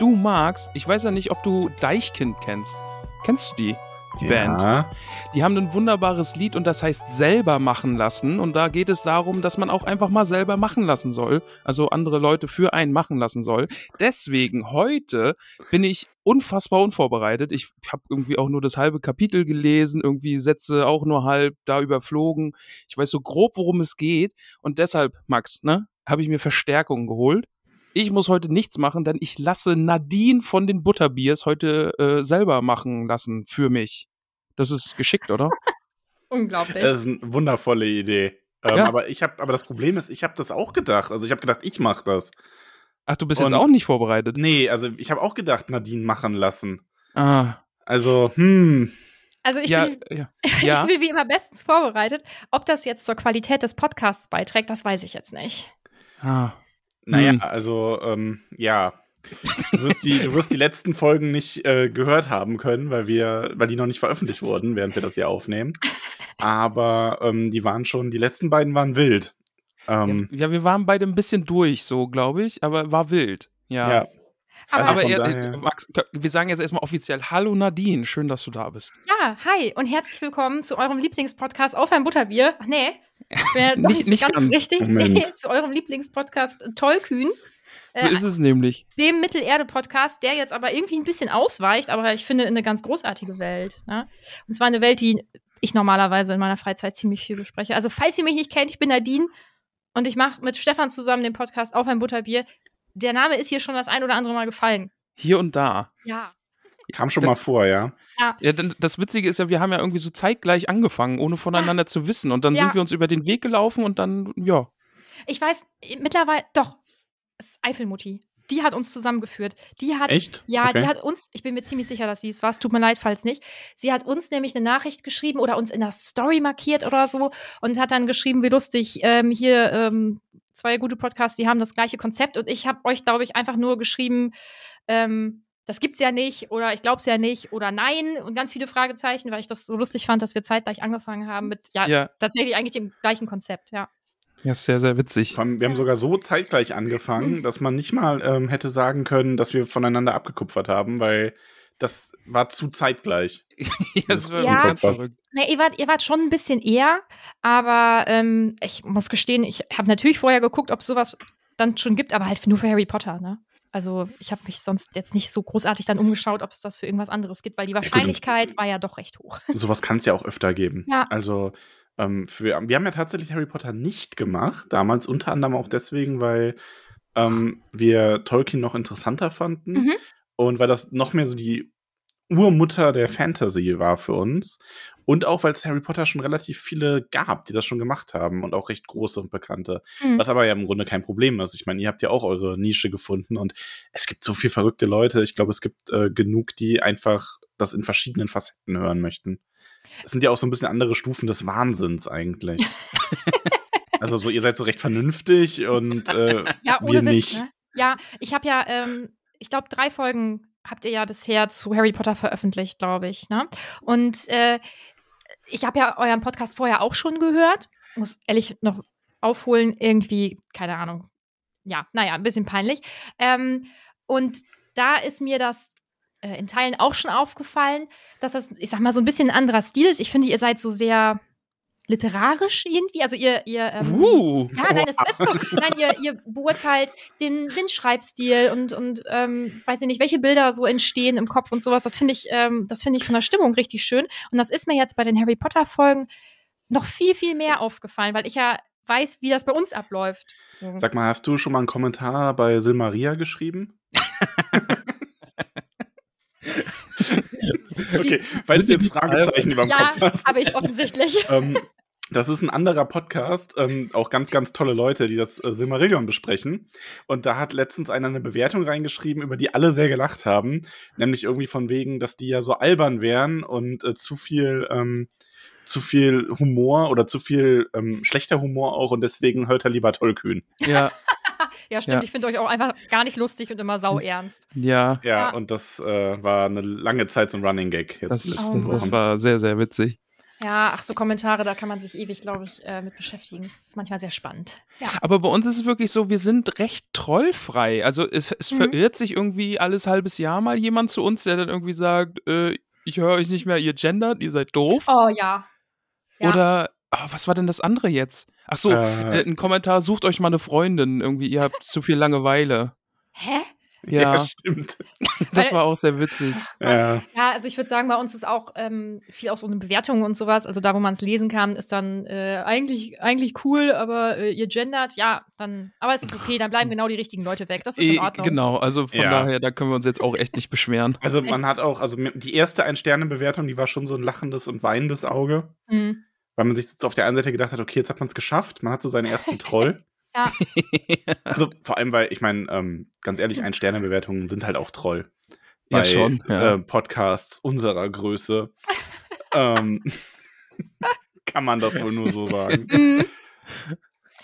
Du magst, ich weiß ja nicht, ob du Deichkind kennst. Kennst du die? Die Band. Ja. Die haben ein wunderbares Lied und das heißt selber machen lassen. Und da geht es darum, dass man auch einfach mal selber machen lassen soll. Also andere Leute für einen machen lassen soll. Deswegen heute bin ich unfassbar unvorbereitet. Ich habe irgendwie auch nur das halbe Kapitel gelesen, irgendwie Sätze auch nur halb da überflogen. Ich weiß so grob, worum es geht. Und deshalb, Max, ne, habe ich mir Verstärkung geholt. Ich muss heute nichts machen, denn ich lasse Nadine von den Butterbiers heute äh, selber machen lassen für mich. Das ist geschickt, oder? Unglaublich. Das ist eine wundervolle Idee. Ähm, Ja. Aber ich habe, aber das Problem ist, ich habe das auch gedacht. Also ich habe gedacht, ich mache das. Ach, du bist Und- jetzt auch nicht vorbereitet. Nee, also ich habe auch gedacht, Nadine machen lassen. Ah, Also, hm, also ich, ja, bin, ja. ja. ich bin wie immer bestens vorbereitet. Ob das jetzt zur Qualität des Podcasts beiträgt, das weiß ich jetzt nicht. Ah. Naja, Hm. also, ähm, ja. Du wirst, die, du wirst die letzten Folgen nicht äh, gehört haben können, weil wir, weil die noch nicht veröffentlicht wurden, während wir das hier aufnehmen. Aber ähm, die waren schon, die letzten beiden waren wild. Ähm, Ja, wir waren beide ein bisschen durch, so glaube ich, aber war wild. Ja. ja. Aber, Also aber er, Max, wir sagen jetzt erstmal offiziell Hallo Nadine, schön, dass du da bist. ja, hi und herzlich willkommen zu eurem Lieblingspodcast auf ein Butterbier. Ach nee, ja Nicht- nicht ganz. richtig. Moment. Nee, zu eurem Lieblingspodcast Tollkühn. So Äh, ist es nämlich. dem Mittelerde-Podcast, der jetzt aber irgendwie ein bisschen ausweicht, aber ich finde in eine ganz großartige Welt. Ne? Und zwar eine Welt, die ich normalerweise in meiner Freizeit ziemlich viel bespreche. Also, falls ihr mich nicht kennt, ich bin Nadine und ich mache mit Stefan zusammen den Podcast Auf ein Butterbier. Der Name ist hier schon das ein oder andere Mal gefallen. Hier und da. Ja. Kam schon mal vor, ja. Ja, denn das Witzige ist ja, wir haben ja irgendwie so zeitgleich angefangen, ohne voneinander zu wissen. Und dann Ja. sind wir uns über den Weg gelaufen und dann, ja. Ich weiß mittlerweile, doch, es ist Eifelmutti. Die hat uns zusammengeführt. Die hat, Echt? ja, Okay. die hat uns, ich bin mir ziemlich sicher, dass sie es war, es tut mir leid, falls nicht. Sie hat uns nämlich eine Nachricht geschrieben oder uns in der Story markiert oder so und hat dann geschrieben, wie lustig, ähm, hier ähm, zwei gute Podcasts, die haben das gleiche Konzept und ich habe euch, glaube ich, einfach nur geschrieben, ähm, das gibt's ja nicht oder ich glaub's ja nicht oder nein und ganz viele Fragezeichen, weil ich das so lustig fand, dass wir zeitgleich angefangen haben mit, ja, Ja, tatsächlich eigentlich dem gleichen Konzept, ja. ja sehr, sehr witzig. Allem, Wir haben sogar so zeitgleich angefangen, dass man nicht mal ähm, hätte sagen können, dass wir voneinander abgekupfert haben, weil das war zu zeitgleich. ja, das war Ja. ganz verrückt. Ne, ihr wart, ihr wart schon ein bisschen eher, aber ähm, ich muss gestehen, ich habe natürlich vorher geguckt, ob es sowas dann schon gibt, aber halt nur für Harry Potter, ne? Also ich habe mich sonst jetzt nicht so großartig dann umgeschaut, ob es das für irgendwas anderes gibt, weil die gut, und- Wahrscheinlichkeit war ja doch recht hoch. Sowas kann es ja auch öfter geben. Ja. Also ähm, für, wir haben ja tatsächlich Harry Potter nicht gemacht, damals unter anderem auch deswegen, weil ähm, wir Tolkien noch interessanter fanden Mhm. Und weil das noch mehr so die Urmutter der Fantasy war für uns. Und auch, weil es Harry Potter schon relativ viele gab, die das schon gemacht haben und auch recht große und bekannte. Mhm. Was aber ja im Grunde kein Problem ist. Ich meine, ihr habt ja auch eure Nische gefunden und es gibt so viel verrückte Leute. Ich glaube, es gibt äh, genug, die einfach das in verschiedenen Facetten hören möchten. Das sind ja auch so ein bisschen andere Stufen des Wahnsinns eigentlich. also so, ihr seid so recht vernünftig und äh, Ja, wir Witz, nicht. ne? Ja, ich habe ja, ähm, ich glaube, drei Folgen habt ihr ja bisher zu Harry Potter veröffentlicht, glaube ich. Ne? Und äh, ich habe ja euren Podcast vorher auch schon gehört. Muss ehrlich noch aufholen, irgendwie, keine Ahnung. Ja, naja, ein bisschen peinlich. Ähm, und da ist mir das äh, in Teilen auch schon aufgefallen, dass das, ich sag mal, so ein bisschen ein anderer Stil ist. Ich finde, ihr seid so sehr, literarisch irgendwie. Also ihr, ihr ähm, Uh. ja, nein, es ist so. Nein, ihr, ihr beurteilt den, den Schreibstil und, und ähm, weiß ich nicht, welche Bilder so entstehen im Kopf und sowas. Das finde ich, ähm, das finde ich von der Stimmung richtig schön. Und das ist mir jetzt bei den Harry Potter Folgen noch viel, viel mehr aufgefallen, weil ich ja weiß, wie das bei uns abläuft. So. Sag mal, hast du schon mal einen Kommentar bei Silmaria geschrieben? okay, falls du jetzt Fragezeichen über dem Ja, Kopf hast. habe ich offensichtlich. ähm, das ist ein anderer Podcast, ähm, auch ganz, ganz tolle Leute, die das äh, Silmarillion besprechen. Und da hat letztens einer eine Bewertung reingeschrieben, über die alle sehr gelacht haben. Nämlich irgendwie von wegen, dass die ja so albern wären und äh, zu viel, ähm, zu viel Humor oder zu viel ähm, schlechter Humor auch und deswegen hört er lieber Tollkühn. Ja, Ja, stimmt. Ja. Ich finde euch auch einfach gar nicht lustig und immer sau ernst. ja. Ja, Ja. und das äh, war eine lange Zeit so ein Running Gag jetzt Das, ist, letzten Oh, das war sehr, sehr witzig. Ja, ach so Kommentare, da kann man sich ewig, glaube ich, äh, mit beschäftigen. Das ist manchmal sehr spannend. Ja. Aber bei uns ist es wirklich so, wir sind recht trollfrei. Also es, es Mhm. verirrt sich irgendwie alles halbes Jahr mal jemand zu uns, der dann irgendwie sagt, äh, ich höre euch nicht mehr, ihr gendert, ihr seid doof. Oh ja. ja. Oder, ah, was war denn das andere jetzt? Ach so, Äh, äh, ein Kommentar, sucht euch mal eine Freundin. Irgendwie, ihr habt zu viel Langeweile. Hä? Ja, stimmt. das war auch sehr witzig. Ja. Ja, also ich würde sagen, bei uns ist auch ähm, viel auch so eine Bewertung und sowas. Also da, wo man es lesen kann, ist dann äh, eigentlich, eigentlich cool, aber äh, ihr gendert, ja, dann, aber es ist okay, dann bleiben genau die richtigen Leute weg. Das ist in Ordnung. genau, also von Ja. daher, da können wir uns jetzt auch echt nicht beschweren. Also man hat auch, also die erste Ein-Sterne-Bewertung, die war schon so ein lachendes und weinendes Auge, Mhm. Weil man sich jetzt auf der einen Seite gedacht hat, okay, jetzt hat man es geschafft, man hat so seinen ersten Troll. Ja. Also vor allem, weil, ich meine, ähm, ganz ehrlich, Ein-Sterne-Bewertungen sind halt auch Troll. Ja, Bei, schon, ja. Äh, Podcasts unserer Größe. ähm, kann man das wohl nur so sagen. Mhm.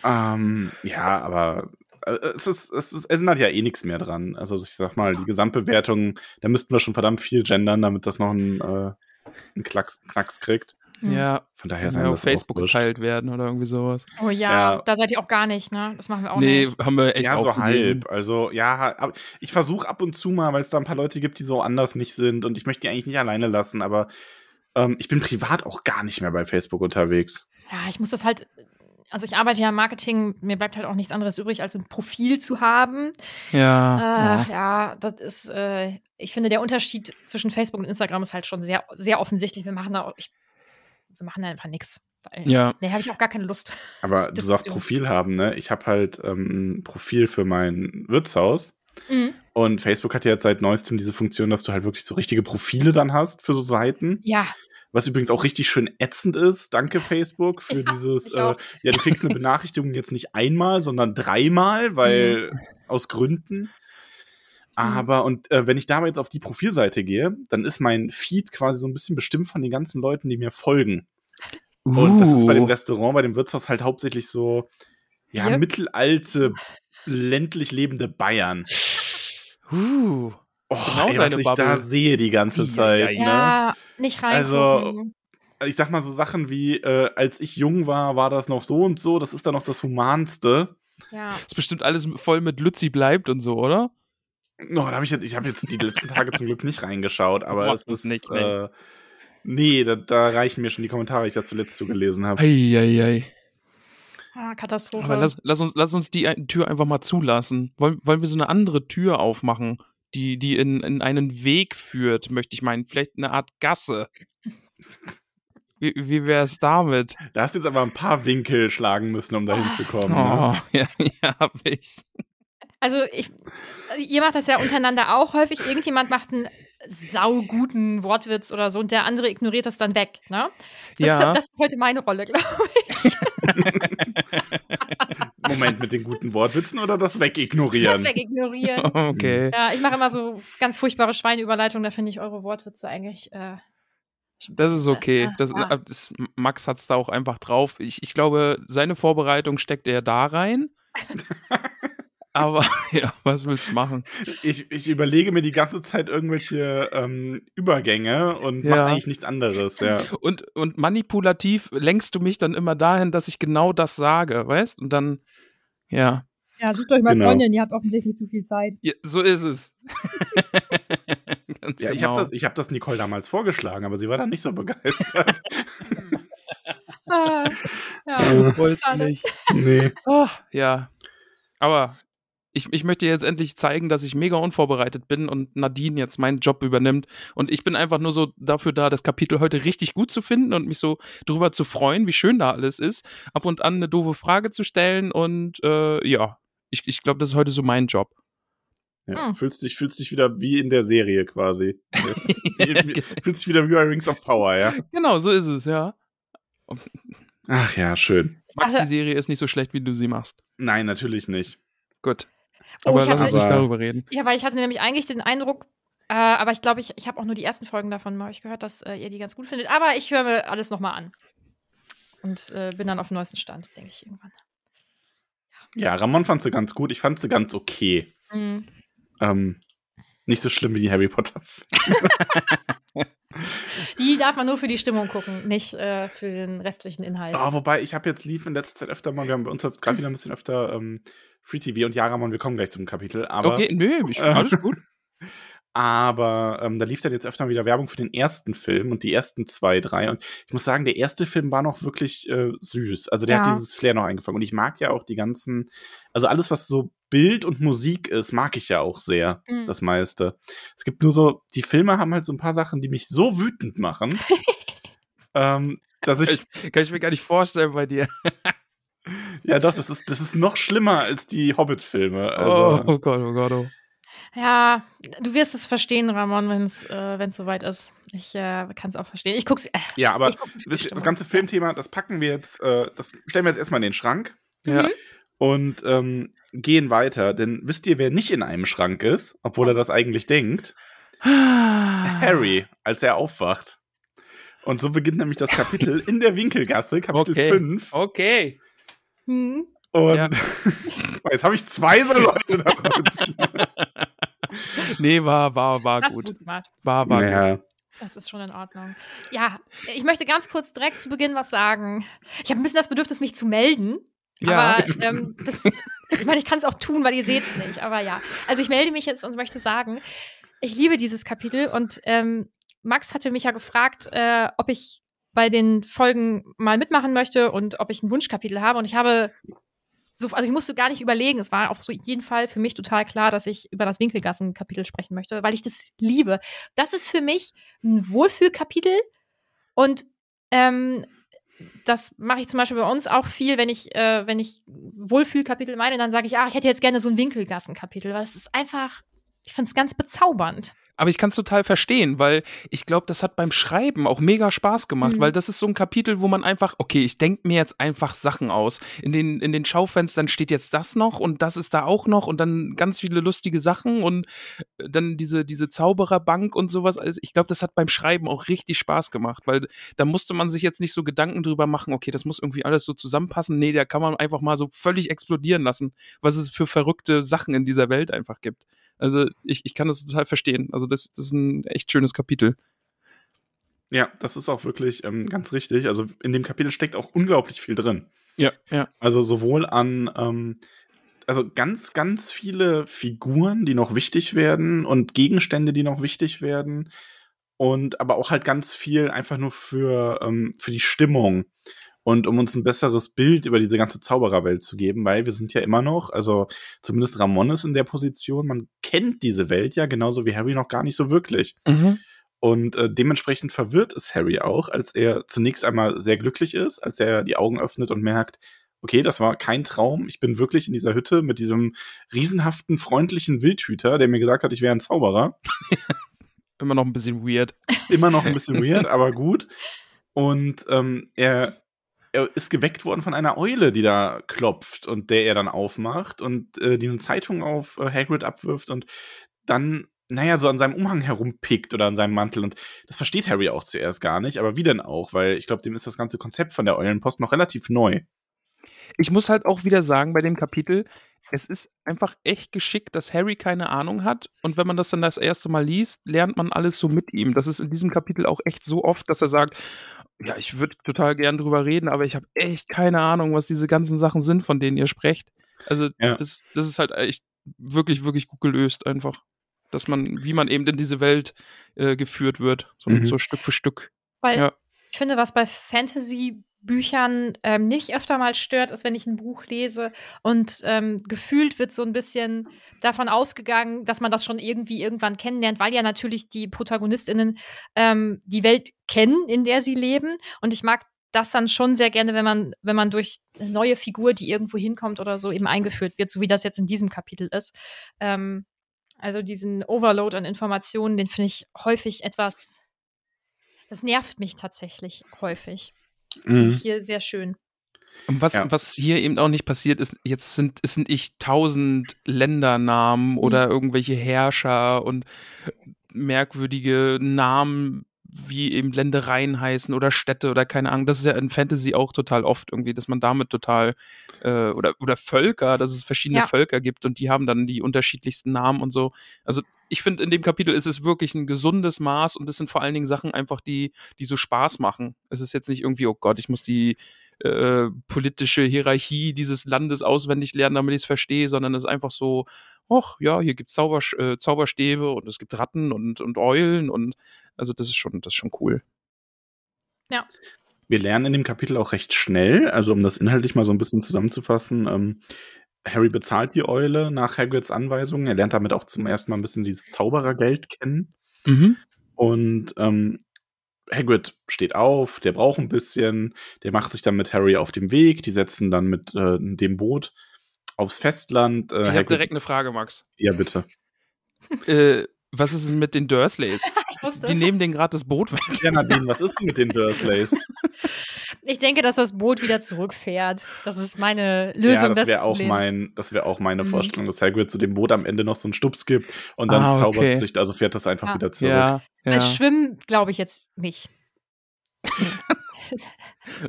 Ähm, ja, aber äh, es, ist, es, ist, ändert ja eh nichts mehr dran. Also ich sag mal, die Gesamtbewertung, da müssten wir schon verdammt viel gendern, damit das noch einen, äh, einen Klacks, Knacks kriegt. Mhm. Ja, Von daher ist ja auf das Facebook geteilt werden oder irgendwie sowas. Oh ja, Ja. da seid ihr auch gar nicht, ne? Das machen wir auch nee, nicht. haben wir echt Ja, so halb. Also, ja, aber ich versuche ab und zu mal, weil es da ein paar Leute gibt, die so anders nicht sind und ich möchte die eigentlich nicht alleine lassen, aber ähm, ich bin privat auch gar nicht mehr bei Facebook unterwegs. Ja, ich muss das halt. Also ich arbeite ja im Marketing, mir bleibt halt auch nichts anderes übrig, als ein Profil zu haben. Ja. Ach ja, das ist, äh, ich finde, der Unterschied zwischen Facebook und Instagram ist halt schon sehr, sehr offensichtlich. Wir machen da, ich, wir machen da einfach nichts. Ja. Nee, habe ich auch gar keine Lust. Aber du sagst. Profil haben, ne? Ich habe halt ähm, ein Profil für mein Wirtshaus. Mhm. Und Facebook hat ja jetzt seit neuestem diese Funktion, dass du halt wirklich so richtige Profile dann hast für so Seiten. Ja, Was übrigens auch richtig schön ätzend ist. Danke, Facebook, für Ja, dieses, äh, ja, du kriegst eine Benachrichtigung jetzt nicht einmal, sondern dreimal, weil aus Gründen. Aber, und äh, wenn ich da aber jetzt auf die Profilseite gehe, dann ist mein Feed quasi so ein bisschen bestimmt von den ganzen Leuten, die mir folgen. Und das ist bei dem Uh. Restaurant, bei dem Wirtshaus halt hauptsächlich so, ja, Yep. mittelalte, ländlich lebende Bayern. Uh. Oh, Genau ey, was ich da Bubble. sehe die ganze Ei, Zeit, ei, ei. ne? ja, nicht Also, reingucken. ich sag mal so Sachen wie, äh, als ich jung war, war das noch so und so, das ist dann noch das Humanste. ja. Ist bestimmt alles voll mit Lützi bleibt und so, oder? No, da hab ich, jetzt- ich habe jetzt die letzten Tage zum Glück nicht reingeschaut, aber Mach es das ist nicht, äh, nee, da, da reichen mir schon die Kommentare, die ich da zuletzt so gelesen habe. Eieiei. Ah, Katastrophe. Aber lass, lass, uns, lass uns die Tür einfach mal zulassen. Wollen, wollen wir so eine andere Tür aufmachen, die, die in, in einen Weg führt, möchte ich meinen. Vielleicht eine Art Gasse. Wie, wie wäre es damit? Da hast du jetzt aber ein paar Winkel schlagen müssen, um da hinzukommen. Oh, Ne? ja, ja, hab ich. Also ich, ihr macht das ja untereinander auch häufig. Irgendjemand macht einen sauguten Wortwitz oder so und der andere ignoriert das dann weg. Ne? Das, Ja. ist, das ist heute meine Rolle, glaube ich. Moment, mit den guten Wortwitzen oder das Das Wegignorieren? wegignorieren. Okay. Ja, ich mache immer so ganz furchtbare Schweineüberleitungen, da finde ich eure Wortwitze eigentlich. Äh, schon ein Das ist okay. Das, ah. äh, das, Max hat es da auch einfach drauf. Ich, ich glaube, seine Vorbereitung steckt er da rein. Aber ja, was willst du machen? Ich, ich überlege mir die ganze Zeit irgendwelche ähm, Übergänge und Ja. mache eigentlich nichts anderes, ja. Und, und manipulativ lenkst du mich dann immer dahin, dass ich genau das sage, weißt? Und dann, ja, Ja, sucht euch mal Genau. Freundin, ihr habt offensichtlich zu viel Zeit. ja so ist es. Ganz Ja, ich genau. habe das, ich hab das Nicole damals vorgeschlagen, aber sie war dann nicht so begeistert. Ah, ja, Äh, Wollte nicht. nee. Ah, ja. Aber ich, ich möchte jetzt endlich zeigen, dass ich mega unvorbereitet bin und Nadine jetzt meinen Job übernimmt. Und ich bin einfach nur so dafür da, das Kapitel heute richtig gut zu finden und mich so drüber zu freuen, wie schön da alles ist. Ab und an eine doofe Frage zu stellen und äh, ja, ich, ich glaube, das ist heute so mein Job. Ja, Hm. fühlst, dich, fühlst dich wieder wie in der Serie quasi. Wie- fühlst dich wieder wie bei Rings of Power, ja. Genau, so ist es, ja. Ach ja, schön. Max, Also- die Serie ist nicht so schlecht, wie du sie machst. Nein, natürlich nicht. Gut. Oh, Aber ich lass uns nicht darüber reden. Ja, weil ich hatte nämlich eigentlich den Eindruck, äh, aber ich glaube, ich, ich habe auch nur die ersten Folgen davon bei euch gehört, dass äh, ihr die ganz gut findet. Aber ich höre mir alles nochmal an. Und äh, bin dann auf dem neuesten Stand, denke ich irgendwann. Ja, Ramon fand sie ganz gut. Ich fand sie ganz okay. Mhm. Ähm, nicht so schlimm wie die Harry Potter. Die darf man nur für die Stimmung gucken, nicht äh, für den restlichen Inhalt. Oh, wobei, ich habe jetzt lief in letzter Zeit öfter mal, wir haben bei uns jetzt gerade wieder ein bisschen öfter ähm, Free TV und ja, Ramon, wir kommen gleich zum Kapitel. Aber, okay, nö, ich, alles gut. aber ähm, da lief dann jetzt öfter wieder Werbung für den ersten Film und die ersten zwei, drei. Und ich muss sagen, der erste Film war noch wirklich äh, süß. Also der hat Ja. dieses Flair noch eingefangen. Und ich mag ja auch die ganzen, also alles, was so Bild und Musik ist, mag ich ja auch sehr. Mhm. Das meiste. Es gibt nur so, die Filme haben halt so ein paar Sachen, die mich so wütend machen. ähm, dass ich, Kann ich mir gar nicht vorstellen bei dir. ja doch, das ist, das ist noch schlimmer als die Hobbit-Filme. oh, Also, oh Gott, oh Gott, oh. Ja, du wirst es verstehen, Ramon, wenn es äh, wenn's soweit ist. Ich äh, kann es auch verstehen. Ich guck's. Äh, ja, aber guck das, das ganze Filmthema, das packen wir jetzt, äh, das stellen wir jetzt erstmal in den Schrank. Ja. Mhm. und ähm, gehen weiter. Denn wisst ihr, wer nicht in einem Schrank ist, obwohl er das eigentlich denkt? Harry, als er aufwacht. Und so beginnt nämlich das Kapitel in der Winkelgasse, Kapitel Okay. 5. Okay. Hm. Und Ja. jetzt habe ich zwei so Leute da sitzen. Nee, war, war, war Hast gut. gut gemacht. War, war gut. ja. Das ist schon in Ordnung. Ja, ich möchte ganz kurz direkt zu Beginn was sagen. Ich habe ein bisschen das Bedürfnis, mich zu melden. Ja. Aber ähm, das, ich meine, ich kann es auch tun, weil ihr seht es nicht. Aber ja, also ich melde mich jetzt und möchte sagen, ich liebe dieses Kapitel und ähm, Max hatte mich ja gefragt, äh, ob ich bei den Folgen mal mitmachen möchte und ob ich ein Wunschkapitel habe. Und ich habe so, also ich musste gar nicht überlegen. Es war auf jeden Fall für mich total klar, dass ich über das Winkelgassen-Kapitel sprechen möchte, weil ich das liebe. Das ist für mich ein Wohlfühlkapitel und ähm, das mache ich zum Beispiel bei uns auch viel, wenn ich, äh, wenn ich Wohlfühlkapitel meine, dann sage ich, ah, ich hätte jetzt gerne so ein Winkelgassen-Kapitel, weil es ist einfach, ich finde es ganz bezaubernd. Aber ich kann es total verstehen, weil ich glaube, das hat beim Schreiben auch mega Spaß gemacht, Mhm. weil das ist so ein Kapitel, wo man einfach, okay, ich denke mir jetzt einfach Sachen aus. In den, in den Schaufenstern steht jetzt das noch und das ist da auch noch und dann ganz viele lustige Sachen und äh, dann diese, diese Zaubererbank und sowas. Also ich glaube, das hat beim Schreiben auch richtig Spaß gemacht, weil da musste man sich jetzt nicht so Gedanken drüber machen, okay, das muss irgendwie alles so zusammenpassen. Nee, da kann man einfach mal so völlig explodieren lassen, was es für verrückte Sachen in dieser Welt einfach gibt. Also ich, ich kann das total verstehen. Also das, das ist ein echt schönes Kapitel. ja, das ist auch wirklich ähm, ganz richtig. Also in dem Kapitel steckt auch unglaublich viel drin. Ja, ja. Also sowohl an, ähm, also ganz, ganz viele Figuren, die noch wichtig werden und Gegenstände, die noch wichtig werden. Und aber auch halt ganz viel einfach nur für, ähm, für die Stimmung und um uns ein besseres Bild über diese ganze Zaubererwelt zu geben, weil wir sind ja immer noch, also zumindest Ramon ist in der Position, man kennt diese Welt ja genauso wie Harry noch gar nicht so wirklich. Mhm. Und äh, dementsprechend verwirrt ist Harry auch, als er zunächst einmal sehr glücklich ist, als er die Augen öffnet und merkt, okay, das war kein Traum. Ich bin wirklich in dieser Hütte mit diesem riesenhaften, freundlichen Wildhüter, der mir gesagt hat, ich wäre ein Zauberer. Immer noch ein bisschen weird. Immer noch ein bisschen weird, aber gut. Und ähm, er, er ist geweckt worden von einer Eule, die da klopft und der er dann aufmacht und äh, die eine Zeitung auf äh, Hagrid abwirft und dann, naja, so an seinem Umhang herumpickt oder an seinem Mantel. Und das versteht Harry auch zuerst gar nicht, aber wie denn auch? Weil ich glaube, dem ist das ganze Konzept von der Eulenpost noch relativ neu. Ich muss halt auch wieder sagen bei dem Kapitel, es ist einfach echt geschickt, dass Harry keine Ahnung hat. Und wenn man das dann das erste Mal liest, lernt man alles so mit ihm. Das ist in diesem Kapitel auch echt so oft, dass er sagt, ja, ich würde total gern drüber reden, aber ich habe echt keine Ahnung, was diese ganzen Sachen sind, von denen ihr sprecht. Also Ja. das, das ist halt echt wirklich, wirklich gut gelöst einfach. Dass man, wie man eben in diese Welt äh, geführt wird, so, Mhm. so Stück für Stück. Weil Ja. ich finde, was bei Büchern ähm, nicht öfter mal stört, ist, wenn ich ein Buch lese und ähm, gefühlt wird so ein bisschen davon ausgegangen, dass man das schon irgendwie irgendwann kennenlernt, weil ja natürlich die ProtagonistInnen ähm, die Welt kennen, in der sie leben. Und ich mag das dann schon sehr gerne, wenn man, wenn man durch eine neue Figur, die irgendwo hinkommt oder so, eben eingeführt wird, so wie das jetzt in diesem Kapitel ist. Ähm, also diesen Overload an Informationen, den finde ich häufig etwas, das nervt mich tatsächlich häufig. Das finde Mhm. ich hier sehr schön. Und was, Ja. was hier eben auch nicht passiert ist, jetzt sind, es sind nicht tausend Ländernamen oder irgendwelche Herrscher und merkwürdige Namen, wie eben Ländereien heißen oder Städte oder keine Ahnung. Das ist ja in Fantasy auch total oft irgendwie, dass man damit total äh, oder, oder Völker, dass es verschiedene Ja. Völker gibt und die haben dann die unterschiedlichsten Namen und so. Also ich finde, in dem Kapitel ist es wirklich ein gesundes Maß und es sind vor allen Dingen Sachen einfach, die, die so Spaß machen. Es ist jetzt nicht irgendwie, oh Gott, ich muss die äh, politische Hierarchie dieses Landes auswendig lernen, damit ich es verstehe, sondern es ist einfach so, ach ja, hier gibt es Zauber, äh, Zauberstäbe und es gibt Ratten und, und Eulen und also das ist schon, das ist schon cool. Wir lernen in dem Kapitel auch recht schnell, also um das inhaltlich mal so ein bisschen zusammenzufassen, ähm, Harry bezahlt die Eule nach Hagrids Anweisungen. Er lernt damit auch zum ersten Mal ein bisschen dieses Zauberergeld kennen. Mhm. Und ähm, Hagrid steht auf, der braucht ein bisschen, der macht sich dann mit Harry auf den Weg, die setzen dann mit äh, dem Boot aufs Festland. Äh, Ich habe direkt eine Frage, Max. ja, bitte. Äh, was ist denn mit den Dursleys? Die nehmen den gerade das Boot weg. Ja, Nadine, was ist denn mit den Dursleys? Ich denke, dass das Boot wieder zurückfährt. Das ist meine Lösung ja, das des wäre auch Problems. mein, das wäre auch meine Mhm. Vorstellung, dass Hagrid zu dem Boot am Ende noch so einen Stups gibt und dann Ah, okay. zaubert sich, also fährt das einfach Ja. wieder zurück. Ja, ja. Als Schwimmen glaube ich jetzt nicht.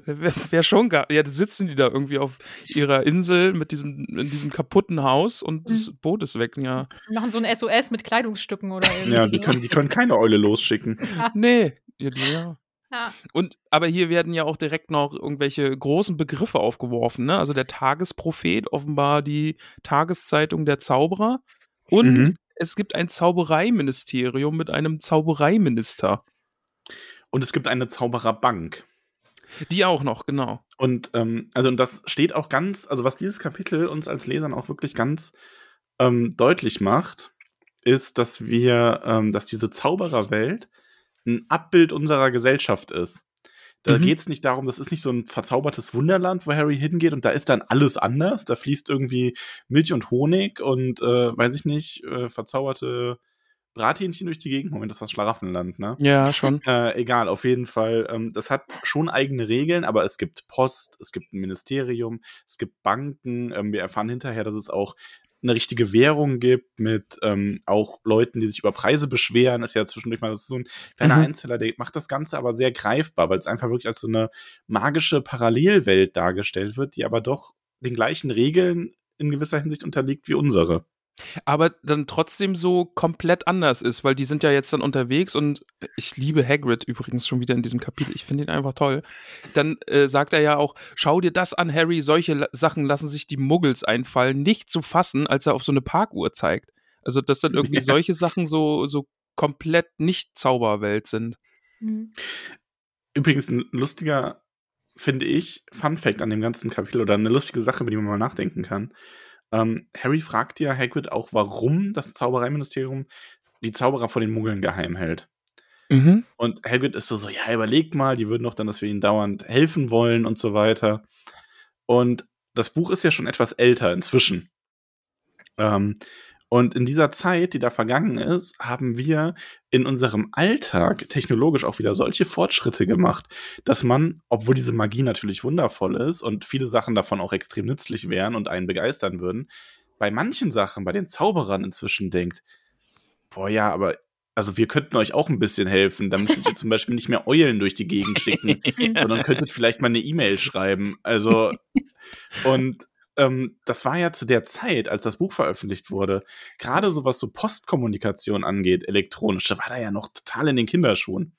Wäre wär schon gar. Ja, sitzen die da irgendwie auf ihrer Insel mit diesem, in diesem kaputten Haus und das Boot ist weg, ja. Wir machen so ein SOS mit Kleidungsstücken oder irgendwie. Ja, die können, die können keine Eule losschicken. Nee. Ja, ja. Ja. Und aber hier werden ja auch direkt noch irgendwelche großen Begriffe aufgeworfen, ne? Also der Tagesprophet, offenbar die Tageszeitung der Zauberer. Und Mhm. es gibt ein Zaubereiministerium mit einem Zaubereiminister. Und es gibt eine Zaubererbank. Die auch noch, genau. Und ähm, also und das steht auch ganz, also was dieses Kapitel uns als Lesern auch wirklich ganz ähm, deutlich macht, ist, dass wir, ähm, dass diese Zaubererwelt ein Abbild unserer Gesellschaft ist. Da Mhm. geht es nicht darum, das ist nicht so ein verzaubertes Wunderland, wo Harry hingeht und da ist dann alles anders. Da fließt irgendwie Milch und Honig und äh, weiß ich nicht, äh, verzauberte Brathähnchen durch die Gegend. Moment, das war Schlaraffenland, ne? Ja, schon. Äh, egal, auf jeden Fall. Ähm, das hat schon eigene Regeln, aber es gibt Post, es gibt ein Ministerium, es gibt Banken. Ähm, wir erfahren hinterher, dass es auch eine richtige Währung gibt mit ähm, auch Leuten, die sich über Preise beschweren. Ist ja zwischendurch mal so ein kleiner Mhm. Einzeller, der macht das Ganze aber sehr greifbar, weil es einfach wirklich als so eine magische Parallelwelt dargestellt wird, die aber doch den gleichen Regeln in gewisser Hinsicht unterliegt wie unsere. Aber dann trotzdem so komplett anders ist, weil die sind ja jetzt dann unterwegs und ich liebe Hagrid übrigens schon wieder in diesem Kapitel. Ich finde ihn einfach toll. Dann äh, sagt er ja auch: Schau dir das an, Harry. Solche La Sachen lassen sich die Muggels einfallen, nicht zu fassen, als er auf so eine Parkuhr zeigt. Also dass dann irgendwie Ja. solche Sachen so so komplett nicht Zauberwelt sind. Mhm. Übrigens ein lustiger, finde ich, Fun Fact an dem ganzen Kapitel oder eine lustige Sache, über die man mal nachdenken kann. Ähm, Harry fragt ja Hagrid auch, warum das Zaubereiministerium die Zauberer vor den Muggeln geheim hält. Mhm. Und Hagrid ist so, so, ja, überleg mal, die würden doch dann, dass wir ihnen dauernd helfen wollen und so weiter. Und das Buch ist ja schon etwas älter inzwischen. Ähm, und in dieser Zeit, die da vergangen ist, haben wir in unserem Alltag technologisch auch wieder solche Fortschritte gemacht, dass man, obwohl diese Magie natürlich wundervoll ist und viele Sachen davon auch extrem nützlich wären und einen begeistern würden, bei manchen Sachen, bei den Zauberern inzwischen denkt, boah ja, aber also wir könnten euch auch ein bisschen helfen. Da müsstet ihr zum Beispiel nicht mehr Eulen durch die Gegend schicken, sondern könntet vielleicht mal eine E-Mail schreiben. Also, und ähm, das war ja zu der Zeit, als das Buch veröffentlicht wurde, gerade so was so Postkommunikation angeht, elektronische, war da ja noch total in den Kinderschuhen.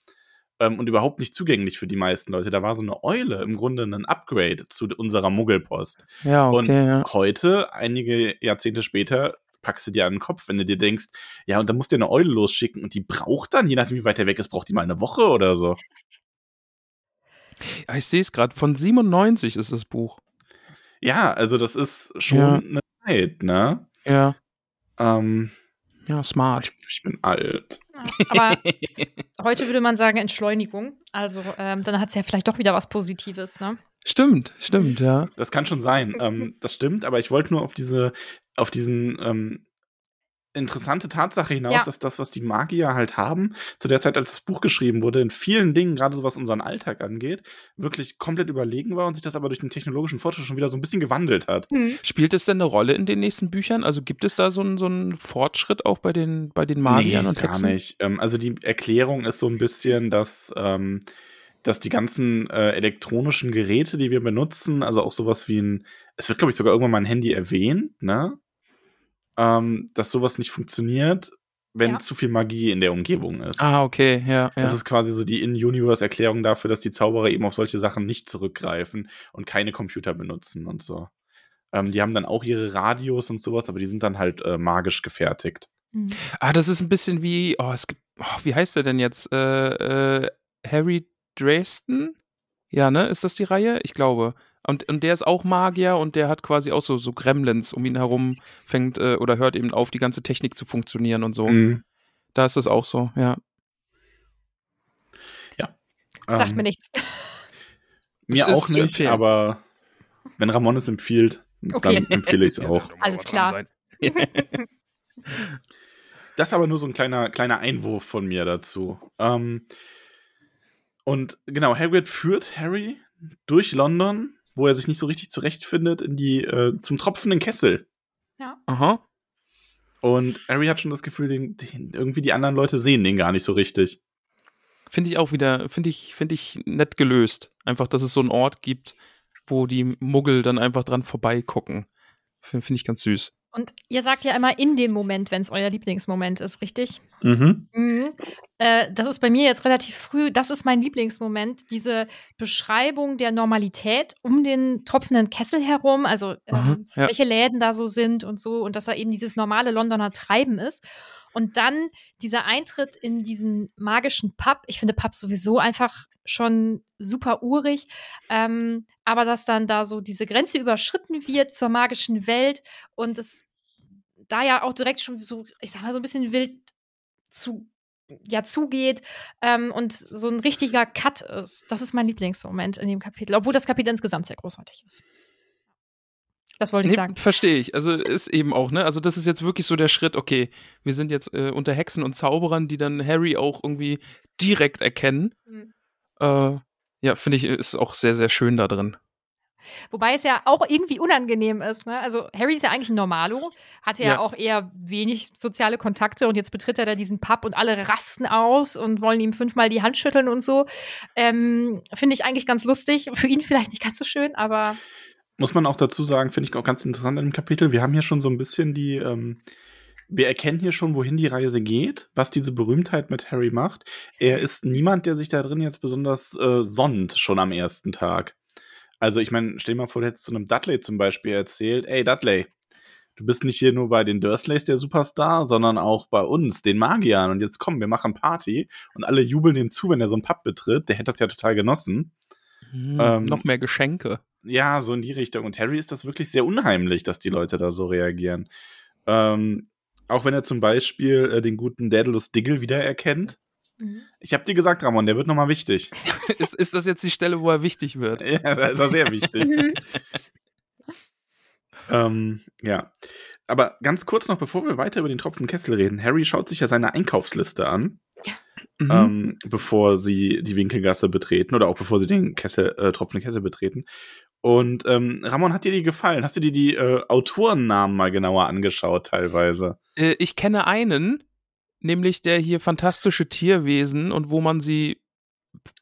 Ähm, und überhaupt nicht zugänglich für die meisten Leute. Da war so eine Eule im Grunde ein Upgrade zu unserer Muggelpost. Ja, Und okay, ja. heute, einige Jahrzehnte später, packst du dir an den Kopf, wenn du dir denkst, ja, und dann musst du dir eine Eule losschicken und die braucht dann, je nachdem wie weit der weg ist, braucht die mal eine Woche oder so. Ja, ich sehe es gerade. Von 97 ist das Buch. Ja, also das ist schon Ja. eine Zeit, ne? Ja. Ähm, Ja, smart. ich bin alt. Aber heute würde man sagen Entschleunigung. Also ähm, dann hat es ja vielleicht doch wieder was Positives, ne? Stimmt, stimmt, ja. Das kann schon sein. ähm, das stimmt, aber ich wollte nur auf diese, auf diesen ähm, interessante Tatsache hinaus, Ja. dass das, was die Magier halt haben, zu der Zeit, als das Buch geschrieben wurde, in vielen Dingen, gerade so was unseren Alltag angeht, wirklich komplett überlegen war und sich das aber durch den technologischen Fortschritt schon wieder so ein bisschen gewandelt hat. Spielt es denn eine Rolle in den nächsten Büchern? Also gibt es da so einen, so einen Fortschritt auch bei den, bei den Magiern und gar Hexen? nicht. Ähm, also die Erklärung ist so ein bisschen, dass, ähm, dass die ganzen äh, elektronischen Geräte, die wir benutzen, also auch sowas wie ein, es wird glaube ich sogar irgendwann mal ein Handy erwähnt, ne? Ähm, dass sowas nicht funktioniert, wenn Ja. zu viel Magie in der Umgebung ist. Ah, okay, ja, ja. Das ist quasi so die In-Universe-Erklärung dafür, dass die Zauberer eben auf solche Sachen nicht zurückgreifen und keine Computer benutzen und so. Ähm, die haben dann auch ihre Radios und sowas, aber die sind dann halt äh, magisch gefertigt. Ah, das ist ein bisschen wie, oh, es gibt, oh, wie heißt der denn jetzt? Äh, äh, Harry Dresden? Ja, ne? Ist das die Reihe? Ich glaube. Und, und der ist auch Magier und der hat quasi auch so, so Gremlins um ihn herum, fängt äh, oder hört eben auf, die ganze Technik zu funktionieren und so. Mhm. Da ist das auch so, ja. Sagt Ähm, mir nichts. Mir auch nicht, empfehlen. aber wenn Ramon es empfiehlt, Okay. dann empfehle ich es auch. Alles klar. Das ist aber nur so ein kleiner, kleiner Einwurf von mir dazu. Ähm, und genau, Hagrid führt Harry durch London, wo er sich nicht so richtig zurechtfindet, in die, äh, zum tropfenden Kessel. Aha. Und Harry hat schon das Gefühl, den, den, irgendwie die anderen Leute sehen den gar nicht so richtig. Finde ich auch wieder, finde ich, finde ich nett gelöst. Einfach, dass es so einen Ort gibt, wo die Muggel dann einfach dran vorbeigucken. Finde find ich ganz süß. Und ihr sagt ja immer in dem Moment, wenn es euer Lieblingsmoment ist, richtig? Mhm. Mhm. Äh, das ist bei mir jetzt relativ früh. Das ist mein Lieblingsmoment. Diese Beschreibung der Normalität um den tropfenden Kessel herum, also Aha, ähm, ja. welche Läden da so sind und so und dass da eben dieses normale Londoner Treiben ist. Und dann dieser Eintritt in diesen magischen Pub. Ich finde Pubs sowieso einfach schon super urig. Ähm, aber dass dann da so diese Grenze überschritten wird zur magischen Welt und es da ja auch direkt schon so, ich sag mal, so ein bisschen wild zu, ja, zugeht ähm, und so ein richtiger Cut ist. Das ist mein Lieblingsmoment in dem Kapitel, obwohl das Kapitel insgesamt sehr großartig ist. Das wollte ich Nee, sagen. verstehe ich. Also ist eben auch, ne? Also das ist jetzt wirklich so der Schritt, okay, wir sind jetzt äh, unter Hexen und Zauberern, die dann Harry auch irgendwie direkt erkennen. Mhm. Äh, ja, finde ich, ist auch sehr, sehr schön da drin. Wobei es ja auch irgendwie unangenehm ist. Ne? Also Harry ist ja eigentlich ein Normalo, hatte ja. Ja. auch eher wenig soziale Kontakte und jetzt betritt er da diesen Pub und alle rasten aus und wollen ihm fünfmal die Hand schütteln und so. Ähm, Finde ich eigentlich ganz lustig. Für ihn vielleicht nicht ganz so schön, aber Muss man auch dazu sagen, finde ich auch ganz interessant in dem Kapitel. Wir haben hier schon so ein bisschen die, ähm, wir erkennen hier schon, wohin die Reise geht, was diese Berühmtheit mit Harry macht. Er ist niemand, der sich da drin jetzt besonders äh, sonnt, schon am ersten Tag. Also ich meine, stell dir mal vor, du hättest zu einem Dudley zum Beispiel erzählt, ey Dudley, du bist nicht hier nur bei den Dursleys der Superstar, sondern auch bei uns, den Magiern. Und jetzt komm, wir machen Party und alle jubeln ihm zu, wenn er so einen Pub betritt. Der hätte das ja total genossen. Hm, Ähm, noch mehr Geschenke. Ja, so in die Richtung. Und Harry ist das wirklich sehr unheimlich, dass die Leute da so reagieren. Ähm, auch wenn er zum Beispiel äh, den guten Daedalus Diggle wiedererkennt. Mhm. Ich habe dir gesagt, Ramon, der wird nochmal wichtig. ist, ist das jetzt die Stelle, wo er wichtig wird? ja, da ist er sehr wichtig. Mhm. ähm, ja. Aber ganz kurz noch, bevor wir weiter über den Tropfen Kessel reden. Harry schaut sich ja seine Einkaufsliste an, Mhm. ähm, bevor sie die Winkelgasse betreten oder auch bevor sie den Kessel, äh, Tropfen Kessel betreten. Und ähm, Ramon, hat dir die gefallen? Hast du dir die äh, Autorennamen mal genauer angeschaut teilweise? Äh, ich kenne einen, nämlich der hier fantastische Tierwesen und wo man sie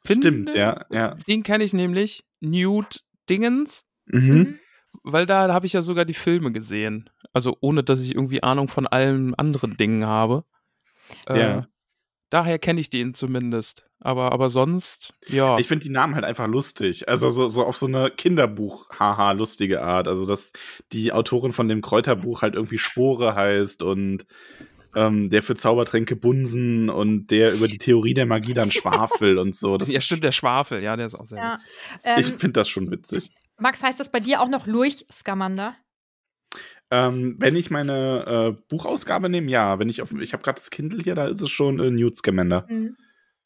findet. Stimmt, ja, ja. Den kenne ich nämlich, Newt Dingens, Mhm. Mhm. weil da habe ich ja sogar die Filme gesehen. Also ohne, dass ich irgendwie Ahnung von allen anderen Dingen habe. Äh, Ja. Daher kenne ich den zumindest. Aber, aber sonst, ja. Ich finde die Namen halt einfach lustig. Also so, so auf so eine Kinderbuch-haha lustige Art. Also dass die Autorin von dem Kräuterbuch halt irgendwie Spore heißt und ähm, der für Zaubertränke bunsen und der über die Theorie der Magie dann schwafel und so. Das ja, stimmt, der Schwafel, ja, der ist auch sehr Ja. witzig. Ähm, ich finde das schon witzig. Max, heißt das bei dir auch noch Lurch Scamander? Ähm, wenn ich meine äh, Buchausgabe nehme, ja. Wenn ich auf, ich habe gerade das Kindle hier, da ist es schon äh, Newt Scamander. Mhm.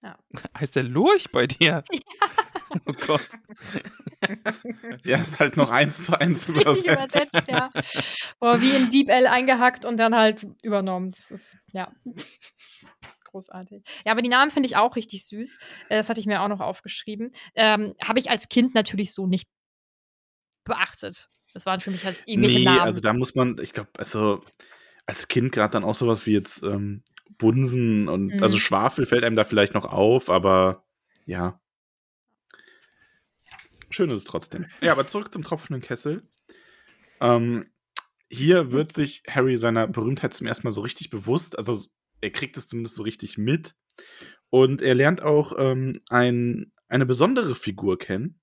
Heißt der Lurch bei dir? Oh Gott. Ja, ist halt noch eins zu eins übersetzt. übersetzt, ja. Boah, wie in Deep L eingehackt und dann halt übernommen. Das ist, ja. Großartig. Ja, aber die Namen finde ich auch richtig süß. Äh, Das hatte ich mir auch noch aufgeschrieben. Ähm, Habe ich als Kind natürlich so nicht beachtet. Das waren für mich halt irgendwelche Nee, Namen. also da muss man, ich glaube, also als Kind gerade dann auch sowas wie jetzt ähm, Bunsen und Mhm. also Schwafel fällt einem da vielleicht noch auf, aber ja. Schön ist es trotzdem. Ja, aber zurück zum tropfenden Kessel. Ähm, hier wird sich Harry seiner Berühmtheit zum ersten Mal so richtig bewusst. Also er kriegt es zumindest so richtig mit. Und er lernt auch ähm, ein, eine besondere Figur kennen.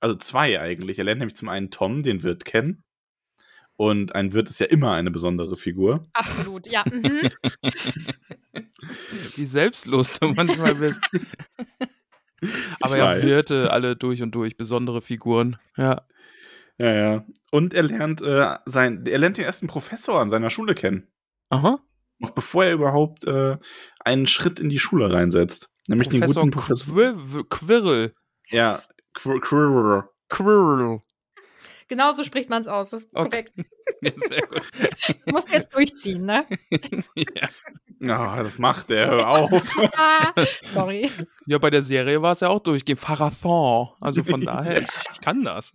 Also zwei eigentlich. Er lernt nämlich zum einen Tom, den Wirt kennen. Und ein Wirt ist ja immer eine besondere Figur. Absolut, ja. Mhm. Wie selbstlos du manchmal bist. Aber Ich weiß. Wirte alle durch und durch, besondere Figuren. Ja. Ja, ja. Und er lernt, äh, sein, er lernt den ersten Professor an seiner Schule kennen. Aha. Noch bevor er überhaupt äh, einen Schritt in die Schule reinsetzt. Nämlich Professor den guten Professor. Quirl. Ja, Quir Quirrell. Quirl. Genau so spricht man es aus. Das ist Okay. korrekt. Ja, sehr gut. Du musst jetzt durchziehen, ne? ja. Ja, das macht er. Hör auf. Ah, sorry. ja, bei der Serie war es ja auch durchgehend. Pharathon. Also von daher, ich, ich kann das.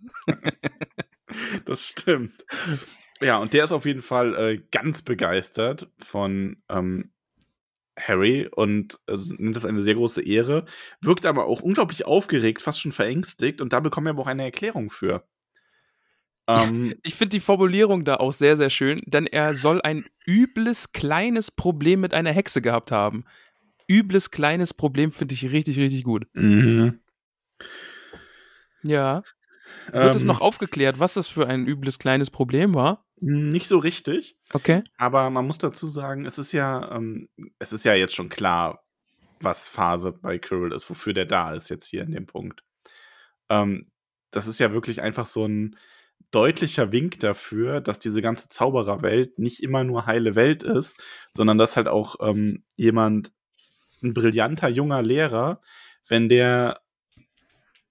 das stimmt. Ja, und der ist auf jeden Fall äh, ganz begeistert von ähm, Harry und äh, nimmt das eine sehr große Ehre, wirkt aber auch unglaublich aufgeregt, fast schon verängstigt und da bekommen wir aber auch eine Erklärung für. Ähm, Ich finde die Formulierung da auch sehr, sehr schön, denn er soll ein übles, kleines Problem mit einer Hexe gehabt haben. Übles, kleines Problem finde ich richtig, richtig gut. mhm. Ja. Wird es Ähm, noch aufgeklärt, was das für ein übles, kleines Problem war? Nicht so richtig, Okay. aber man muss dazu sagen, es ist ja, ähm, es ist ja jetzt schon klar, was Phase bei Quirrell ist, wofür der da ist jetzt hier in dem Punkt. Ähm, das ist ja wirklich einfach so ein deutlicher Wink dafür, dass diese ganze Zaubererwelt nicht immer nur heile Welt ist, sondern dass halt auch ähm, jemand, ein brillanter junger Lehrer, wenn der,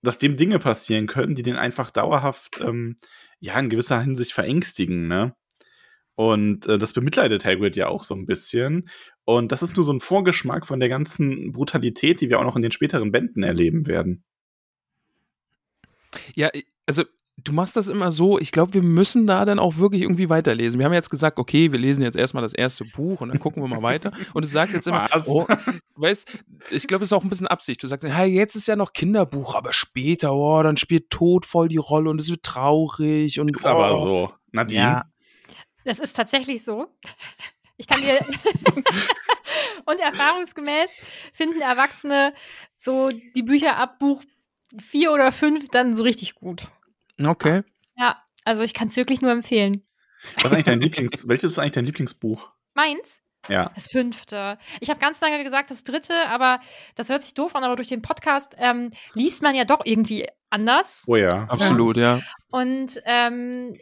dass dem Dinge passieren können, die den einfach dauerhaft, ähm, ja, in gewisser Hinsicht verängstigen, ne? Und äh, das bemitleidet Hagrid ja auch so ein bisschen. Und das ist nur so ein Vorgeschmack von der ganzen Brutalität, die wir auch noch in den späteren Bänden erleben werden. Ja, also du machst das immer so, ich glaube, wir müssen da dann auch wirklich irgendwie weiterlesen. Wir haben jetzt gesagt, okay, wir lesen jetzt erstmal das erste Buch und dann gucken wir mal weiter. Und du sagst jetzt immer, oh, weißt, ich glaube, das ist auch ein bisschen Absicht. Du sagst, hey, jetzt ist ja noch Kinderbuch, aber später, oh, dann spielt Tod voll die Rolle und es wird traurig und Ist aber oh. so. Nadine? Ja. Das ist tatsächlich so. Ich kann dir. und erfahrungsgemäß finden Erwachsene so die Bücher ab Buch vier oder fünf dann so richtig gut. Okay. Ja, also ich kann es wirklich nur empfehlen. Was ist eigentlich dein Lieblings, welches ist eigentlich dein Lieblingsbuch? Meins? Ja. Das fünfte. Ich habe ganz lange gesagt, das dritte, aber das hört sich doof an, aber durch den Podcast ähm, liest man ja doch irgendwie anders. Oh ja. Absolut, ja. Und ähm,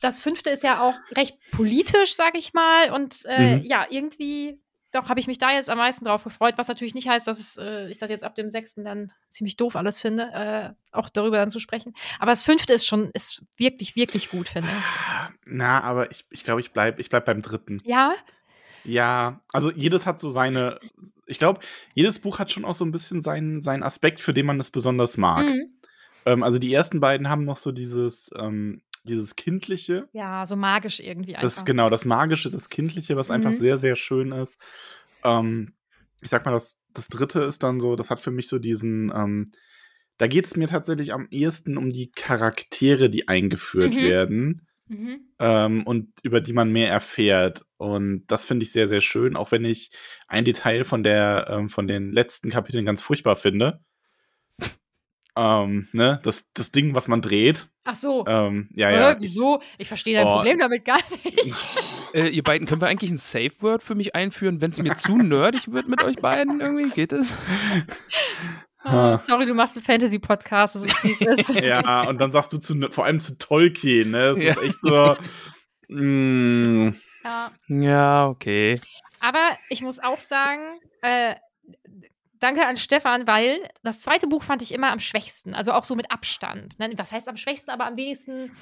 das fünfte ist ja auch recht politisch, sag ich mal. Und äh, Mhm. ja, irgendwie, doch, habe ich mich da jetzt am meisten drauf gefreut, was natürlich nicht heißt, dass es, äh, ich das jetzt ab dem sechsten dann ziemlich doof alles finde, äh, auch darüber dann zu sprechen. Aber das fünfte ist schon, ist wirklich, wirklich gut, finde ich. Na, aber ich, ich glaube, ich bleib, ich bleib beim dritten. Ja, Ja, also jedes hat so seine, ich glaube, jedes Buch hat schon auch so ein bisschen seinen, seinen Aspekt, für den man es besonders mag. mhm. Ähm, also die ersten beiden haben noch so dieses, ähm, dieses Kindliche. ja, so magisch irgendwie einfach. Das genau, das Magische, das Kindliche, was einfach Mhm. sehr, sehr schön ist. Ähm, ich sag mal, das, das dritte ist dann so, das hat für mich so diesen, ähm, da geht es mir tatsächlich am ehesten um die Charaktere, die eingeführt Mhm. werden Mhm. ähm, und über die man mehr erfährt. Und das finde ich sehr, sehr schön, auch wenn ich ein Detail von der, ähm, von den letzten Kapiteln ganz furchtbar finde. Ähm, ne, das, das Ding, was man dreht. Ach so. Ähm, ja, äh, ja. ich- wieso? Ich verstehe dein Oh. Problem damit gar nicht. Äh, ihr beiden, können wir eigentlich ein Safe Word für mich einführen, wenn es mir zu nerdig wird mit euch beiden irgendwie? Geht es? Ah, sorry, du machst einen Fantasy-Podcast, das ist wie es ist. ja, und dann sagst du zu, vor allem zu Tolkien, ne? Das Ja. ist echt so. mm, Ja. Ja, okay. Aber ich muss auch sagen, äh, danke an Stefan, weil das zweite Buch fand ich immer am schwächsten. Also auch so mit Abstand. Ne? Was heißt am schwächsten, aber am wenigsten.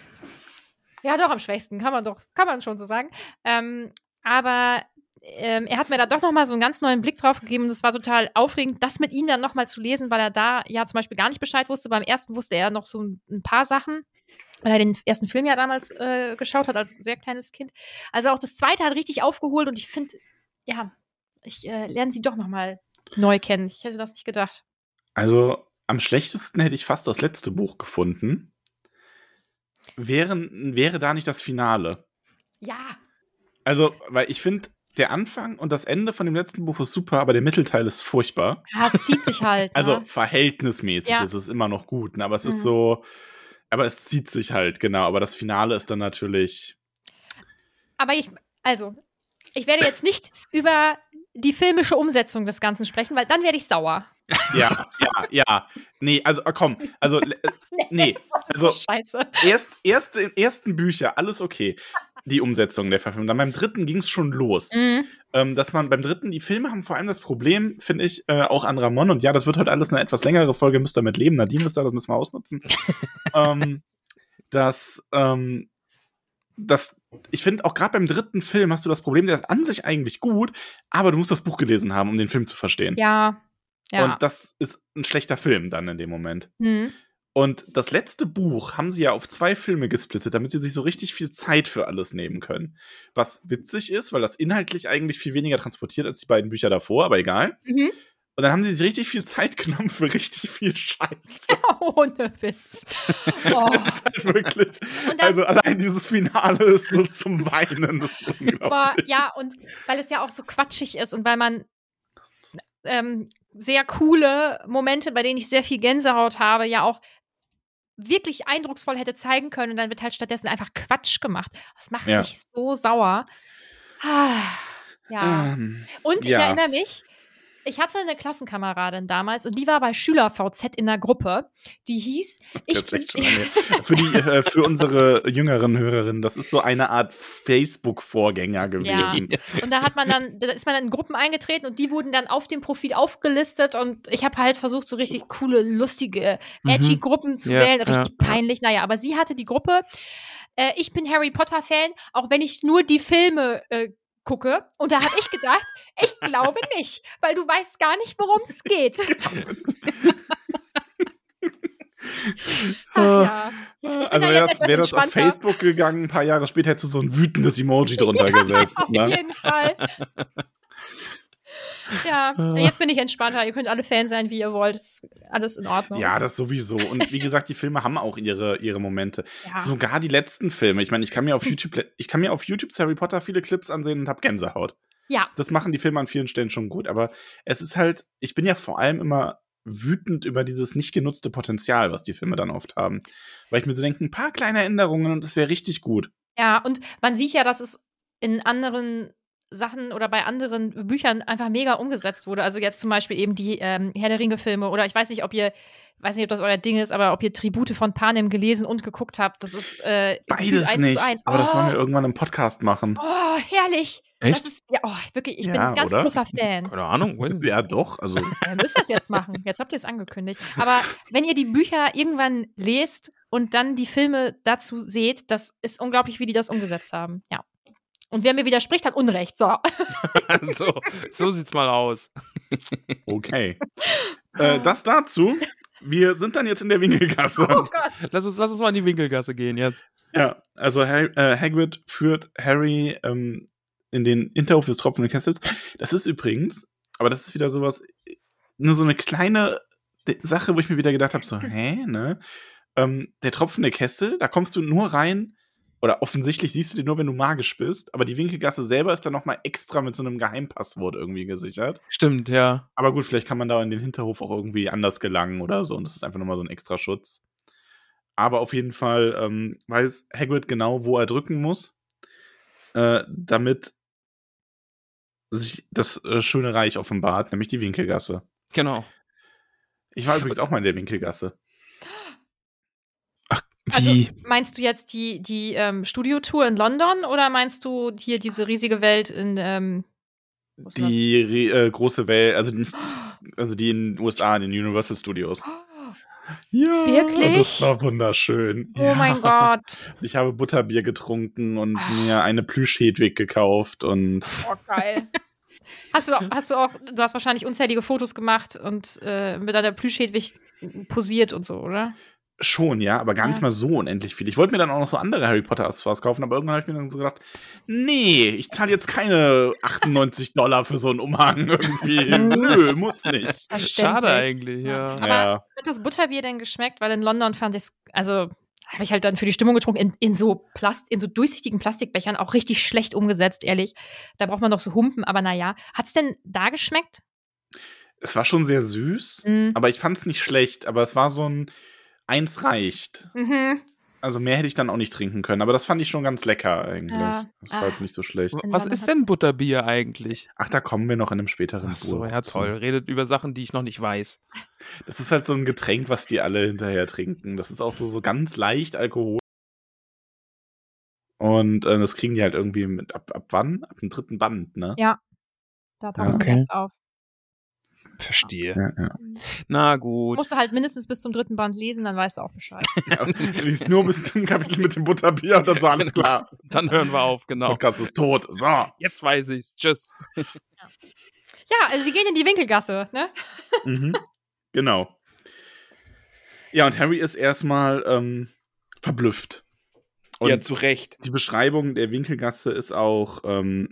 Ja, doch, am schwächsten, kann man doch, kann man schon so sagen. Ähm, aber ähm, er hat mir da doch nochmal so einen ganz neuen Blick drauf gegeben und es war total aufregend, das mit ihm dann nochmal zu lesen, weil er da ja zum Beispiel gar nicht Bescheid wusste. Beim ersten wusste er noch so ein, paar Sachen, weil er den ersten Film ja damals äh, geschaut hat als sehr kleines Kind. Also auch das zweite hat richtig aufgeholt und ich finde, ja, ich äh, lerne sie doch nochmal neu kennen. Ich hätte das nicht gedacht. Also, am schlechtesten hätte ich fast das letzte Buch gefunden. Wären, wäre da nicht das Finale. Ja, Also, weil ich finde, der Anfang und das Ende von dem letzten Buch ist super, aber der Mittelteil ist furchtbar. ja es zieht sich halt. Also ne? verhältnismäßig Ja. ist es immer noch gut, ne? aber es Mhm. ist so, aber es zieht sich halt, genau. Aber das Finale ist dann natürlich. Aber ich, also, ich werde jetzt nicht über die filmische Umsetzung des Ganzen sprechen, weil dann werde ich sauer. Ja, ja, ja. Nee, also äh, komm, also äh, nee, Also- so scheiße. erst, erst in ersten Bücher, alles okay. Die Umsetzung der Verfilmung. Dann beim dritten ging es schon los. Mhm. Ähm, dass man beim dritten, die Filme haben vor allem das Problem, finde ich, äh, auch an Ramon, und ja, das wird heute alles eine etwas längere Folge, müsst ihr damit leben. Nadine ist da, das müssen wir ausnutzen. ähm, dass, ähm, dass, ich finde, auch gerade beim dritten Film hast du das Problem, der ist an sich eigentlich gut, aber du musst das Buch gelesen haben, um den Film zu verstehen. Ja. Ja. Und das ist ein schlechter Film dann in dem Moment. Mhm. Und das letzte Buch haben sie ja auf zwei Filme gesplittet, damit sie sich so richtig viel Zeit für alles nehmen können. Was witzig ist, weil das inhaltlich eigentlich viel weniger transportiert als die beiden Bücher davor, aber egal. Mhm. Und dann haben sie sich richtig viel Zeit genommen für richtig viel Scheiße. Ohne Witz. Oh. Es ist halt wirklich. Dann- Also allein dieses Finale ist so zum Weinen. Das ist unglaublich. ja, und weil es ja auch so quatschig ist und weil man ähm, sehr coole Momente, bei denen ich sehr viel Gänsehaut habe, ja auch wirklich eindrucksvoll hätte zeigen können und dann wird halt stattdessen einfach Quatsch gemacht. Das macht Ja. mich so sauer. Ah, Ja. Ähm, Und ich ja. erinnere mich, ich hatte eine Klassenkameradin damals und die war bei SchülerVZ in der Gruppe. Die hieß, ich bin, echt schon lange. für, die, äh, für unsere jüngeren Hörerinnen, das ist so eine Art Facebook-Vorgänger gewesen. Und da hat man dann, da ist man dann in Gruppen eingetreten und die wurden dann auf dem Profil aufgelistet und ich habe halt versucht, so richtig coole, lustige, edgy Mhm. Gruppen zu Ja, wählen. Richtig ja, ja. peinlich. Naja, aber sie hatte die Gruppe. Äh, ich bin Harry Potter-Fan, auch wenn ich nur die Filme äh, gucke. Und da habe ich gedacht, ich glaube nicht, weil du weißt gar nicht, worum es geht. Ach, ja. Also wäre das, wär das auf. Facebook gegangen, ein paar Jahre später hättest du so ein wütendes Emoji drunter gesetzt. Auf Ne? jeden Fall. Ja, jetzt bin ich entspannter. Ihr könnt alle Fan sein, wie ihr wollt. Ist alles in Ordnung. Ja, das sowieso. Und wie gesagt, die Filme haben auch ihre, ihre Momente. Ja. Sogar die letzten Filme. Ich meine, ich kann mir auf YouTube, ich kann mir auf YouTube Harry Potter viele Clips ansehen und habe Gänsehaut. ja. Das machen die Filme an vielen Stellen schon gut. Aber es ist halt, ich bin ja vor allem immer wütend über dieses nicht genutzte Potenzial, was die Filme dann oft haben. Weil ich mir so denke, ein paar kleine Änderungen und es wäre richtig gut. Ja, und man sieht ja, dass es in anderen Sachen oder bei anderen Büchern einfach mega umgesetzt wurde. Also jetzt zum Beispiel eben die ähm, Herr der Ringe-Filme oder ich weiß nicht, ob ihr, weiß nicht, ob das euer Ding ist, aber ob ihr Tribute von Panem gelesen und geguckt habt. Das ist äh, Beides eins nicht. Zu eins. Aber das oh, wollen wir irgendwann im Podcast machen. oh, herrlich. Echt? Das ist, ja, oh, wirklich, ich bin Ja, ein ganz oder? großer Fan. Keine Ahnung. Ja, doch. Also, Ihr müsst das jetzt machen. Jetzt habt ihr es angekündigt. Aber wenn ihr die Bücher irgendwann lest und dann die Filme dazu seht, das ist unglaublich, wie die das umgesetzt haben. Ja. Und wer mir widerspricht, hat Unrecht. So. so, so sieht's mal aus. okay. äh, das dazu. Wir sind dann jetzt in der Winkelgasse. Oh Gott. Lass uns, lass uns mal in die Winkelgasse gehen jetzt. Ja, also Harry, äh, Hagrid führt Harry ähm, in den Hinterhof des tropfenden Kessels. Das ist übrigens, aber das ist wieder sowas, nur so eine kleine Sache, wo ich mir wieder gedacht habe, so, hä, ne? Ähm, der tropfende Kessel, da kommst du nur rein, oder offensichtlich siehst du den nur, wenn du magisch bist, aber die Winkelgasse selber ist dann nochmal extra mit so einem Geheimpasswort irgendwie gesichert. Stimmt, ja. Aber gut, vielleicht kann man da in den Hinterhof auch irgendwie anders gelangen oder so. Und das ist einfach nochmal so ein extra Schutz. Aber auf jeden Fall ähm, weiß Hagrid genau, wo er drücken muss. äh, damit sich das äh, schöne Reich offenbart, nämlich die Winkelgasse. Genau. Ich war übrigens auch mal in der Winkelgasse. Also meinst du jetzt die, die ähm, Studiotour in London oder meinst du hier diese riesige Welt in ähm, Die äh, große Welt, also, also die in den USA, in den Universal Studios. Ja, Wirklich? das war wunderschön. Oh mein Gott. Ich habe Butterbier getrunken und Ah. mir eine Plüsch-Hedwig gekauft und Oh, geil. Hast du, hast du auch, du hast wahrscheinlich unzählige Fotos gemacht und äh, mit deiner Plüschhedwig posiert und so, oder? Schon, ja, aber gar Ja. nicht mal so unendlich viel. Ich wollte mir dann auch noch so andere Harry Potter Accessoires kaufen, aber irgendwann habe ich mir dann so gedacht, nee, ich zahle jetzt keine 98 Dollar für so einen Umhang irgendwie. Nö, muss nicht. Schade eigentlich, ja. Aber Ja. hat das Butterbier denn geschmeckt? Weil in London fand ich es, also habe ich halt dann für die Stimmung getrunken, in, in, so Plast in so durchsichtigen Plastikbechern, auch richtig schlecht umgesetzt, ehrlich. Da braucht man doch so Humpen, aber naja. Hat es denn da geschmeckt? Es war schon sehr süß, Mhm. aber ich fand es nicht schlecht, aber es war so ein Eins reicht. Mhm. Also mehr hätte ich dann auch nicht trinken können, aber das fand ich schon ganz lecker eigentlich. Ja. Das war Ah. jetzt nicht so schlecht. Was ist denn Butterbier eigentlich? Ach, da kommen wir noch in einem späteren Ach so, Buch ja toll. Redet über Sachen, die ich noch nicht weiß. Das ist halt so ein Getränk, was die alle hinterher trinken. Das ist auch so, so ganz leicht Alkohol. Und äh, das kriegen die halt irgendwie mit ab, ab wann? Ab dem dritten Band, ne? Ja. Da taucht es Okay. erst auf. Verstehe. Ja, ja. Na gut. Musst du halt mindestens bis zum dritten Band lesen, dann weißt du auch Bescheid. ja. Er liest nur bis zum Kapitel mit dem Butterbier und dann so alles klar. Dann hören wir auf, genau. Podcast ist tot. So. Jetzt weiß ich's. Tschüss. ja, also sie gehen in die Winkelgasse, ne? Mhm. Genau. Ja, und Harry ist erstmal ähm, verblüfft. Und zu Recht. die Beschreibung der Winkelgasse ist auch, ähm,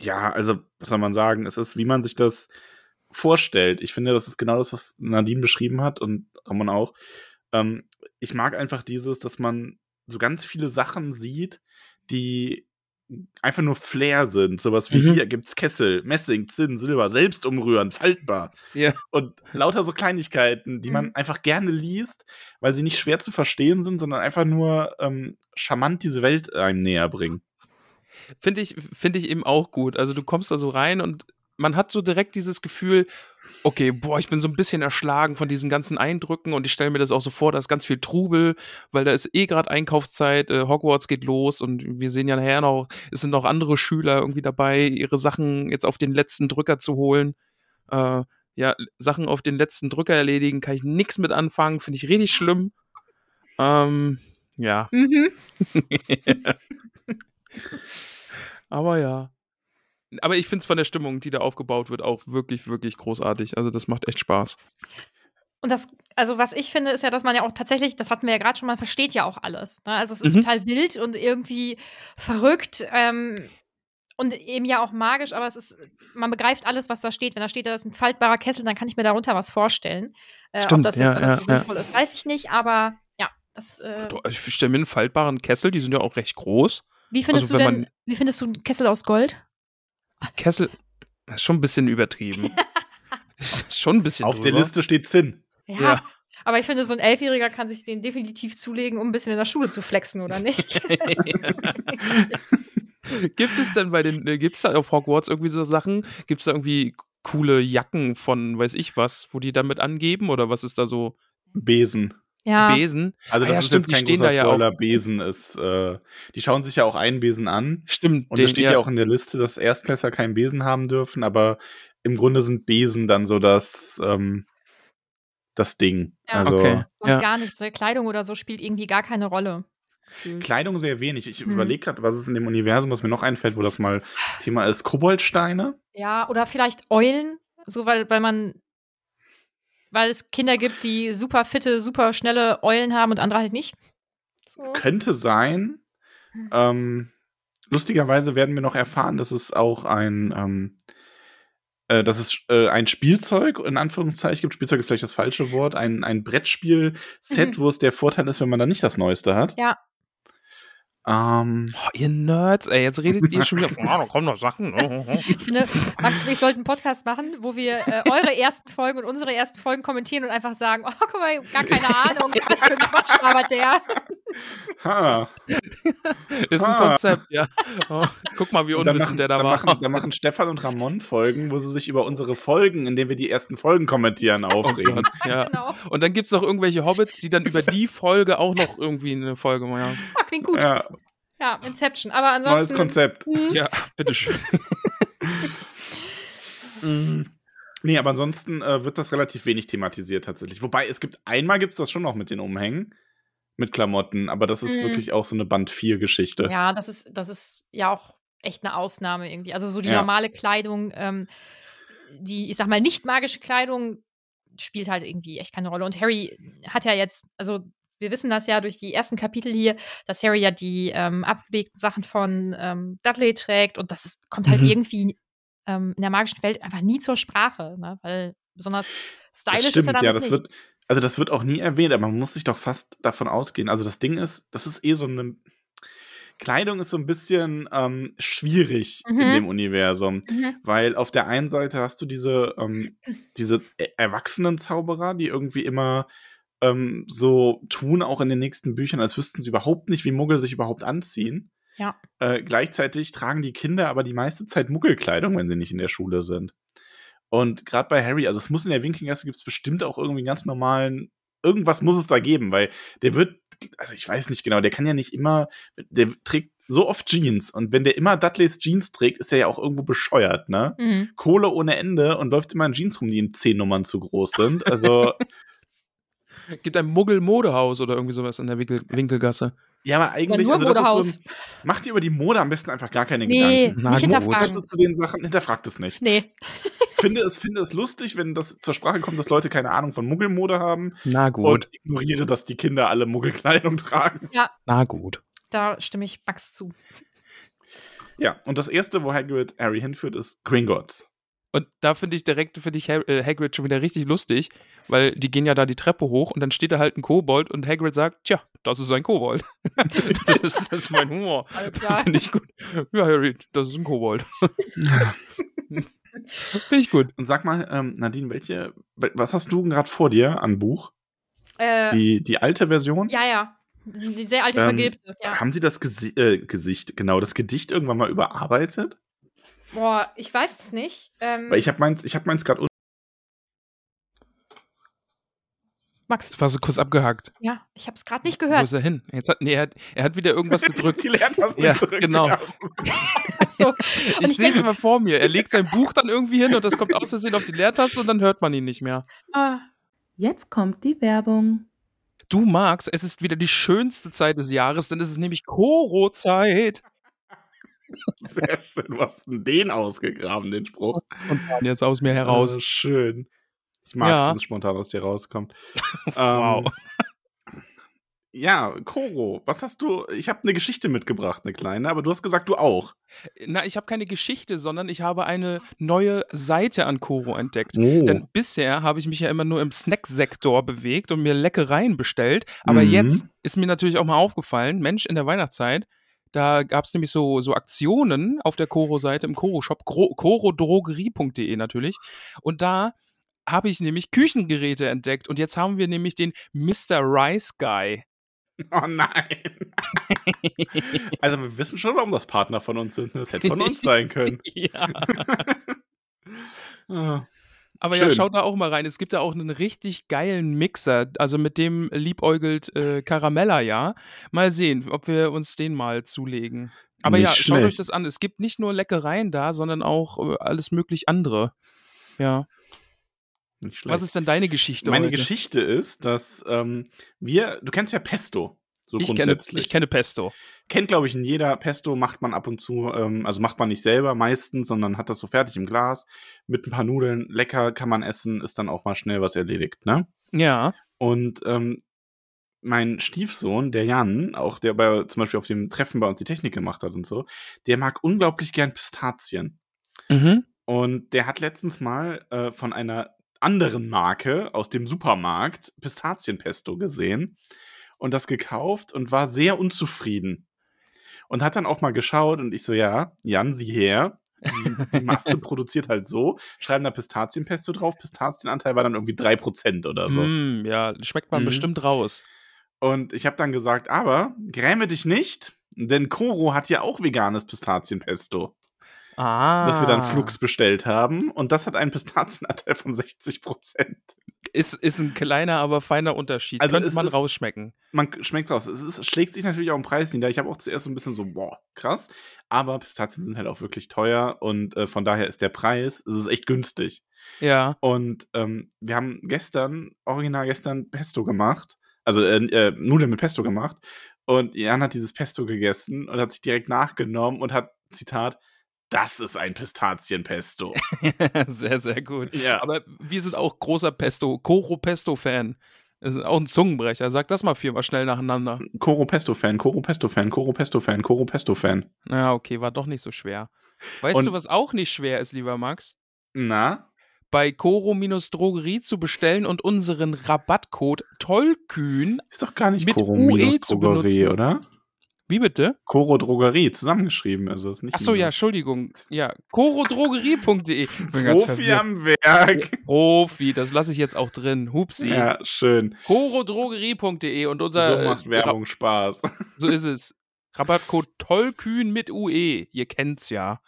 ja, also, was soll man sagen? Es ist, wie man sich das vorstellt. Ich finde, das ist genau das, was Nadine beschrieben hat und Ramon auch. Ähm, ich mag einfach dieses, dass man so ganz viele Sachen sieht, die einfach nur Flair sind. Sowas wie Mhm. hier gibt's Kessel, Messing, Zinn, Silber, selbst umrühren, faltbar. Ja. Und lauter so Kleinigkeiten, die man Mhm. einfach gerne liest, weil sie nicht schwer zu verstehen sind, sondern einfach nur ähm, charmant diese Welt einem näher bringen. Finde ich, finde ich eben auch gut. Also du kommst da so rein und man hat so direkt dieses Gefühl, okay, boah, ich bin so ein bisschen erschlagen von diesen ganzen Eindrücken und ich stelle mir das auch so vor, da ist ganz viel Trubel, weil da ist eh gerade Einkaufszeit, äh, Hogwarts geht los und wir sehen ja nachher noch, es sind noch andere Schüler irgendwie dabei, ihre Sachen jetzt auf den letzten Drücker zu holen. Äh, ja, Sachen auf den letzten Drücker erledigen, kann ich nichts mit anfangen, finde ich richtig schlimm. Ähm, ja, Mhm. aber ja. Aber ich finde es von der Stimmung, die da aufgebaut wird, auch wirklich, wirklich großartig. Also das macht echt Spaß. Und das, also was ich finde, ist ja, dass man ja auch tatsächlich, das hatten wir ja gerade schon, man versteht ja auch alles. Ne? Also es ist Mhm. total wild und irgendwie verrückt ähm, und eben ja auch magisch, aber es ist, man begreift alles, was da steht. Wenn da steht, da ist ein faltbarer Kessel, dann kann ich mir darunter was vorstellen. Äh, ob Stimmt, das ja, jetzt alles ja, so ja. sinnvoll ist, weiß ich nicht, aber ja, das. Äh, Ich stelle mir einen faltbaren Kessel, die sind ja auch recht groß. wie findest also du denn, man- wie findest du einen Kessel aus Gold? Kessel, das ist schon ein bisschen übertrieben. Das ist schon ein bisschen Auf der drüber. Liste steht Zinn. Ja. Ja. Aber ich finde, so ein Elfjähriger kann sich den definitiv zulegen, um ein bisschen in der Schule zu flexen, oder nicht? Gibt es denn bei den, äh, gibt es da auf Hogwarts irgendwie so Sachen? Gibt es da irgendwie coole Jacken von weiß ich was, wo die damit angeben? Oder was ist da so? Besen. Ja. Besen? Also Ah das ja, ist stimmt, jetzt kein die großer da ja auch. Spoiler. Besen ist, äh, die schauen sich ja auch einen Besen an. Stimmt. Und es steht ja. auch in der Liste, dass Erstklässler keinen Besen haben dürfen, aber im Grunde sind Besen dann so das, ähm, das Ding. Ja. Also Okay. Sonst Ja. gar nichts. ne? Kleidung oder so spielt irgendwie gar keine Rolle. Gefühlt. Kleidung sehr wenig. Ich Hm. überlege gerade, was ist in dem Universum, was mir noch einfällt, wo das mal Thema ist. Koboldsteine? Ja, oder vielleicht Eulen, so weil, weil man, weil es Kinder gibt, die super fitte, super schnelle Eulen haben und andere halt nicht. So. Könnte sein. Hm. Ähm, lustigerweise werden wir noch erfahren, dass es auch ein, ähm, äh, dass es äh, ein Spielzeug in Anführungszeichen gibt. Spielzeug ist vielleicht das falsche Wort. Ein, ein Brettspiel-Set, Mhm. wo es der Vorteil ist, wenn man da nicht das Neueste hat. Ja. Ähm, Boah, ihr Nerds, ey, jetzt redet ihr schon wieder. Oh, da kommen noch Sachen. Oh, oh, oh. Ich finde, Max und ich sollten einen Podcast machen, wo wir äh, eure ersten Folgen und unsere ersten Folgen kommentieren und einfach sagen, oh, guck mal, gar keine Ahnung, was für ein Quatsch labert der. Ha. Ist ein Ah. Konzept, ja. Oh, guck mal, wie unwissend der da dann war. Machen, dann machen Stefan und Ramon Folgen, wo sie sich über unsere Folgen, in denen wir die ersten Folgen kommentieren, Oh aufregen. Gott, ja. Genau. Und dann gibt's noch irgendwelche Hobbits, die dann über die Folge auch noch irgendwie eine Folge machen. Oh, klingt gut. Ja. Ja, Inception. Aber neues ansonsten. Konzept. Hm, Ja, bitteschön. Mm. Nee, aber ansonsten äh, wird das relativ wenig thematisiert tatsächlich. Wobei es gibt, einmal gibt es das schon noch mit den Umhängen, mit Klamotten, aber das ist Mhm. wirklich auch so eine Band 4 Geschichte. Ja, das ist, das ist ja auch echt eine Ausnahme irgendwie. Also so die Ja. normale Kleidung, ähm, die, ich sag mal, nicht magische Kleidung spielt halt irgendwie echt keine Rolle. Und Harry hat ja jetzt, also wir wissen das ja durch die ersten Kapitel hier, dass Harry ja die ähm, abgelegten Sachen von ähm, Dudley trägt und das kommt halt Mhm. irgendwie ähm, in der magischen Welt einfach nie zur Sprache, ne? weil besonders stylisch Das ist er stimmt, damit ja, das nicht. wird, also das wird auch nie erwähnt, aber man muss sich doch fast davon ausgehen. Also das Ding ist, das ist eh so eine Kleidung ist so ein bisschen ähm, schwierig in Mhm. dem Universum, Mhm. weil auf der einen Seite hast du diese, ähm, diese e- Erwachsenen-Zauberer, die irgendwie immer ähm, so tun, auch in den nächsten Büchern, als wüssten sie überhaupt nicht, wie Muggel sich überhaupt anziehen. Ja. Äh, gleichzeitig tragen die Kinder aber die meiste Zeit Muggelkleidung, wenn sie nicht in der Schule sind. Und gerade bei Harry, also es muss in der Winkelgasse gibt es bestimmt auch irgendwie einen ganz normalen, irgendwas muss es da geben, weil der wird, also ich weiß nicht genau, der kann ja nicht immer, der trägt so oft Jeans und wenn der immer Dudleys Jeans trägt, ist er ja auch irgendwo bescheuert, ne? Mhm. Kohle ohne Ende und läuft immer in Jeans rum, die in zehn Nummern zu groß sind. Also, Gibt ein Muggel-Modehaus oder irgendwie sowas in der Winkel Winkelgasse. ja, aber eigentlich, nur also das ist so ein, macht ihr über die Mode am besten einfach gar keine Nee, Gedanken. Na nicht hinterfragen. Zu den Sachen, hinterfragt es nicht. Nee. finde es, finde es lustig, wenn das zur Sprache kommt, dass Leute keine Ahnung von Muggelmode haben Na gut, und ignoriere, dass die Kinder alle Muggelkleidung tragen. na gut. Da stimme ich Max zu. Ja, und das erste, wo Hagrid Harry hinführt, ist Gringotts. Und da finde ich direkt, finde ich äh, Hagrid schon wieder richtig lustig, weil die gehen ja da die Treppe hoch und dann steht da halt ein Kobold und Hagrid sagt, tja, das ist ein Kobold. das, ist, das ist mein Humor. Alles klar. Finde ich gut. Ja, Harry, das ist ein Kobold. Finde ich gut. Und sag mal, ähm, Nadine, welche, was hast du gerade vor dir an Buch? Äh, Die, die alte Version? ja, ja. Die sehr alte Ähm, Vergilbte. Ja. Haben sie das Gesi äh, Gesicht, genau, das Gedicht irgendwann mal überarbeitet? Boah, ich weiß es nicht. Ähm, Weil ich habe meins, ich habe meins gerade Max, Das war so kurz abgehakt. ja, ich habe es gerade nicht Wo gehört. ist er hin? Jetzt hat, nee, er hat, er hat wieder irgendwas gedrückt. die Leertaste Ja, gedrückt. genau. Ja. So. Ich, ich sehe es immer vor mir. Er legt sein Buch dann irgendwie hin und das kommt aus Versehen auf die Leertaste und dann hört man ihn nicht mehr. Ah, Jetzt kommt die Werbung. Du magst, es ist wieder die schönste Zeit des Jahres, denn es ist nämlich Koro-Zeit. Sehr schön. Du hast den ausgegraben, den Spruch. Und jetzt aus mir heraus. Äh, schön. Ich mag es, Ja. wenn es spontan aus dir rauskommt. Wow. Ähm, ja, Koro, was hast du? Ich habe eine Geschichte mitgebracht, eine kleine, aber du hast gesagt, du auch. Na, ich habe keine Geschichte, sondern ich habe eine neue Seite an Koro entdeckt. Oh. Denn bisher habe ich mich ja immer nur im Snacksektor bewegt und mir Leckereien bestellt. Aber Mhm. jetzt ist mir natürlich auch mal aufgefallen, Mensch, in der Weihnachtszeit, da gab es nämlich so, so Aktionen auf der Koro-Seite im Koro-Shop, korodrogerie.de natürlich. Und da habe ich nämlich Küchengeräte entdeckt. Und jetzt haben wir nämlich den Mr. Rice Guy. Oh nein. also wir wissen schon, warum das Partner von uns sind. Das hätte von uns sein können. ja. Ah. Aber ja, Schön. schaut da auch mal rein. Es gibt da auch einen richtig geilen Mixer. Also mit dem liebäugelt äh, Caramella, ja. Mal sehen, ob wir uns den mal zulegen. Aber Nicht ja, schaut euch schlecht. das an. Es gibt nicht nur Leckereien da, sondern auch äh, alles möglich andere. Ja. Nicht schlecht. Was ist denn deine Geschichte Meine heute? Geschichte ist, dass ähm, wir, du kennst ja Pesto. So ich kenne, ich kenne Pesto. Kennt, glaube ich, in jeder. Pesto macht man ab und zu, ähm, also macht man nicht selber meistens, sondern hat das so fertig im Glas. Mit ein paar Nudeln, lecker kann man essen, ist dann auch mal schnell was erledigt, ne? Ja. Und ähm, mein Stiefsohn, der Jan, auch der bei zum Beispiel auf dem Treffen bei uns die Technik gemacht hat und so, der mag unglaublich gern Pistazien. Mhm. Und der hat letztens mal äh, von einer anderen Marke aus dem Supermarkt Pistazienpesto gesehen und das gekauft und war sehr unzufrieden. Und hat dann auch mal geschaut und ich so, ja, Jan, sieh her. Die, die Masse produziert halt so, schreiben da Pistazienpesto drauf, Pistazienanteil war dann irgendwie 3% oder so. Mm, ja, schmeckt man Mhm. bestimmt raus. Und ich habe dann gesagt, aber gräme dich nicht, denn Koro hat ja auch veganes Pistazienpesto. Ah. Das wir dann Flux bestellt haben. Und das hat einen Pistazienanteil von 60 Prozent. Ist, ist ein kleiner, aber feiner Unterschied. Also Könnte es man ist- rausschmecken. Man schmeckt raus. Es ist, schlägt sich natürlich auch im Preis nieder. Ich habe auch zuerst so ein bisschen so, boah, krass. Aber Pistazien sind halt auch wirklich teuer und äh, von daher ist der Preis, es ist echt günstig. Ja. Und ähm, wir haben gestern, original gestern, Pesto gemacht. Also äh, äh, Nudeln mit Pesto gemacht. Und Jan hat dieses Pesto gegessen und hat sich direkt nachgenommen und hat, Zitat, das ist ein Pistazienpesto. sehr, sehr gut. ja. Aber wir sind auch großer Pesto, Koro-Pesto-Fan. Das ist auch ein Zungenbrecher. Sag das mal viermal schnell nacheinander. Koro Pesto-Fan, Koro Pesto-Fan, Koro Pesto-Fan, Koro Pesto-Fan. Na, okay, war doch nicht so schwer. Weißt Und- du, was auch nicht schwer ist, lieber Max? Na? Bei Koro-Drogerie zu bestellen und unseren Rabattcode Tollkühn. Ist doch gar nicht Mit Koro UE minus zu Drogerie, benutzen. oder? Wie bitte? Koro Drogerie, zusammengeschrieben. Also ist nicht Achso, ja. Entschuldigung. Ja, korodrogerie.de. Profi am Werk. Profi, das lasse ich jetzt auch drin. Hupsi. Ja, schön. Korodrogerie.de und unser. so macht äh, Werbung Spaß. Ra- so ist es. Rabattcode Tollkühn mit UE. Ihr kennt's ja.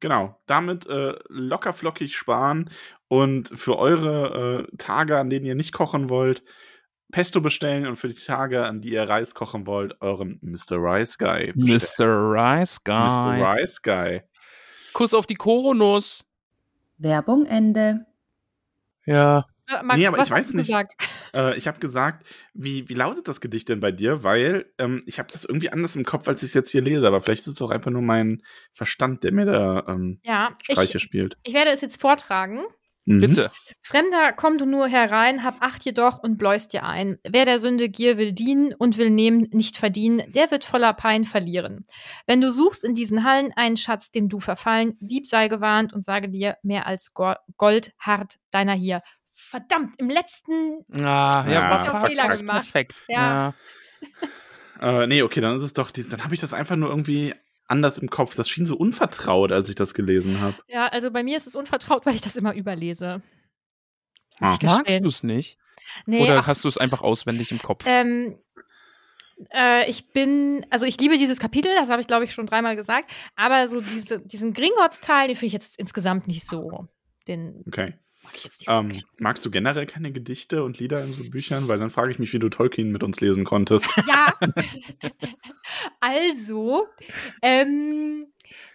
Genau, damit äh, locker flockig sparen und für eure äh, Tage, an denen ihr nicht kochen wollt, Pesto bestellen und für die Tage, an die ihr Reis kochen wollt, euren Mr. Rice Guy bestellen. Mr. Rice Guy. Mr. Rice Guy. Kuss auf die Koronuss. Werbung Ende. Ja. Äh, Max, Nee, aber was ich weiß hast du nicht. gesagt? Äh, ich habe gesagt, wie, wie lautet das Gedicht denn bei dir? Weil ähm, ich habe das irgendwie anders im Kopf, als ich es jetzt hier lese. Aber vielleicht ist es auch einfach nur mein Verstand, der mir da ähm, Ja, Streiche ich, spielt. ich werde es jetzt vortragen. Mhm. Bitte. Fremder, komm du nur herein, hab Acht jedoch und bläust dir ein. Wer der Sünde Gier will dienen und will nehmen, nicht verdienen, der wird voller Pein verlieren. Wenn du suchst in diesen Hallen einen Schatz, dem du verfallen, Dieb sei gewarnt und sage dir, mehr als Go Gold hart deiner hier. Verdammt, im letzten, Ah, ja, Ja, was fast Fehler gemacht. perfekt. Ja. Äh, nee, okay, dann ist es doch, die, dann habe ich das einfach nur irgendwie anders im Kopf. Das schien so unvertraut, als ich das gelesen habe. ja, also bei mir ist es unvertraut, weil ich das immer überlese. Ah. Muss ich Magst du es nicht? Nee, Oder ach, hast du es einfach auswendig im Kopf? Ähm, äh, ich bin, also ich liebe dieses Kapitel, das habe ich glaube ich schon dreimal gesagt, aber so diese, diesen Gringotts-Teil, den finde ich jetzt insgesamt nicht so, den Okay. Mag ich jetzt nicht so. Ähm, magst du generell keine Gedichte und Lieder in so Büchern? Weil dann frage ich mich, wie du Tolkien mit uns lesen konntest. Ja, also, ähm,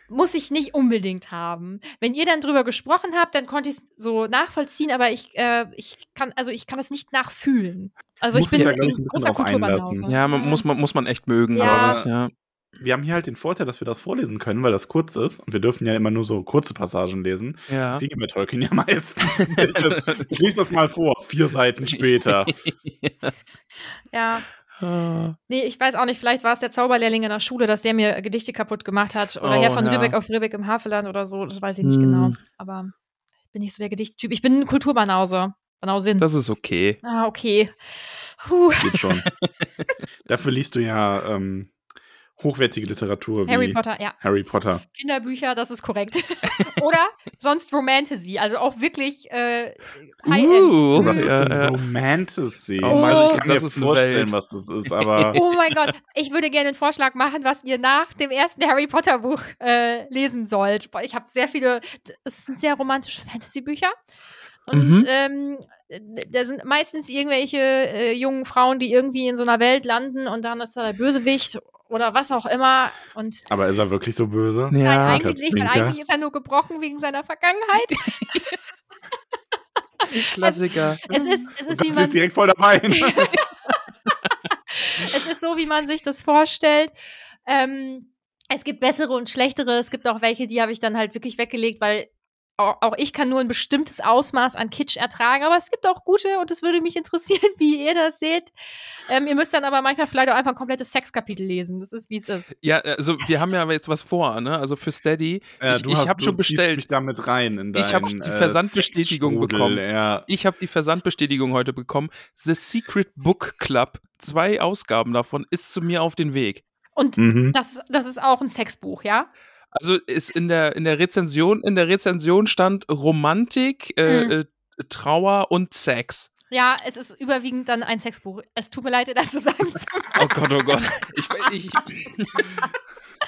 muss ich nicht unbedingt haben. Wenn ihr dann drüber gesprochen habt, dann konnte ich es so nachvollziehen, aber ich, äh, ich kann, also ich kann das nicht nachfühlen. Also Muss ich bin da, ich, ein bisschen drauf einlassen. Ja, man, muss, man, muss man echt mögen, Ja. glaube ich. Ja. Wir haben hier halt den Vorteil, dass wir das vorlesen können, weil das kurz ist. Und wir dürfen ja immer nur so kurze Passagen lesen. ja. Liegen bei Tolkien ja meistens. ich, ich lese das mal vor, vier Seiten später. Ja, Ah. Nee, ich weiß auch nicht, vielleicht war es der Zauberlehrling in der Schule, dass der mir Gedichte kaputt gemacht hat. Oder Oh, Herr von ja. Ribbeck auf Ribbeck im Havelland oder so, das weiß ich nicht Hm. genau. Aber ich bin nicht so der Gedichttyp. Ich bin ein Kulturbanause. Banausin. Das ist okay. ah, okay. Puh. Geht schon. Dafür liest du ja ähm, hochwertige Literatur wie Harry Potter, ja. Harry Potter. Kinderbücher, das ist korrekt. oder sonst Romantasy, also auch wirklich äh, High-End. Uh, Was ist denn ja. Romantasy? Oh, also ich kann das mir vorstellen, Welt. was das ist, aber Oh mein Gott, ich würde gerne einen Vorschlag machen, was ihr nach dem ersten Harry Potter Buch äh, lesen sollt. Boah, Ich habe sehr viele, es sind sehr romantische Fantasy-Bücher. Und Mhm. ähm, da sind meistens irgendwelche äh, jungen Frauen, die irgendwie in so einer Welt landen und dann ist da der Bösewicht oder was auch immer. Und aber ist er wirklich so böse? nein, Ja, eigentlich nicht, weil eigentlich ist er nur gebrochen wegen seiner Vergangenheit. Klassiker. es ist, es ist, wie ist direkt voll dabei. es ist so, wie man sich das vorstellt. Ähm, es gibt bessere und schlechtere. Es gibt auch welche, die habe ich dann halt wirklich weggelegt, weil auch, auch ich kann nur ein bestimmtes Ausmaß an Kitsch ertragen. Aber es gibt auch gute und es würde mich interessieren, wie ihr das seht. Ähm, ihr müsst dann aber manchmal vielleicht auch einfach ein komplettes Sexkapitel lesen. Das ist, wie es ist. Ja, also wir haben ja jetzt was vor, ne? Also für Steady. Äh, ich du ich hast- habe schon bestellt. mich damit rein in Ich hab dein, die äh, Versandbestätigung Sexstrudel, bekommen. Ja. Ich habe die Versandbestätigung heute bekommen. The Secret Book Club, zwei Ausgaben davon, ist zu mir auf den Weg. Und Mhm. das, das ist auch ein Sexbuch, ja? Also ist in der in der Rezension in der Rezension stand Romantik, äh, Mhm. Trauer und Sex. Ja, es ist überwiegend dann ein Sexbuch. Es tut mir leid, das zu sagen. zu Oh Gott, oh Gott. Ich, ich,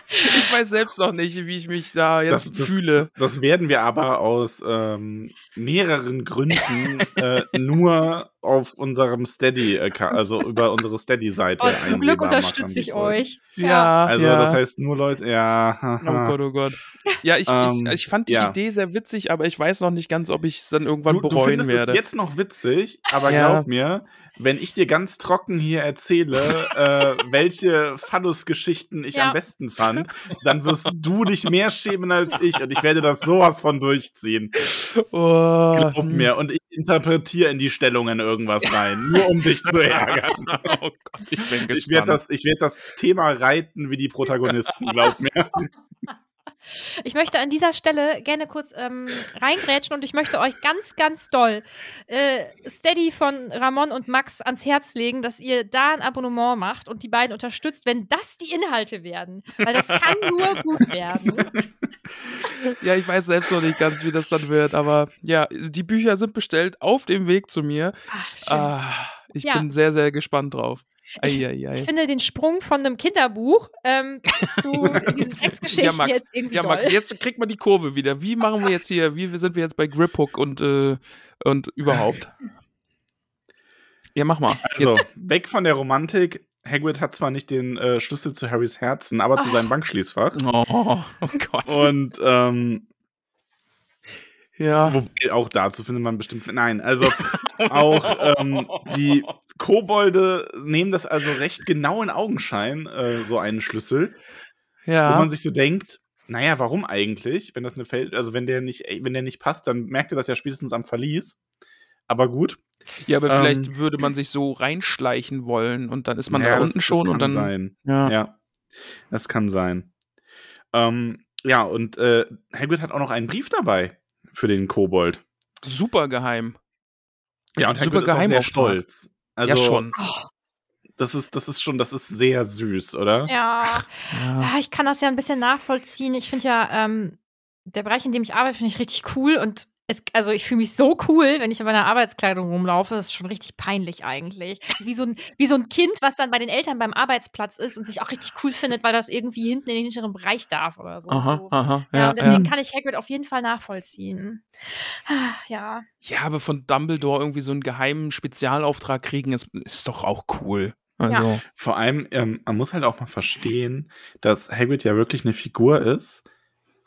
ich weiß selbst noch nicht, wie ich mich da jetzt Das, das, fühle. das werden wir aber aus ähm, mehreren Gründen äh, nur auf unserem Steady, also über unsere Steady-Seite Oh, zum Glück unterstütze ich euch. Ja, Also ja. das heißt nur Leute, ja. Oh. Gott, oh Gott. Ja, ich, Ähm, ich, ich fand die ja. Idee sehr witzig, aber ich weiß noch nicht ganz, ob ich es dann irgendwann Du, du bereuen findest werde. es jetzt noch witzig, aber Ja. glaub mir, wenn ich dir ganz trocken hier erzähle, äh, welche Phallus-Geschichten ich Ja. am besten fand, dann wirst du dich mehr schämen als ich und ich werde das sowas von durchziehen. oh, Glaub hm. mir. Und ich interpretiere in die Stellungen irgendwas rein, nur um dich zu ärgern. Oh Gott, ich bin gespannt. Ich werde das, ich werd das Thema reiten wie die Protagonisten, glaub mir. Ich möchte an dieser Stelle gerne kurz ähm, reingrätschen und ich möchte euch ganz, ganz doll äh, Steady von Ramon und Max ans Herz legen, dass ihr da ein Abonnement macht und die beiden unterstützt, wenn das die Inhalte werden. Weil das kann nur gut werden. Ja, ich weiß selbst noch nicht ganz, wie das dann wird, aber ja, die Bücher sind bestellt auf dem Weg zu mir. Ach, schön. Ah, ich Ja. bin sehr, sehr gespannt drauf. Ich-. Ich finde den Sprung von einem Kinderbuch ähm, zu diesen Sexgeschichten Ja, Max. jetzt irgendwie Ja, Max, doll. jetzt kriegt man die Kurve wieder. Wie machen wir jetzt hier, wie sind wir jetzt bei Grip Hook und, äh, und überhaupt? Ja, mach mal. Also, weg von der Romantik. Hagrid hat zwar nicht den äh, Schlüssel zu Harrys Herzen, aber zu Ah. seinem Bankschließfach. Oh, oh Gott. Und ähm, ja. wobei auch dazu findet man bestimmt. Nein, also auch ähm, die Kobolde nehmen das also recht genau in Augenschein, äh, so einen Schlüssel, wo Ja. man sich so denkt, naja, warum eigentlich? Wenn das eine Feld, also wenn der nicht, wenn der nicht passt, dann merkt ihr das ja spätestens am Verlies. Aber gut. Ja, aber vielleicht ähm, würde man sich so reinschleichen wollen und dann ist man Ja, da das- unten das schon kann und dann. Sein. Ja. Ja, das kann sein. Ähm, ja, und äh, Hagrid hat auch noch einen Brief dabei für den Kobold. Super geheim. Ja, und Super Hagrid ist auch sehr stolz. Also, ja, schon. Das ist, das ist schon, das ist sehr süß, oder? Ja. Ja. Ah, ich kann das ja ein bisschen nachvollziehen. Ich finde ja, ähm, der Bereich, in dem ich arbeite, finde ich richtig cool und es, also ich fühle mich so cool, wenn ich in meiner Arbeitskleidung rumlaufe. Das ist schon richtig peinlich eigentlich. Das ist wie so, ein, wie so ein Kind, was dann bei den Eltern beim Arbeitsplatz ist und sich auch richtig cool findet, weil das irgendwie hinten in den hinteren Bereich darf oder so. Aha, so. aha. Ja, Ja, und deswegen ja. kann ich Hagrid auf jeden Fall nachvollziehen. Ja. ja, aber von Dumbledore irgendwie so einen geheimen Spezialauftrag kriegen, ist, ist doch auch cool. Also, Vor allem, ähm, man muss halt auch mal verstehen, dass Hagrid ja wirklich eine Figur ist.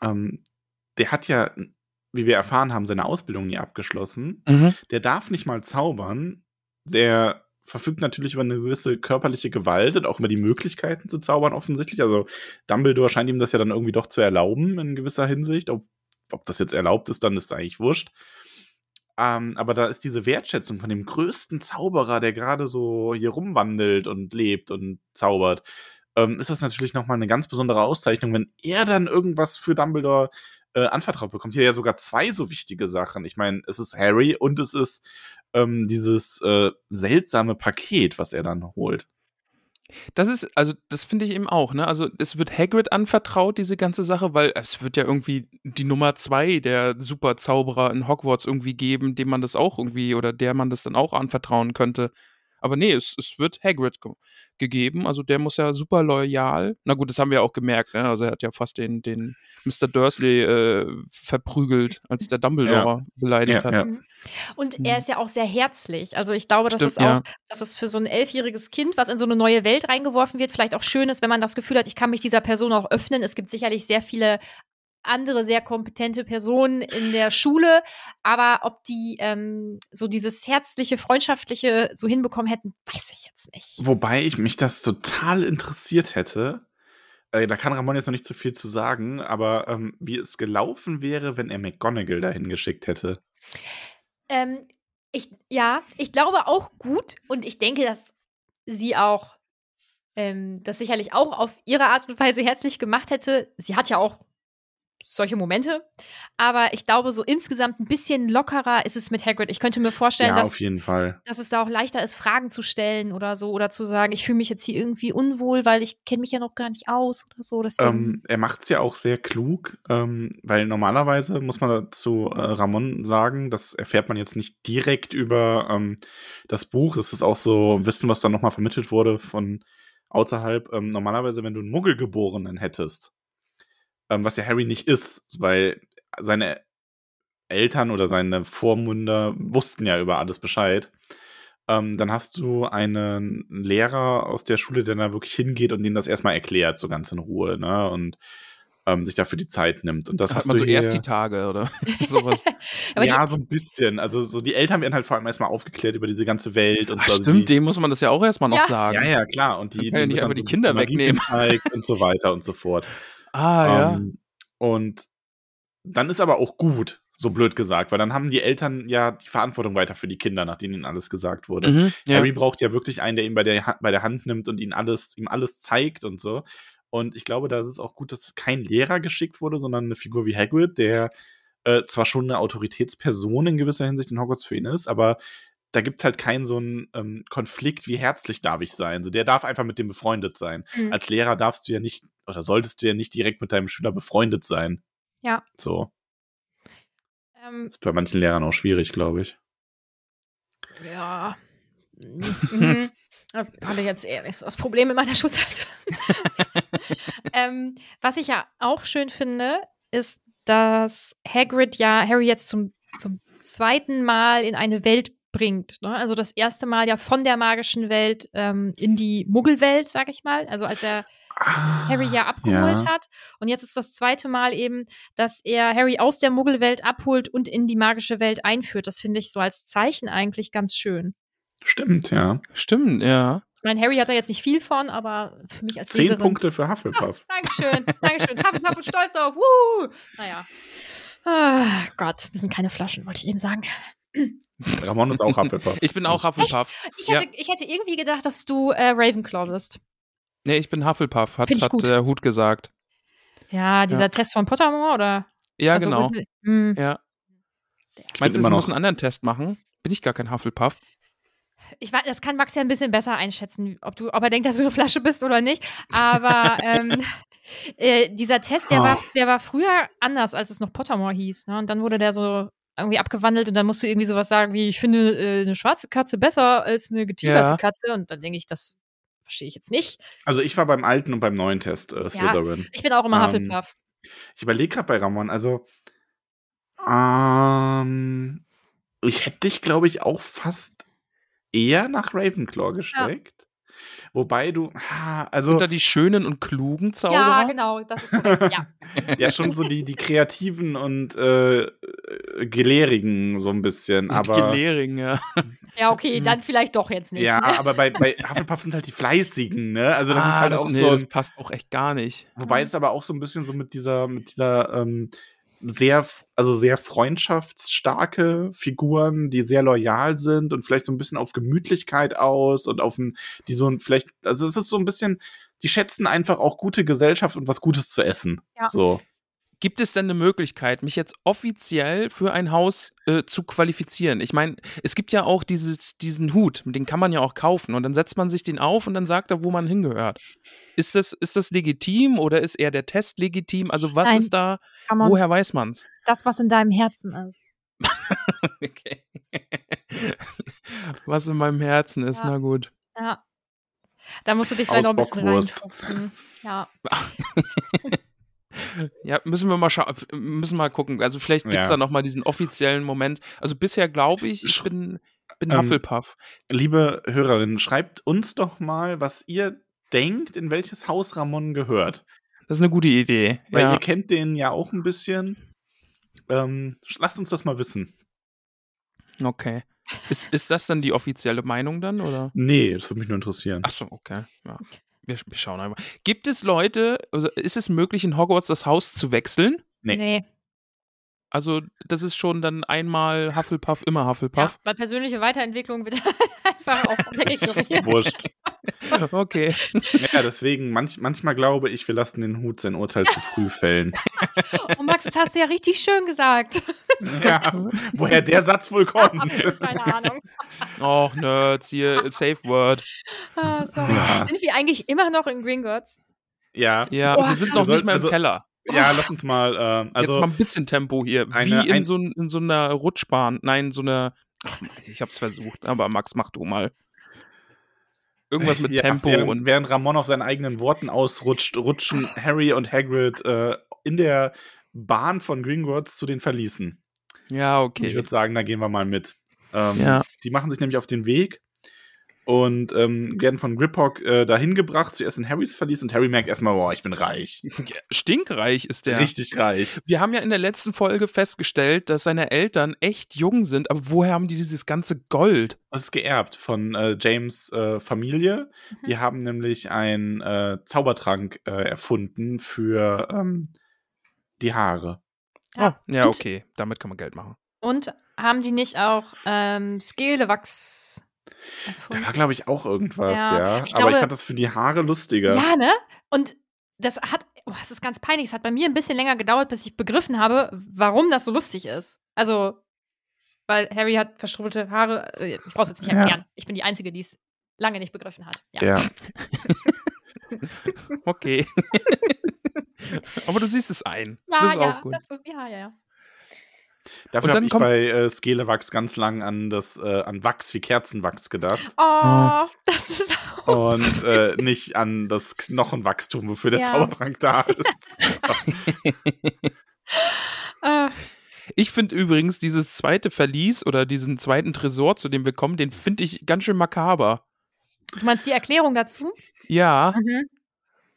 Ähm, der hat ja, wie wir erfahren haben, seine Ausbildung nie abgeschlossen. mhm. Der darf nicht mal zaubern. Der verfügt natürlich über eine gewisse körperliche Gewalt und auch über die Möglichkeiten zu zaubern offensichtlich. Also Dumbledore scheint ihm das ja dann irgendwie doch zu erlauben in gewisser Hinsicht. Ob, ob das jetzt erlaubt ist, dann ist eigentlich wurscht. Ähm, aber da ist diese Wertschätzung von dem größten Zauberer, der gerade so hier rumwandelt und lebt und zaubert, ähm, ist das natürlich nochmal eine ganz besondere Auszeichnung, wenn er dann irgendwas für Dumbledore äh, anvertraut bekommt. Hier ja sogar zwei so wichtige Sachen. Ich meine, es ist Harry und es ist ähm, dieses äh, seltsame Paket, was er dann holt. Das ist, also das finde ich eben auch, ne? Also es wird Hagrid anvertraut, diese ganze Sache, weil es wird ja irgendwie die Nummer zwei der Superzauberer in Hogwarts irgendwie geben, dem man das auch irgendwie oder der man das dann auch anvertrauen könnte. Aber nee, es, es wird Hagrid ge gegeben, also der muss ja super loyal. Na gut, das haben wir auch gemerkt, ne? Also er hat ja fast den, den Mr. Dursley äh, verprügelt, als der Dumbledore beleidigt Ja, hat. ja. Und Mhm. er ist ja auch sehr herzlich. Also ich glaube, das Stimmt, ist auch, ja. dass es für so ein elfjähriges Kind, was in so eine neue Welt reingeworfen wird, vielleicht auch schön ist, wenn man das Gefühl hat, ich kann mich dieser Person auch öffnen. Es gibt sicherlich sehr viele andere sehr kompetente Personen in der Schule, aber ob die ähm, so dieses herzliche, freundschaftliche so hinbekommen hätten, weiß ich jetzt nicht. Wobei ich mich das total interessiert hätte. Äh, da kann Ramon jetzt noch nicht so viel zu sagen, aber ähm, wie es gelaufen wäre, wenn er McGonagall dahin geschickt hätte. Ähm, ich, ja, ich glaube auch gut und ich denke, dass sie auch ähm, das sicherlich auch auf ihre Art und Weise herzlich gemacht hätte. Sie hat ja auch solche Momente. Aber ich glaube, so insgesamt ein bisschen lockerer ist es mit Hagrid. Ich könnte mir vorstellen, Ja, dass, auf jeden Fall. dass es da auch leichter ist, Fragen zu stellen oder so. Oder zu sagen, ich fühle mich jetzt hier irgendwie unwohl, weil ich kenne mich ja noch gar nicht aus oder so. Ähm, er macht es ja auch sehr klug, ähm, weil normalerweise muss man dazu äh, Ramon sagen, das erfährt man jetzt nicht direkt über ähm, das Buch. Das ist auch so Wissen, was dann nochmal vermittelt wurde von außerhalb. Ähm, normalerweise, wenn du einen Muggelgeborenen hättest, ähm, was ja Harry nicht ist, weil seine Eltern oder seine Vormünder wussten ja über alles Bescheid. Ähm, dann hast du einen Lehrer aus der Schule, der da wirklich hingeht und denen das erstmal erklärt, so ganz in Ruhe, ne? Und ähm, sich dafür die Zeit nimmt. Und das Hat hast man du so hier, erst die Tage oder sowas. aber ja, die, so ein bisschen. Also so die Eltern werden halt vor allem erstmal aufgeklärt über diese ganze Welt und Ach, so. Also stimmt, die, dem muss man das ja auch erstmal noch Ja. sagen. ja, ja, klar. Und die, kann ja nicht einfach die so ein Kinder wegnehmen. gezeigt und so weiter und so fort. Ah, ja. Ähm, und dann ist aber auch gut, so blöd gesagt, weil dann haben die Eltern ja die Verantwortung weiter für die Kinder, nachdem ihnen alles gesagt wurde. Mhm, ja. Harry braucht ja wirklich einen, der ihn bei der, Ha- bei der Hand nimmt und ihn alles, ihm alles zeigt und so. Und ich glaube, da ist es auch gut, dass kein Lehrer geschickt wurde, sondern eine Figur wie Hagrid, der äh, zwar schon eine Autoritätsperson in gewisser Hinsicht in Hogwarts für ihn ist, aber da gibt es halt keinen so einen ähm, Konflikt, wie herzlich darf ich sein. So, der darf einfach mit dem befreundet sein. Mhm. Als Lehrer darfst du ja nicht, oder solltest du ja nicht direkt mit deinem Schüler befreundet sein. Ja. So. ähm, Ist bei manchen Lehrern auch schwierig, glaube ich. ja. Mhm. Das hatte ich jetzt eher nicht so das Problem in meiner Schulzeit. ähm, was ich ja auch schön finde, ist, dass Hagrid ja Harry jetzt zum, zum zweiten Mal in eine Welt bringt. Ne? Also das erste Mal ja von der magischen Welt ähm, in die Muggelwelt, sag ich mal. Also als er Harry ja abgeholt hat. Und jetzt ist das zweite Mal eben, dass er Harry aus der Muggelwelt abholt und in die magische Welt einführt. Das finde ich so als Zeichen eigentlich ganz schön. Stimmt, ja. Stimmt, ja. Ich meine, Harry hat da jetzt nicht viel von, aber für mich als Zehn Leserin. Punkte für Hufflepuff. Dankeschön, Dankeschön. Hufflepuff und stolz drauf. Woo! Naja. Ah, Gott, wir sind keine Flaschen, wollte ich eben sagen. Ramon ist auch Hufflepuff. Ich bin auch Hufflepuff. Ich hätte, ich hätte irgendwie gedacht, dass du äh, Ravenclaw bist. Nee, ich bin Hufflepuff, hat, hat der Hut gesagt. Ja, dieser Ja. Test von Pottermore, oder? Ja, Also, genau. wissen- Hm. Ja. Ich Meinst du, ich muss einen anderen Test machen? Bin ich gar kein Hufflepuff? Ich weiß, das kann Max ja ein bisschen besser einschätzen, ob, du, ob er denkt, dass du eine Flasche bist oder nicht. Aber ähm, äh, dieser Test, der war, der war früher anders, als es noch Pottermore hieß. Ne? Und dann wurde der so irgendwie abgewandelt und dann musst du irgendwie sowas sagen wie, ich finde äh, eine schwarze Katze besser als eine getigerte Ja. Katze. Und dann denke ich, das verstehe ich jetzt nicht. Also ich war beim alten und beim neuen Test äh, Slytherin. Ich bin auch immer Ähm, Hufflepuff. Ich überlege gerade bei Ramon, also ähm, ich hätte dich, glaube ich, auch fast eher nach Ravenclaw gesteckt. Wobei du, also Sind da die schönen und klugen Zauberer? Ja, genau, das ist korrekt. Ja. ja schon so die, die kreativen und äh, äh, gelehrigen so ein bisschen, aber Gelehring, ja. ja, okay, dann vielleicht doch jetzt nicht. ja, ne? aber bei, bei Hufflepuff sind halt die fleißigen, ne? Also das ist ah, halt das, auch nee, so das passt auch echt gar nicht. Wobei es aber auch so ein bisschen so mit dieser, mit dieser ähm, sehr, also sehr freundschaftsstarke Figuren, die sehr loyal sind und vielleicht so ein bisschen auf Gemütlichkeit aus und auf ein, die so ein, vielleicht, also es ist so ein bisschen, die schätzen einfach auch gute Gesellschaft und was Gutes zu essen. Ja. So. Gibt es denn eine Möglichkeit, mich jetzt offiziell für ein Haus äh, zu qualifizieren? Ich meine, es gibt ja auch dieses, diesen Hut, den kann man ja auch kaufen und dann setzt man sich den auf und dann sagt er, wo man hingehört. Ist das, ist das legitim oder ist eher der Test legitim? Also was Nein. ist da, man woher weiß man's? das, was in deinem Herzen ist. Okay. Was in meinem Herzen ist, Ja. na gut. Ja. Da musst du dich vielleicht noch ein bisschen reinfuchsen. Ja. Ja, müssen wir mal schauen, müssen mal gucken. Also vielleicht gibt es Ja. da nochmal diesen offiziellen Moment. Also bisher glaube ich, ich bin, bin Ähm, Hufflepuff. Liebe Hörerinnen, schreibt uns doch mal, was ihr denkt, in welches Haus Ramon gehört. Das ist eine gute Idee. Weil ja. ihr kennt den ja auch ein bisschen. Ähm, lasst uns das mal wissen. Okay. Ist, ist das dann die offizielle Meinung dann, oder? Nee, das würde mich nur interessieren. Achso, okay. Ja. Wir, wir schauen einfach. Gibt es Leute, also ist es möglich, in Hogwarts das Haus zu wechseln? Nee. Nee. Also, das ist schon dann einmal Hufflepuff, immer Ja, Hufflepuff. weil persönliche Weiterentwicklung wird einfach auch ist wurscht. Okay. Ja, deswegen, manch, manchmal glaube ich, wir lassen den Hut sein Urteil zu früh fällen. Oh, Max, das hast du ja richtig schön gesagt. ja, woher der Satz wohl kommt. Keine Ahnung. Och, Nerds, hier, Safe Word. Ah, sorry. Ja. Sind wir eigentlich immer noch in Gringotts? Ja, Ja, Oh, wir sind noch nicht mal im Also- Keller. ja, lass uns mal, Jetzt also, mal ein bisschen Tempo hier. eine- Wie in, ein- so, in so einer Rutschbahn. Nein, so eine. Ach, ich hab's versucht, aber Max, mach du mal. Irgendwas mit ja, Tempo während, und. während Ramon auf seinen eigenen Worten ausrutscht, rutschen Harry und Hagrid äh, in der Bahn von Gringotts zu den Verließen. Ja, okay. Ich würde sagen, da gehen wir mal mit. Ähm, Ja. Die machen sich nämlich auf den Weg und ähm, werden von Griphock äh, dahin gebracht, zuerst in Harrys Verlies und Harry merkt erstmal, boah, ich bin reich. Stinkreich ist der. Richtig reich. Wir haben ja in der letzten Folge festgestellt, dass seine Eltern echt jung sind, aber woher haben die dieses ganze Gold? Das ist geerbt von äh, James äh, Familie. Mhm. Die haben nämlich einen äh, Zaubertrank äh, erfunden für ähm, die Haare. Ja. Oh, ja, okay. Damit kann man Geld machen. Und haben die nicht auch ähm, Skelewachs Da erfunden? war, glaube ich, auch irgendwas, Ja, ja. ich Aber glaube- ich fand das für die Haare lustiger. Ja, ne? Und das hat, oh, das ist ganz peinlich. Es hat bei mir ein bisschen länger gedauert, bis ich begriffen habe, warum das so lustig ist. Also, weil Harry hat verstrubbelte Haare. äh, Ich brauch's jetzt nicht Ja. erklären. Ich bin die Einzige, die es lange nicht begriffen hat. Ja. Ja. Okay. aber du siehst es ein. Ja, das ist ja, auch gut. Das ist, ja, ja, ja. Dafür habe ich bei äh, Skelewachs ganz lang an das äh, an Wachs wie Kerzenwachs gedacht Oh, das ist auch. und äh, nicht an das Knochenwachstum, wofür der Ja. Zaubertrank da ist. Äh, Ich finde übrigens dieses zweite Verlies oder diesen zweiten Tresor, zu dem wir kommen, den finde ich ganz schön makaber. du meinst die Erklärung dazu? Ja, Mhm.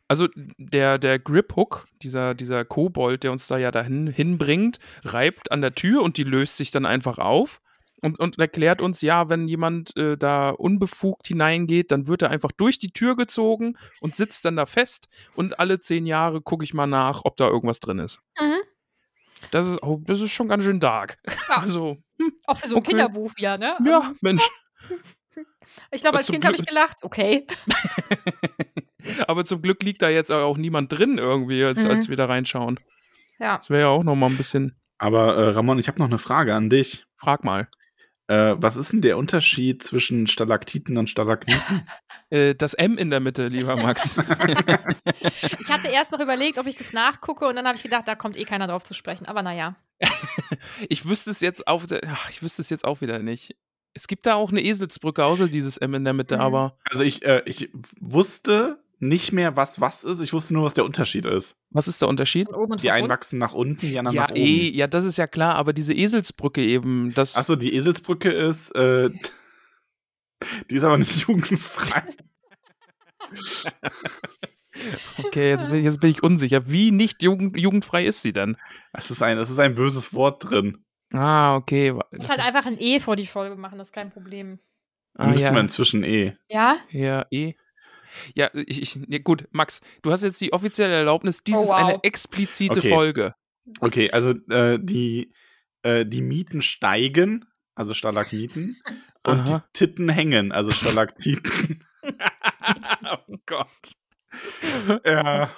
Also der, der Griphook, dieser, dieser Kobold, der uns da ja dahin hinbringt, reibt an der Tür und die löst sich dann einfach auf und, und erklärt uns, ja, wenn jemand äh, da unbefugt hineingeht, dann wird er einfach durch die Tür gezogen und sitzt dann da fest und alle zehn Jahre gucke ich mal nach, ob da irgendwas drin ist. Mhm. Das ist, oh, das ist schon ganz schön dark. Ja. Also, Auch für so ein Okay. Kinderbuch wieder, ne? ja, Mensch. Ich glaube, als Zum Kind habe ich gelacht. Okay. Aber zum Glück liegt da jetzt auch niemand drin irgendwie, als, Mhm. als wir da reinschauen. Ja. Das wäre ja auch noch mal ein bisschen. Aber äh, Ramon, ich habe noch eine Frage an dich. Frag mal. Äh, was ist denn der Unterschied zwischen Stalaktiten und Stalagniten? Äh, das M in der Mitte, lieber Max. Ich hatte erst noch überlegt, ob ich das nachgucke und dann habe ich gedacht, da kommt eh keiner drauf zu sprechen. Aber naja. ich wüsste es jetzt auch, ach, ich wüsste es jetzt auch wieder nicht. Es gibt da auch eine Eselsbrücke, außer dieses M in der Mitte, Mhm. aber Also ich, äh, ich wusste nicht mehr, was was ist. Ich wusste nur, was der Unterschied ist. was ist der Unterschied? Von oben und Die einen unten. wachsen nach unten, die anderen Ja, nach oben. eh, ja, das ist ja klar, aber diese Eselsbrücke eben, das. Achso, die Eselsbrücke ist, äh, die ist aber nicht jugendfrei. Okay, jetzt bin, jetzt bin ich unsicher. Wie nicht jugend, jugendfrei ist sie denn? Es ist ein, es ist ein böses Wort drin. Ah, okay. Ich muss halt einfach ein E vor die Folge machen, das ist kein Problem. ah, Müssen ja. wir inzwischen eh. Ja? Ja, eh. Ja, ich, ich, ja, gut, Max, du hast jetzt die offizielle Erlaubnis, dies Oh, ist wow. eine explizite Okay. Folge. Okay, also äh, die, äh, die Mieten steigen, also Stalagmiten, und Aha. die Titten hängen, also Stalaktiten. oh Gott. ja.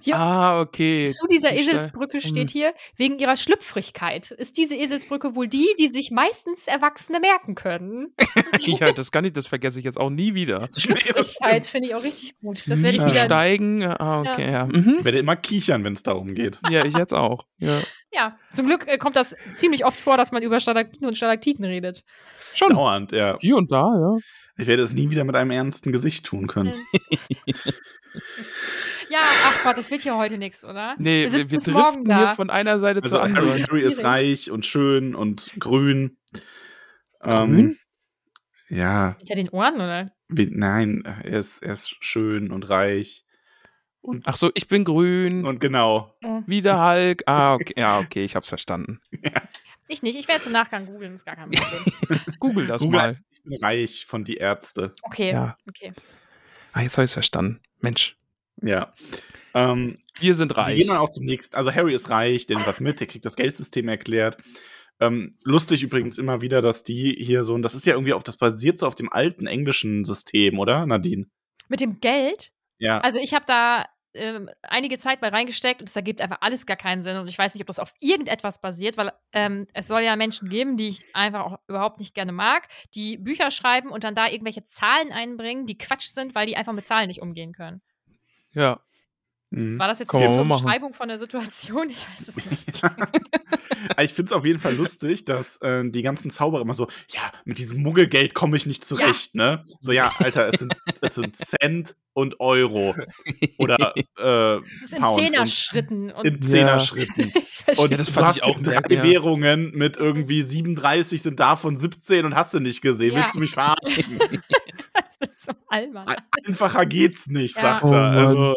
Hier Ah, okay. zu dieser Die Ste- Eselsbrücke steht Hm. hier, wegen ihrer Schlüpfrigkeit ist diese Eselsbrücke wohl die, die sich meistens Erwachsene merken können. ja, das kann ich, das vergesse ich jetzt auch nie wieder. Schlüpfrigkeit finde ich auch richtig gut. Das werde ich wieder. steigen. Ah, okay, ja. Mhm. Ich werde immer kichern, wenn es darum geht. Ja, ich jetzt auch. Ja. Ja, zum Glück äh, kommt das ziemlich oft vor, dass man über Stalaktiten und Stalaktiten redet. Schon. Dauernd, ja. Hier und da, ja. Ich werde es nie wieder mit einem ernsten Gesicht tun können. Ja, ach Gott, das wird hier heute nichts, oder? Nee, wir, sind wir bis morgen driften hier da. von einer Seite Also zur anderen. Harry ist Schwierig. reich und schön und grün. Ähm, Grün? ja, Hinter den Ohren, oder? wie, nein, er ist, er ist schön und reich. Und, Ach so, ich bin grün. und genau. wie der Hulk. Ah, okay. Ja, okay, ich hab's verstanden. Ich nicht. Ich werde es im Nachgang googeln, ist gar kein Problem. Google das Google, mal. Ich bin reich von die Ärzte. Okay, Ja. okay. Ah, jetzt habe ich verstanden. Mensch, Ja. Ähm, wir sind Die reich. gehen dann auch zum nächsten. Also Harry ist reich, der nimmt was mit, der kriegt das Geldsystem erklärt. Ähm, lustig übrigens immer wieder, dass die hier so, und das ist ja irgendwie auf, das basiert so auf dem alten englischen System, oder, Nadine? Mit dem Geld? Ja. Also ich habe da ähm, einige Zeit mal reingesteckt und es ergibt einfach alles gar keinen Sinn. Und ich weiß nicht, ob das auf irgendetwas basiert, weil ähm, es soll ja Menschen geben, die ich einfach auch überhaupt nicht gerne mag, die Bücher schreiben und dann da irgendwelche Zahlen einbringen, die Quatsch sind, weil die einfach mit Zahlen nicht umgehen können. Ja. Mhm. War das jetzt eine. Beschreibung von der Situation? Ich weiß es nicht. ich finde es auf jeden Fall lustig, dass äh, die ganzen Zauberer immer so, ja, mit diesem Muggelgeld komme ich nicht zurecht, ne? So, ja, Alter, es sind, es sind Cent und Euro. Oder äh, Es ist in Zehner-Schritten. Und in Zehner-Schritten. Und Ja, das du fand hast ich auch drei ja. Währungen mit irgendwie 37 sind davon 17 und hast du nicht gesehen. Ja. Willst du mich verarschen? das ist so albern. Einfacher geht's nicht, Ja. sagt Oh er. Mann. Also,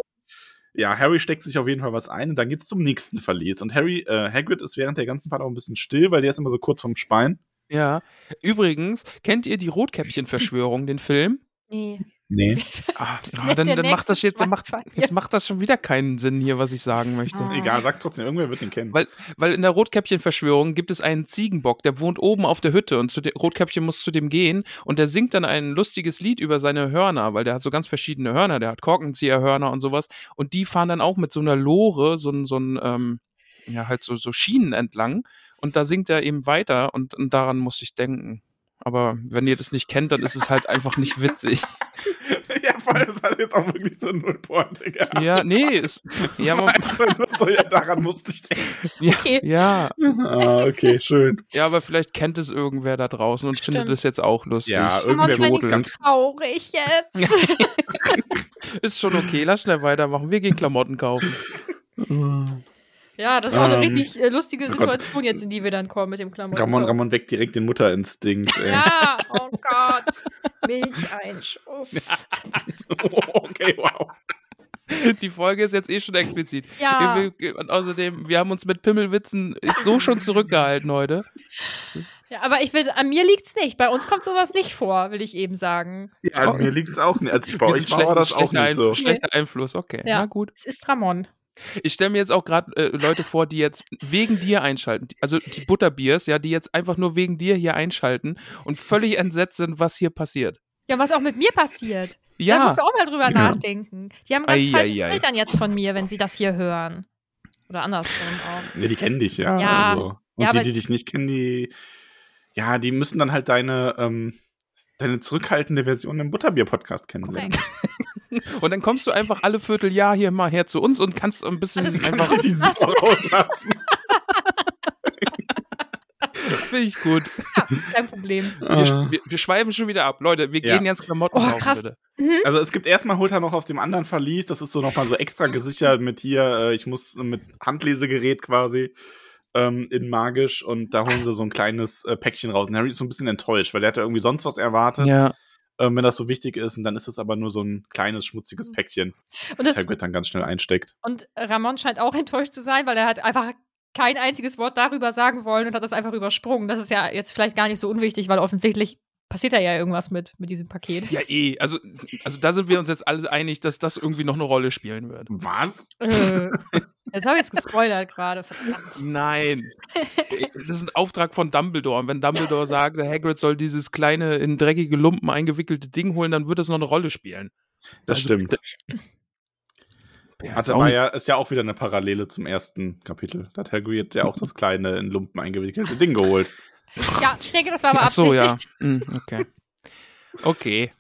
ja, Harry steckt sich auf jeden Fall was ein und dann geht's zum nächsten Verlies. Und Harry, äh, Hagrid ist während der ganzen Fahrt auch ein bisschen still, weil der ist immer so kurz vorm Spein. Ja. Übrigens, kennt ihr die Rotkäppchen-Verschwörung, den Film? Nee. Nee. Ah, ja, dann, dann macht das jetzt, dann macht, jetzt macht das schon wieder keinen Sinn hier, was ich sagen möchte. Ah. Egal, sag's trotzdem, irgendwer wird den kennen. Weil, weil in der Rotkäppchen-Verschwörung gibt es einen Ziegenbock, der wohnt oben auf der Hütte und zu dem, Rotkäppchen muss zu dem gehen und der singt dann ein lustiges Lied über seine Hörner, weil der hat so ganz verschiedene Hörner, der hat Korkenzieherhörner und sowas und die fahren dann auch mit so einer Lore, so ein, so ein ähm, ja, halt so, so Schienen entlang und da singt er eben weiter und, und daran muss ich denken. Aber wenn ihr das nicht kennt, dann ist es halt einfach nicht witzig. ja, vor allem, das hat jetzt auch wirklich so eine Nullpointe gehabt. Ja, nee, ist, Das ja, war einfach nur so, ja, daran musste ich denken. ja, Okay. ja, Ah, okay, schön. ja, aber vielleicht kennt es irgendwer da draußen und findet Stimmt. es jetzt auch lustig. Ja, irgendwer so rodelt. traurig jetzt. Ist schon okay, lass schnell weitermachen. Wir gehen Klamotten kaufen. Ja, das ist auch eine Ähm, richtig äh, lustige oh. Situation jetzt, in die wir dann kommen mit dem Klamotten. Ramon, Ramon weckt direkt den Mutterinstinkt. Ey. Ja, oh Gott. Milcheinschuss. okay, wow. Die Folge ist jetzt eh schon explizit. Ja. Und außerdem, wir haben uns mit Pimmelwitzen so schon zurückgehalten heute. ja, aber ich will, an mir liegt's nicht. Bei uns kommt sowas nicht vor, will ich eben sagen. Ja, an mir liegt es auch nicht. Als ich bei euch war, war das auch nicht schlechter so. Schlechter Einfluss, okay. Ja. Na gut. Es ist Ramon. Ich stelle mir jetzt auch gerade äh, Leute vor, die jetzt wegen dir einschalten. Also die Butterbiers, ja, die jetzt einfach nur wegen dir hier einschalten und völlig entsetzt sind, was hier passiert. Ja, was auch mit mir passiert. Da Ja, musst du auch mal drüber Ja. nachdenken. Die haben ganz Ei, falsches ei, ei. Bild dann jetzt von mir, wenn sie das hier hören. Oder andersrum auch. Ne, die kennen dich, ja. Ja. Also. Und Ja, die, die dich nicht kennen, die, ja, die müssen dann halt deine, ähm, deine zurückhaltende Version im Butterbier-Podcast kennenlernen. Und dann kommst du einfach alle Vierteljahr hier mal her zu uns und kannst ein bisschen Alles einfach. Rauslassen. Finde ich gut. Kein Problem. Wir, Ah. wir, wir schweifen schon wieder ab. Leute, wir Ja. gehen jetzt Klamotten Oh, kaufen, krass. bitte. Also es gibt erstmal holt er noch aus dem anderen Verlies, das ist so nochmal so extra gesichert mit hier, äh, ich muss mit Handlesegerät quasi ähm, in magisch und da holen sie so ein kleines äh, Päckchen raus. Und Harry ist so ein bisschen enttäuscht, weil er hatte irgendwie sonst was erwartet, Ja. Ähm, wenn das so wichtig ist und dann ist es aber nur so ein kleines, schmutziges Päckchen, Und, das das, Hagrid dann ganz schnell einsteckt. und Ramon scheint auch enttäuscht zu sein, weil er hat einfach kein einziges Wort darüber sagen wollen und hat das einfach übersprungen. Das ist ja jetzt vielleicht gar nicht so unwichtig, weil offensichtlich passiert da ja irgendwas mit, mit diesem Paket. Ja, eh. Also, also da sind wir uns jetzt alle einig, dass das irgendwie noch eine Rolle spielen wird. Was? Äh, jetzt habe ich es gespoilert gerade. Verdammt. Nein. Das ist ein Auftrag von Dumbledore. Und wenn Dumbledore sagt, Hagrid soll dieses kleine, in dreckige Lumpen eingewickelte Ding holen, dann wird das noch eine Rolle spielen. Das Also, stimmt. Ja, Also war ja, ist ja auch wieder eine Parallele zum ersten Kapitel. Da hat Hagrid ja auch das kleine in Lumpen eingewickelte Ding geholt. Ja, ich denke, das war aber Ach so, ja. Hm, okay. Okay,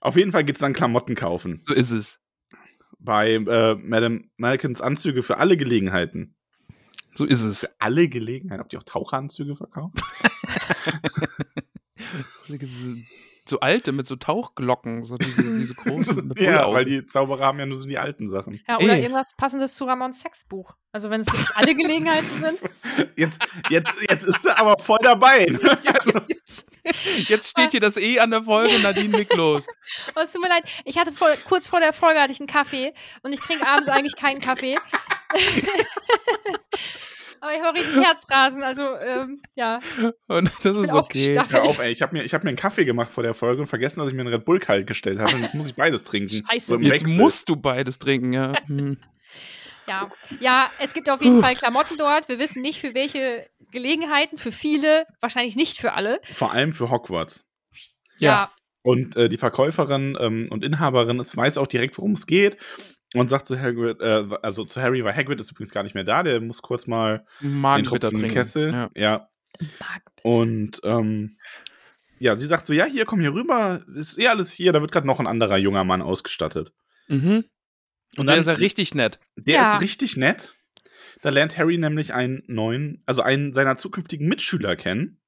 Auf jeden Fall geht's dann Klamotten kaufen. so ist es. Bei äh, Madame Malkins Anzüge für alle Gelegenheiten. So ist es. Für alle Gelegenheiten. Habt ihr auch Taucheranzüge verkauft? So alte mit so Tauchglocken, so diese, diese großen. mit ja, weil die Zauberer haben ja nur so die alten Sachen. Ja, oder Eh. irgendwas passendes zu Ramons Sexbuch. Also wenn es wirklich alle Gelegenheiten sind. Jetzt, jetzt, jetzt ist er aber voll dabei. ne? Ja, jetzt, jetzt steht hier das E an der Folge und Nadine legt los. Oh, es tut mir leid. Ich hatte vor, kurz vor der Folge hatte ich einen Kaffee und ich trinke abends eigentlich keinen Kaffee. Aber ich habe richtig Herzrasen, also ähm, ja. Und das ist okay. Hör auf, ey. Ich habe mir, ich hab mir einen Kaffee gemacht vor der Folge und vergessen, dass ich mir einen Red Bull kalt gestellt habe. Und jetzt muss ich beides trinken. Scheiße. im Jetzt Wechsel. musst du beides trinken, ja. Hm. Ja, ja, es gibt auf jeden Fall Klamotten dort. Wir wissen nicht für welche Gelegenheiten, für viele, wahrscheinlich nicht für alle. Vor allem für Hogwarts. Ja. Und äh, die Verkäuferin ähm, und Inhaberin ist, weiß auch direkt, worum es geht. Und sagt zu Hagrid, äh, also zu Harry, weil Hagrid ist übrigens gar nicht mehr da, der muss kurz mal den Tropfen trinken. Kessel. Ja. ja. Und ähm, ja, sie sagt so, ja, hier, komm hier rüber, ist eh alles hier, da wird gerade noch ein anderer junger Mann ausgestattet. Mhm. Und der dann- ist ja richtig nett. Der Ja. ist richtig nett. Da lernt Harry nämlich einen neuen, also einen seiner zukünftigen Mitschüler kennen.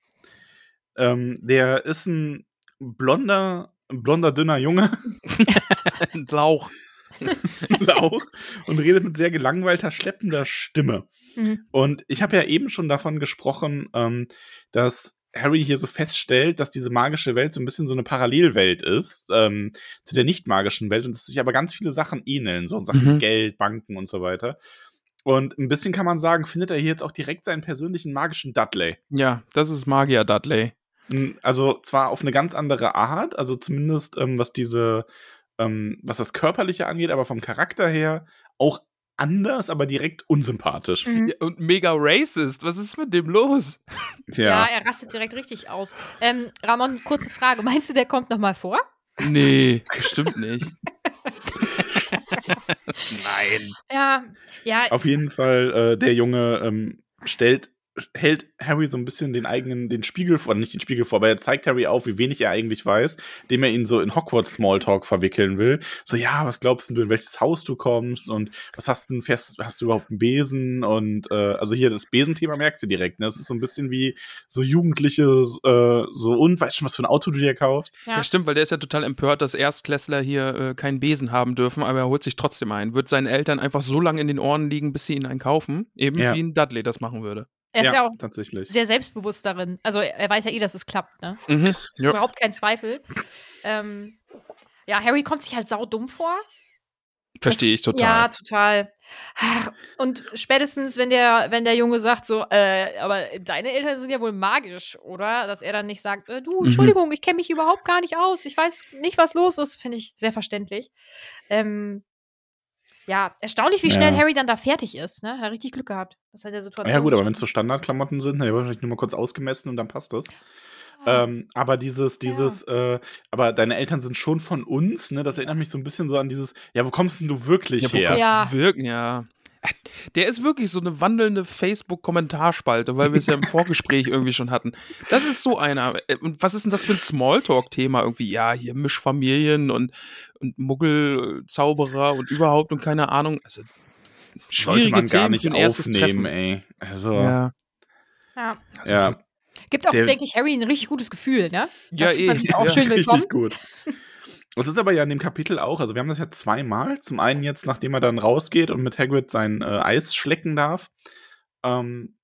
Ähm, der ist ein blonder, ein blonder, dünner Junge, Ein Lauch. Lauch, und redet mit sehr gelangweilter, schleppender Stimme. Mhm. Und ich habe ja eben schon davon gesprochen, ähm, dass Harry hier so feststellt, dass diese magische Welt so ein bisschen so eine Parallelwelt ist ähm, zu der nicht magischen Welt und dass sich aber ganz viele Sachen ähneln, so Sachen Mhm. wie Geld, Banken und so weiter. Und ein bisschen kann man sagen, findet er hier jetzt auch direkt seinen persönlichen magischen Dudley. Ja, das ist Magier Dudley. Mm, Also zwar auf eine ganz andere Art, also zumindest ähm, was diese, ähm, was das Körperliche angeht, aber vom Charakter her auch anders, aber direkt unsympathisch. Mhm. Ja, und mega racist. Was ist mit dem los? Ja. er rastet direkt richtig aus. Ähm, Ramon, kurze Frage. Meinst du, der kommt nochmal vor? Nee, bestimmt nicht. Nein. Ja, ja, Auf jeden Fall, äh, der Junge ähm, stellt, hält Harry so ein bisschen den eigenen, den Spiegel vor, nicht den Spiegel vor, aber er zeigt Harry auf, wie wenig er eigentlich weiß, indem er ihn so in Hogwarts Smalltalk verwickeln will. So, ja, was glaubst denn du, in welches Haus du kommst und was hast du, fährst, hast du überhaupt einen Besen? Und äh, also hier das Besenthema merkst du direkt, ne? Das ist so ein bisschen wie so Jugendliche, äh, so und weißt schon, was für ein Auto du dir kaufst. Ja. Ja. stimmt, weil der ist ja total empört, dass Erstklässler hier äh, keinen Besen haben dürfen, aber er holt sich trotzdem einen. Wird seinen Eltern einfach so lange in den Ohren liegen, bis sie ihn einen kaufen. Eben Ja. wie ein Dudley das machen würde. Er ist ja, auch tatsächlich. sehr selbstbewusst darin. Also er weiß ja eh, dass es klappt, ne? Mhm. Ja. Überhaupt kein Zweifel. Ähm, ja, Harry kommt sich halt saudumm vor. Verstehe ich total. Ja, total. Und spätestens, wenn der, wenn der Junge sagt, so, äh, aber deine Eltern sind ja wohl magisch, oder? Dass er dann nicht sagt, äh, du, Mhm. Entschuldigung, ich kenne mich überhaupt gar nicht aus, ich weiß nicht, was los ist, finde ich sehr verständlich. Ähm, ja, erstaunlich, wie schnell Ja. Harry dann da fertig ist, ne? Hat richtig Glück gehabt. Das hat der Situation. Ja gut, aber wenn es so Standardklamotten sind, dann wird wahrscheinlich nur mal kurz ausgemessen und dann passt das. Ah, Ähm, aber dieses, dieses, äh, aber deine Eltern sind schon von uns, ne? Das erinnert mich so ein bisschen so an dieses, ja, wo kommst denn du wirklich Ja, her? Ja. wirken, ja. Der ist wirklich so eine wandelnde Facebook-Kommentarspalte, weil wir es ja im Vorgespräch irgendwie schon hatten. Das ist so einer. Äh, Und was ist denn das für ein Smalltalk-Thema? Irgendwie, ja, hier Mischfamilien und, und Muggel-Zauberer und überhaupt und keine Ahnung. Also, Sollte man gar nicht aufnehmen, ey. Also, Ja. ja. Also, ja, Gibt auch, denke ich, Harry ein richtig gutes Gefühl, ne? Ja, eh. auch Ja, schön willkommen. richtig gut. Das ist aber ja in dem Kapitel auch, also wir haben das ja zweimal. Zum einen jetzt, nachdem er dann rausgeht und mit Hagrid sein äh, Eis schlecken darf. Ähm,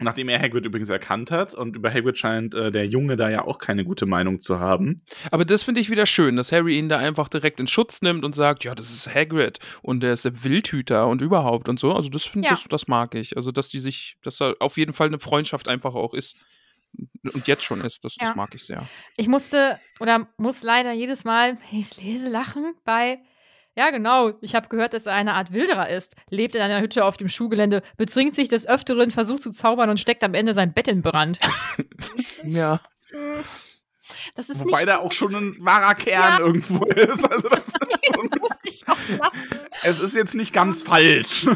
nachdem er Hagrid übrigens erkannt hat. Und über Hagrid scheint äh, der Junge da ja auch keine gute Meinung zu haben. Aber das finde ich wieder schön, dass Harry ihn da einfach direkt in Schutz nimmt und sagt, ja, das ist Hagrid und der ist der Wildhüter und überhaupt und so. Also das finde Ja. das, das mag ich. Also dass die sich, dass da auf jeden Fall eine Freundschaft einfach auch ist und jetzt schon ist. Das, das Ja. mag ich sehr. Ich musste oder muss leider jedes Mal, wenn ich es lese, lachen bei. Ja, genau. Ich habe gehört, dass er eine Art Wilderer ist. Lebt in einer Hütte auf dem Schulgelände, betrinkt sich des Öfteren, versucht zu zaubern und steckt am Ende sein Bett in Brand. Ja. Das ist Wobei nicht da gut. auch schon ein wahrer Kern Ja. irgendwo ist. Also das ist so, Da musste ich auch lachen. es ist jetzt nicht ganz falsch.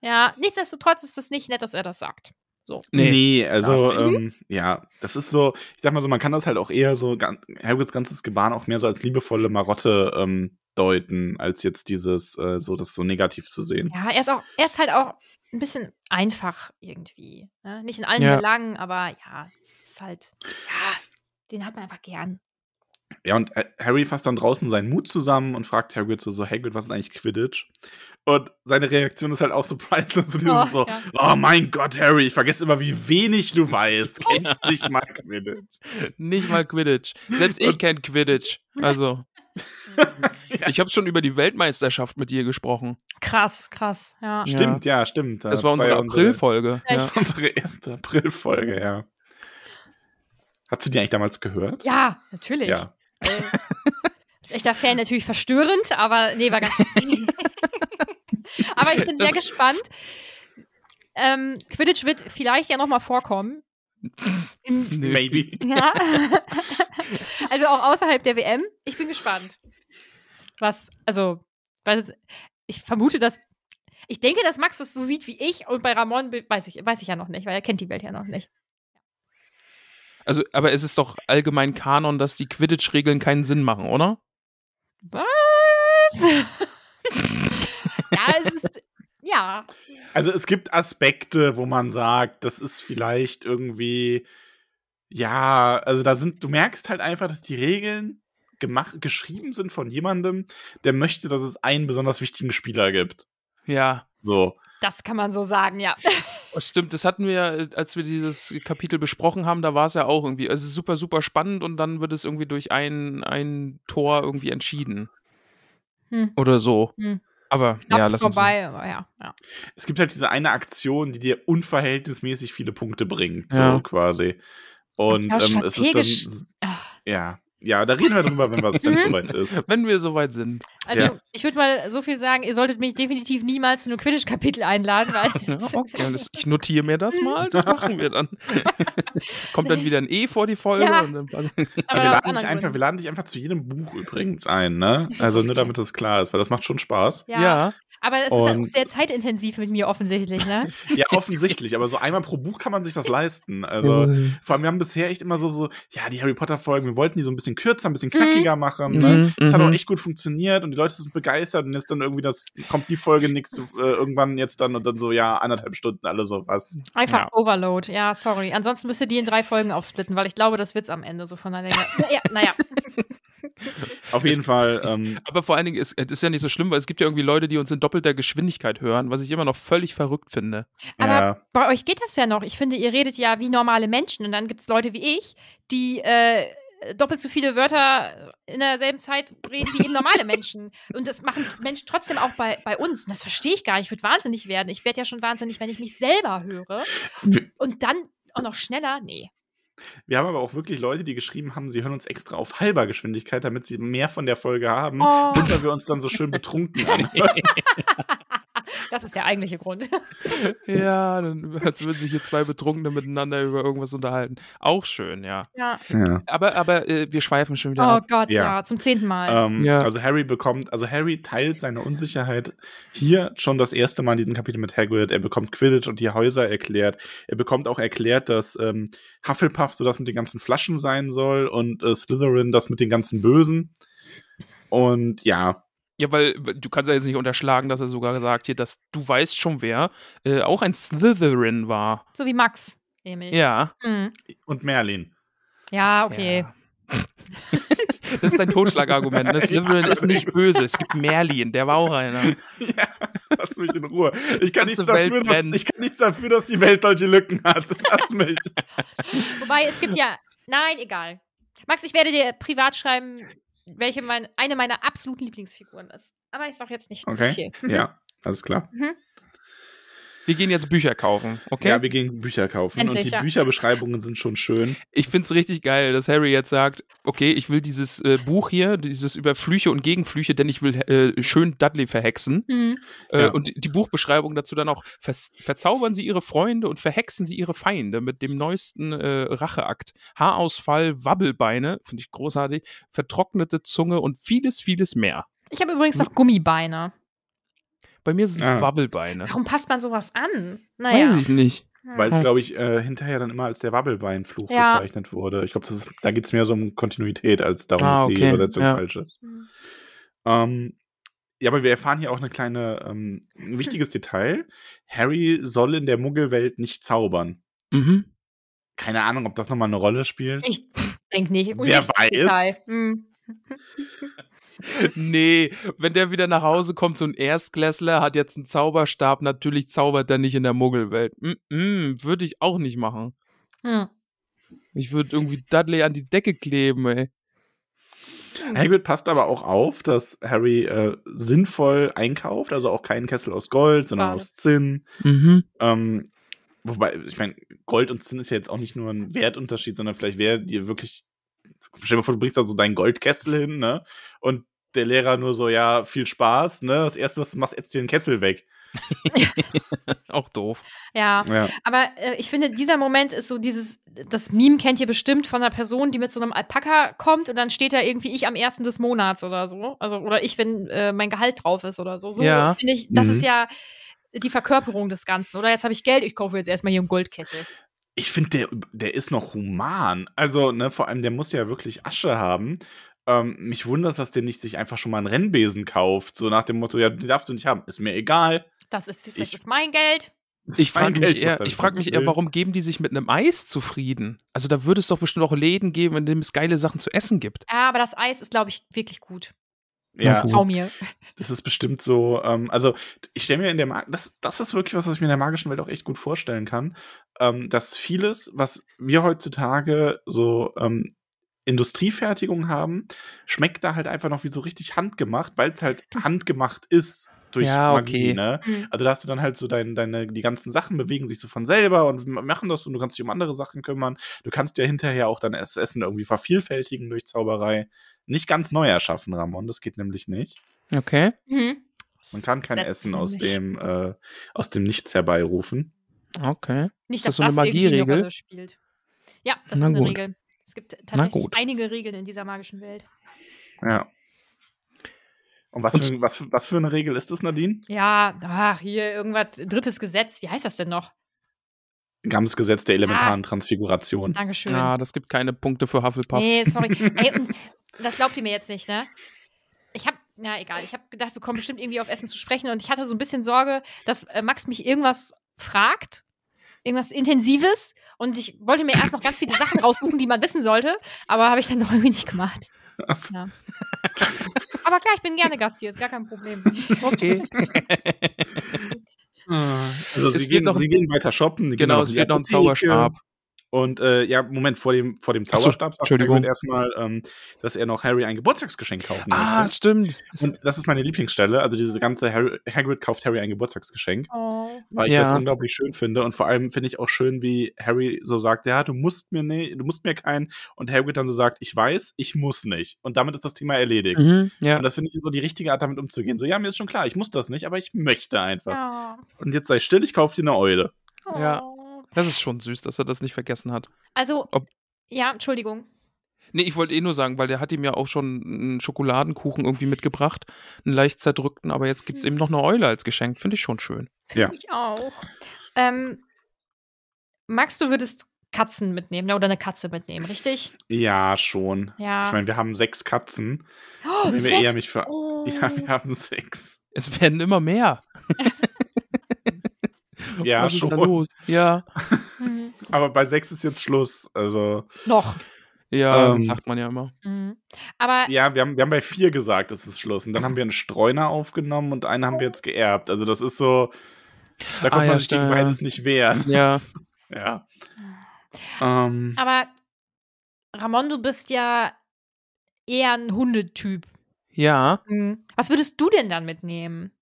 Ja, nichtsdestotrotz ist es nicht nett, dass er das sagt. So. Nee, also, da hast ähm, ja, das ist so, ich sag mal so, man kann das halt auch eher so, Hagrids ganzes Gebaren auch mehr so als liebevolle Marotte ähm, deuten, als jetzt dieses, äh, so das so negativ zu sehen. Ja, er ist auch, er ist halt auch ein bisschen einfach irgendwie. Ne? Nicht in allen Ja. Belangen, aber ja, es ist halt, ja, den hat man einfach gern. Ja, und äh, Harry fasst dann draußen seinen Mut zusammen und fragt Hagrid so, so Hagrid, was ist eigentlich Quidditch? Und seine Reaktion ist halt auch so priceless, so dieses Oh, so, ja. oh mein Gott, Harry, ich vergesse immer, wie wenig du weißt. Kennst nicht mal Quidditch. Nicht mal Quidditch. Selbst ich kenne Quidditch. Also. Ich habe schon über die Weltmeisterschaft mit dir gesprochen. Krass, krass, ja. Ja. Stimmt, ja, stimmt. Das war unsere April-Folge. Ja, Ja. ich- Unsere erste April-Folge, ja. Hast du die eigentlich damals gehört? Ja, natürlich. Ja. Äh, als echter Fan natürlich verstörend, aber nee, war ganz. aber ich bin sehr gespannt. Ähm, Quidditch wird vielleicht ja noch mal vorkommen. Im. Maybe. ja. Also auch außerhalb der WM. Ich bin gespannt. Was, also, was, ich vermute, dass. Ich denke, dass Max es so sieht wie ich und bei Ramon weiß ich, weiß ich ja noch nicht, weil er kennt die Welt ja noch nicht. Also, aber es ist doch allgemein Kanon, dass die Quidditch-Regeln keinen Sinn machen, oder? Was? ja, es ist. Ja. Also es gibt Aspekte, wo man sagt, das ist vielleicht irgendwie, ja, also da sind, du merkst halt einfach, dass die Regeln gemacht, geschrieben sind von jemandem, der möchte, dass es einen besonders wichtigen Spieler gibt. Ja. So. Das kann man so sagen, ja. Das stimmt, das hatten wir, äh, als wir dieses Kapitel besprochen haben, da war es ja auch irgendwie, es ist super, super spannend und dann wird es irgendwie durch ein, ein Tor irgendwie entschieden. Hm. Oder so. Hm. Aber Knapp ja, lass uns. vorbei, aber ja. ja. Es gibt halt diese eine Aktion, die dir unverhältnismäßig viele Punkte bringt, so Ja. quasi. Und ähm, es ist dann, Ah. ja, ja, da reden wir drüber, wenn es wenn es Mhm. soweit ist. Wenn wir soweit sind. Also, Ja. ich würde mal so viel sagen, ihr solltet mich definitiv niemals zu einem Quidditch-Kapitel einladen, weil. Ja, okay, das, ich notiere mir das mal, das machen wir dann. Kommt dann wieder ein E vor die Folge. Ja. Und dann, aber wir, laden dich einfach, wir laden dich einfach zu jedem Buch übrigens ein, ne? Ist Also so nur damit das klar ist, weil das macht schon Spaß. Ja. ja. Aber es ist auch Und- sehr zeitintensiv mit mir offensichtlich, ne? Ja, offensichtlich, aber so einmal pro Buch kann man sich das leisten. Also vor allem, wir haben bisher echt immer so, so, ja, die Harry Potter-Folgen, wir wollten die so ein bisschen kürzer, ein bisschen knackiger machen. Ne? Mhm, Das hat mhm. auch echt gut funktioniert und die Leute sind begeistert und jetzt dann irgendwie das, kommt die Folge nächste, äh, irgendwann jetzt dann und dann so, ja, anderthalb Stunden, alle sowas. Einfach Ja. Overload. Ja, sorry. Ansonsten müsst ihr die in drei Folgen aufsplitten, weil ich glaube, das wird's am Ende so von der Länge. Ja, naja. Auf jeden Fall, ähm, Aber vor allen Dingen, ist, es ist ja nicht so schlimm, weil es gibt ja irgendwie Leute, die uns in doppelter Geschwindigkeit hören, was ich immer noch völlig verrückt finde. Aber ja. bei euch geht das ja noch. Ich finde, ihr redet ja wie normale Menschen und dann gibt's Leute wie ich, die äh, doppelt so viele Wörter in derselben Zeit reden wie eben normale Menschen. Und das machen Menschen trotzdem auch bei, bei uns. Und das verstehe ich gar nicht. Ich würde wahnsinnig werden. Ich werde ja schon wahnsinnig, wenn ich mich selber höre. Und dann auch noch schneller? Nee. Wir haben aber auch wirklich Leute, die geschrieben haben, sie hören uns extra auf halber Geschwindigkeit, damit sie mehr von der Folge haben, Oh. weil wir uns dann so schön betrunken anhören. Das ist der eigentliche Grund. Ja, dann als würden sich hier zwei Betrunkene miteinander über irgendwas unterhalten. Auch schön, ja. Ja. ja. Aber, aber äh, wir schweifen schon wieder Oh ab. Gott, ja. Ja. zum zehnten Mal. Ähm, Ja. Also Harry bekommt, also Harry teilt seine Unsicherheit hier schon das erste Mal in diesem Kapitel mit Hagrid. Er bekommt Quidditch und die Häuser erklärt. Er bekommt auch erklärt, dass ähm, Hufflepuff so das mit den ganzen Flaschen sein soll und äh, Slytherin das mit den ganzen Bösen. Und ja, Ja, weil du kannst ja jetzt nicht unterschlagen, dass er sogar gesagt hier, dass du weißt schon wer, äh, auch ein Slytherin war. so wie Max, nämlich. Ja. Hm. und Merlin. Ja, okay. Ja. Das ist dein Totschlagargument. Ne? Slytherin ist nicht böse. Es gibt Merlin, der war auch einer. ja, lass mich in Ruhe. Ich kann, nichts dafür, dass, ich kann nichts dafür, dass die Welt solche Lücken hat. Lass mich. Wobei, es gibt ja. Nein, egal. Max, ich werde dir privat schreiben, welche mein, eine meiner absoluten Lieblingsfiguren ist. Aber ich sag jetzt nicht zu Okay. viel. Mhm. Ja, alles klar. Wir gehen jetzt Bücher kaufen, okay? Ja, wir gehen Bücher kaufen Endlich, und die ja. Bücherbeschreibungen sind schon schön. ich finde es richtig geil, dass Harry jetzt sagt, okay, ich will dieses äh, Buch hier, dieses über Flüche und Gegenflüche, denn ich will äh, schön Dudley verhexen. Mhm. Äh, Ja. Und die Buchbeschreibung dazu dann auch, vers verzaubern Sie Ihre Freunde und verhexen Sie Ihre Feinde mit dem neuesten äh, Racheakt. Haarausfall, Wabbelbeine, finde ich großartig, vertrocknete Zunge und vieles, vieles mehr. Ich habe übrigens noch Gummibeine. Bei mir sind es Ah. Wabbelbeine. Warum passt man sowas an? Naja. Weiß ich nicht. Weil es, Hm. glaube ich, äh, hinterher dann immer als der Wabbelbeinfluch Ja. bezeichnet wurde. Ich glaube, da geht es mehr so um Kontinuität, als darum, Ah, dass die Übersetzung ja. falsch ist. Hm. Ähm, ja, aber wir erfahren hier auch eine kleine, ähm, ein wichtiges Detail. Harry soll in der Muggelwelt nicht zaubern. Mhm. Keine Ahnung, ob das nochmal eine Rolle spielt. Ich denke nicht. Wer weiß? Hm. Nee, wenn der wieder nach Hause kommt, so ein Erstklässler hat jetzt einen Zauberstab, natürlich zaubert er nicht in der Muggelwelt. Mm -mm, würde ich auch nicht machen. Hm. Ich würde irgendwie Dudley an die Decke kleben, ey. Hagrid passt aber auch auf, dass Harry äh, sinnvoll einkauft, also auch keinen Kessel aus Gold, sondern Schade. aus Zinn. Mhm. Ähm, wobei, ich meine, Gold und Zinn ist ja jetzt auch nicht nur ein Wertunterschied, sondern vielleicht wäre dir wirklich. Stell dir mal vor, du bringst da so deinen Goldkessel hin, ne? Und der Lehrer nur so, ja, viel Spaß, ne? Das erste, was du machst, ätzt dir den Kessel weg. Auch doof. Ja, Ja. aber äh, ich finde, dieser Moment ist so dieses, das Meme kennt ihr bestimmt von einer Person, die mit so einem Alpaka kommt und dann steht da irgendwie ich am ersten des Monats oder so. Also, oder ich, wenn äh, mein Gehalt drauf ist oder so. So Ja. finde ich, das Mhm. ist ja die Verkörperung des Ganzen. Oder jetzt habe ich Geld, ich kaufe jetzt erstmal hier einen Goldkessel. Ich finde, der, der ist noch human. Also, ne, vor allem, der muss ja wirklich Asche haben. Ähm, mich wundert, dass der nicht sich einfach schon mal einen Rennbesen kauft. So nach dem Motto, ja, den darfst du nicht haben. Ist mir egal. Das ist, das Ich- ist mein Geld. Ich frage Geld, mich, eher, ich frag mich ich eher, warum geben die sich mit einem Eis zufrieden? Also da würde es doch bestimmt auch Läden geben, in denen es geile Sachen zu essen gibt. Ja, aber das Eis ist, glaube ich, wirklich gut. Ja. Trau mir. das ist bestimmt so. Ähm, also, ich stelle mir in der Mag das, das ist wirklich was, was ich mir in der magischen Welt auch echt gut vorstellen kann. Ähm, dass vieles, was wir heutzutage so ähm, Industriefertigung haben, schmeckt da halt einfach noch wie so richtig handgemacht, weil es halt handgemacht ist durch Ja, Magie, okay. ne? Mhm. Also da hast du dann halt so dein, deine, die ganzen Sachen bewegen sich so von selber und machen das und du kannst dich um andere Sachen kümmern. Du kannst ja hinterher auch dein Ess- Essen irgendwie vervielfältigen durch Zauberei. Nicht ganz neu erschaffen, Ramon, das geht nämlich nicht. Okay. Mhm. Man kann kein Essen aus dem, äh, aus dem Nichts herbeirufen. Okay. Nicht, Ist das dass so eine das irgendwie eine Magieregel? Rolle spielt. Ja, das Na ist eine gut. Regel. Es gibt tatsächlich einige Regeln in dieser magischen Welt. Ja. Und was, Und- für, was, was für eine Regel ist das, Nadine? Ja, ach, hier irgendwas, drittes Gesetz. Wie heißt das denn noch? Gams Gesetz der elementaren Transfiguration. Dankeschön. Ja, das gibt keine Punkte für Hufflepuff. nee, sorry. Ey, und das glaubt ihr mir jetzt nicht, ne? Ich hab, na egal, ich habe gedacht, wir kommen bestimmt irgendwie auf Essen zu sprechen und ich hatte so ein bisschen Sorge, dass äh, Max mich irgendwas fragt. Irgendwas Intensives und ich wollte mir erst noch ganz viele Sachen raussuchen, die man wissen sollte, aber habe ich dann doch irgendwie nicht gemacht. Ja. Aber klar, ich bin gerne Gast hier, ist gar kein Problem. Okay. Also Es sie gehen, noch- sie gehen weiter shoppen. genau, es wird noch ein. Zauberstab. Und äh, ja, Moment, vor dem, vor dem Ach so, Zauberstab sagt erstmal, ähm, dass er noch Harry ein Geburtstagsgeschenk kaufen Ah, möchte. stimmt. Und das ist meine Lieblingsstelle. Also diese ganze Harry, Hagrid kauft Harry ein Geburtstagsgeschenk, Oh. weil ich Ja. das unglaublich schön finde. Und vor allem finde ich auch schön, wie Harry so sagt, ja, du musst mir ne, du musst mir keinen. Und Hagrid dann so sagt, ich weiß, ich muss nicht. Und damit ist das Thema erledigt. Mhm, ja. Und das finde ich so die richtige Art, damit umzugehen. So, ja, mir ist schon klar, ich muss das nicht, aber ich möchte einfach. Ja. Und jetzt sei still, ich kaufe dir eine Eule. Ja. Das ist schon süß, dass er das nicht vergessen hat. Also, Ob- ja, Entschuldigung. Nee, ich wollte eh nur sagen, weil der hat ihm ja auch schon einen Schokoladenkuchen irgendwie mitgebracht, einen leicht zerdrückten, aber jetzt gibt es eben noch eine Eule als Geschenk. Finde ich schon schön. Ja. Ich auch. Ähm, Max, du würdest Katzen mitnehmen ne? oder eine Katze mitnehmen, richtig? Ja, schon. Ja. Ich meine, wir haben sechs Katzen. oh, Wenn wir sechs? eher mich ver oh. Ja, wir haben sechs. Es werden immer mehr. Ja, Was ist da schon. los? Ja, Mhm. Aber bei sechs ist jetzt Schluss. Also, Noch. ja, Ähm, das sagt man ja immer. Mhm. Aber ja, wir haben, wir haben bei vier gesagt, es ist Schluss. Und dann haben wir einen Streuner aufgenommen und einen haben wir jetzt geerbt. Also, das ist so. Da Ah, kommt ja, man sich gegen beides nicht wehren. Ja. ja. Ähm, Aber Ramon, du bist ja eher ein Hundetyp. Ja, Mhm. Was würdest du denn dann mitnehmen?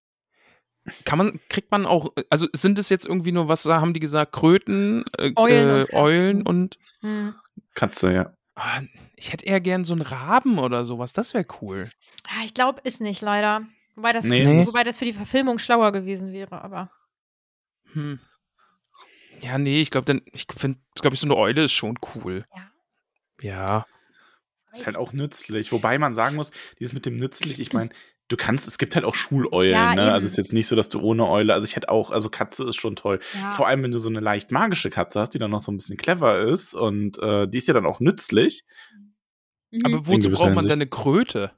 Kann man, kriegt man auch, also sind es jetzt irgendwie nur, was haben die gesagt, Kröten, äh, Eulen und äh. Eulen und Mhm. Katze, ja. ah, ich hätte eher gern so einen Raben oder sowas, das wäre cool. Ah, Ich glaube, ist nicht leider. Wobei das, Nee. Nee. wobei das für die Verfilmung schlauer gewesen wäre, aber. Hm. Ja, nee, ich glaube, dann, ich finde, glaube ich, so eine Eule ist schon cool. Ja. Ja. Ist halt auch nützlich. Wobei man sagen muss, dieses mit dem nützlich, ich meine, du kannst, es gibt halt auch Schuleulen, Ja, ne? eben. Also es ist jetzt nicht so, dass du ohne Eule, also ich hätte auch, also Katze ist schon toll. Ja. Vor allem, wenn du so eine leicht magische Katze hast, die dann noch so ein bisschen clever ist und äh, die ist ja dann auch nützlich. Mhm. Aber wozu braucht man denn eine Kröte?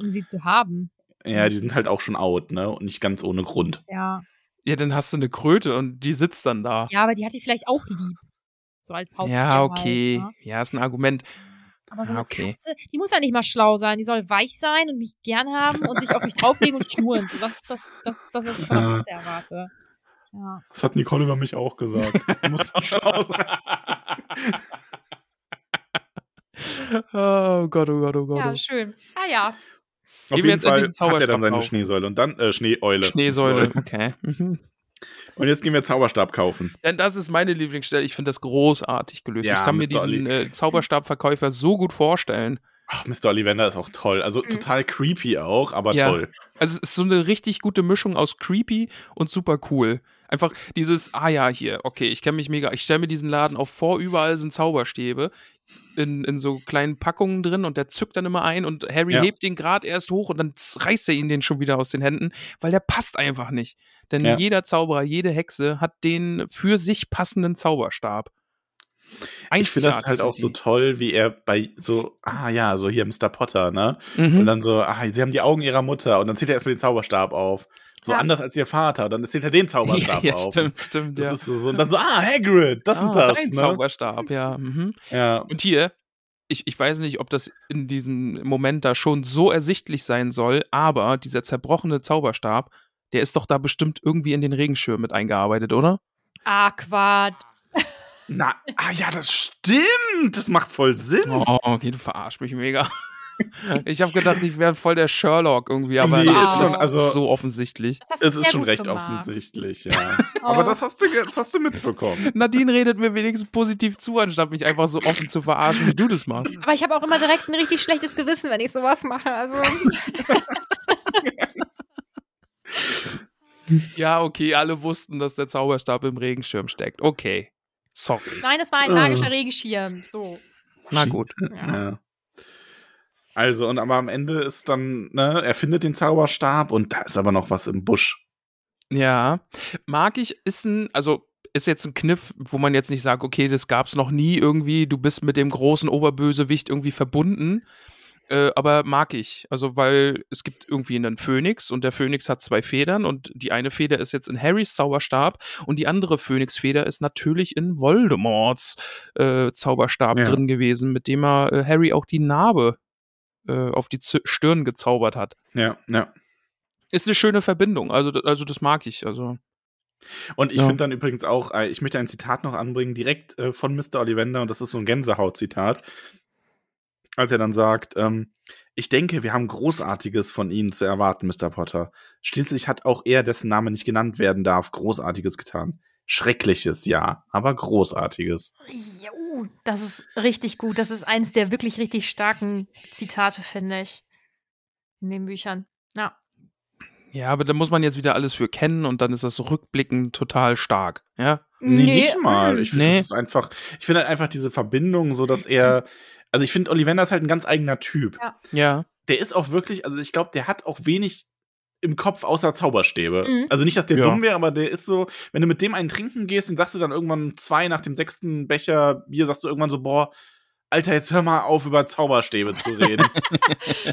um sie zu haben. Ja, die sind halt auch schon out, ne? Und nicht ganz ohne Grund. Ja. Ja, dann hast du eine Kröte und die sitzt dann da. Ja, aber die hat die vielleicht auch lieb. So als Haustier. Ja, okay. Halt, ne? Ja, ist ein Argument. Aber so Ah, eine okay. Katze, die muss ja nicht mal schlau sein. Die soll weich sein und mich gern haben und sich auf mich drauflegen und schnurren. So, das ist das, das, das, was ich von einer. Katze erwarte. Ja. Das hat Nicole über mich auch gesagt. Du musst schlau sein. Oh Gott, oh Gott, oh Gott. ja, oh. schön. Ah ja. Auf Gehen wir jeden jetzt endlich Fall hat er dann seine kaufen. Schneesäule und dann, äh, Schneeeule. Schneesäule, okay. Mhm. Und jetzt gehen wir Zauberstab kaufen. Denn das ist meine Lieblingsstelle. Ich finde das großartig gelöst. Ja, ich kann mir Mr. diesen Olli. äh, Zauberstabverkäufer so gut vorstellen. Ach, Mr. Ollivander ist auch toll. Also Mhm. total creepy auch, aber Ja. toll. Also es ist so eine richtig gute Mischung aus creepy und super cool. Einfach dieses, ah ja, hier, okay, ich kenne mich mega, ich stelle mir diesen Laden auch vor, überall sind Zauberstäbe in, in so kleinen Packungen drin und der zückt dann immer ein und Harry Ja. hebt den gerade erst hoch und dann reißt er ihn den schon wieder aus den Händen, weil der passt einfach nicht. Denn Ja. jeder Zauberer, jede Hexe hat den für sich passenden Zauberstab. Ich finde das halt auch so toll, wie er bei so, ah ja, so hier Mr. Potter, ne? Mhm. Und dann so, ah, sie haben die Augen ihrer Mutter und dann zählt er erstmal den Zauberstab auf. So Ja. anders als ihr Vater. Und dann zählt er den Zauberstab ja, ja, auf. stimmt, stimmt, Das ja. ist so, so, und dann so, ah, Hagrid, das und Ah, das. Dein Ne? Zauberstab, ja. Mhm. Ja. Und hier, ich, ich weiß nicht, ob das in diesem Moment da schon so ersichtlich sein soll, aber dieser zerbrochene Zauberstab, der ist doch da bestimmt irgendwie in den Regenschirm mit eingearbeitet, oder? Ah, Quatsch. Na, ah ja, das stimmt. Das macht voll Sinn. Oh, okay, du verarsch mich mega. Ich habe gedacht, ich wäre voll der Sherlock irgendwie, aber Nee, das ist schon, also- so offensichtlich. Es ist schon recht gemacht. offensichtlich, ja. Aber Oh. das hast, du, das hast du mitbekommen. Nadine redet mir wenigstens positiv zu, anstatt mich einfach so offen zu verarschen, wie du das machst. Aber ich habe auch immer direkt ein richtig schlechtes Gewissen, wenn ich sowas mache. Also, Ja, okay, alle wussten, dass der Zauberstab im Regenschirm steckt. Okay. Sorry. nein, es war ein Ah. magischer Regenschirm. So. Na gut. Ja. Ja. Also, und aber am Ende ist dann, ne, er findet den Zauberstab und da ist aber noch was im Busch. Ja, mag ich, ist ein, also ist jetzt ein Kniff, wo man jetzt nicht sagt, okay, das gab's noch nie irgendwie, du bist mit dem großen Oberbösewicht irgendwie verbunden, äh, aber mag ich, also weil es gibt irgendwie einen Phönix und der Phönix hat zwei Federn und die eine Feder ist jetzt in Harrys Zauberstab und die andere Phönixfeder ist natürlich in Voldemorts äh, Zauberstab Ja. drin gewesen, mit dem er äh, Harry auch die Narbe äh, auf die Z Stirn gezaubert hat. Ja, ja. Ist eine schöne Verbindung, also, also das mag ich, also. Und ich Ja. finde dann übrigens auch, äh, ich möchte ein Zitat noch anbringen, direkt äh, von Mr. Ollivander, und das ist so ein Gänsehaut-Zitat, als er dann sagt, ähm, ich denke, wir haben Großartiges von Ihnen zu erwarten, Mr. Potter. Schließlich hat auch er, dessen Name nicht genannt werden darf, Großartiges getan. Schreckliches, ja, aber Großartiges. Jo, das ist richtig gut. Das ist eins der wirklich richtig starken Zitate, finde ich. In den Büchern. Ja. Ja, aber da muss man jetzt wieder alles für kennen und dann ist das so rückblickend total stark, ja? Nee, nicht mal. Ich finde, Nee. einfach, ich finde halt einfach diese Verbindung, so dass er, also ich finde, Ollivander ist halt ein ganz eigener Typ. Ja. Ja. Der ist auch wirklich, also ich glaube, der hat auch wenig im Kopf außer Zauberstäbe. Mhm. Also nicht, dass der Ja. dumm wäre, aber der ist so, wenn du mit dem einen trinken gehst, dann sagst du dann irgendwann zwei nach dem sechsten Becher Bier, sagst du irgendwann so, boah, Alter, jetzt hör mal auf, über Zauberstäbe zu reden.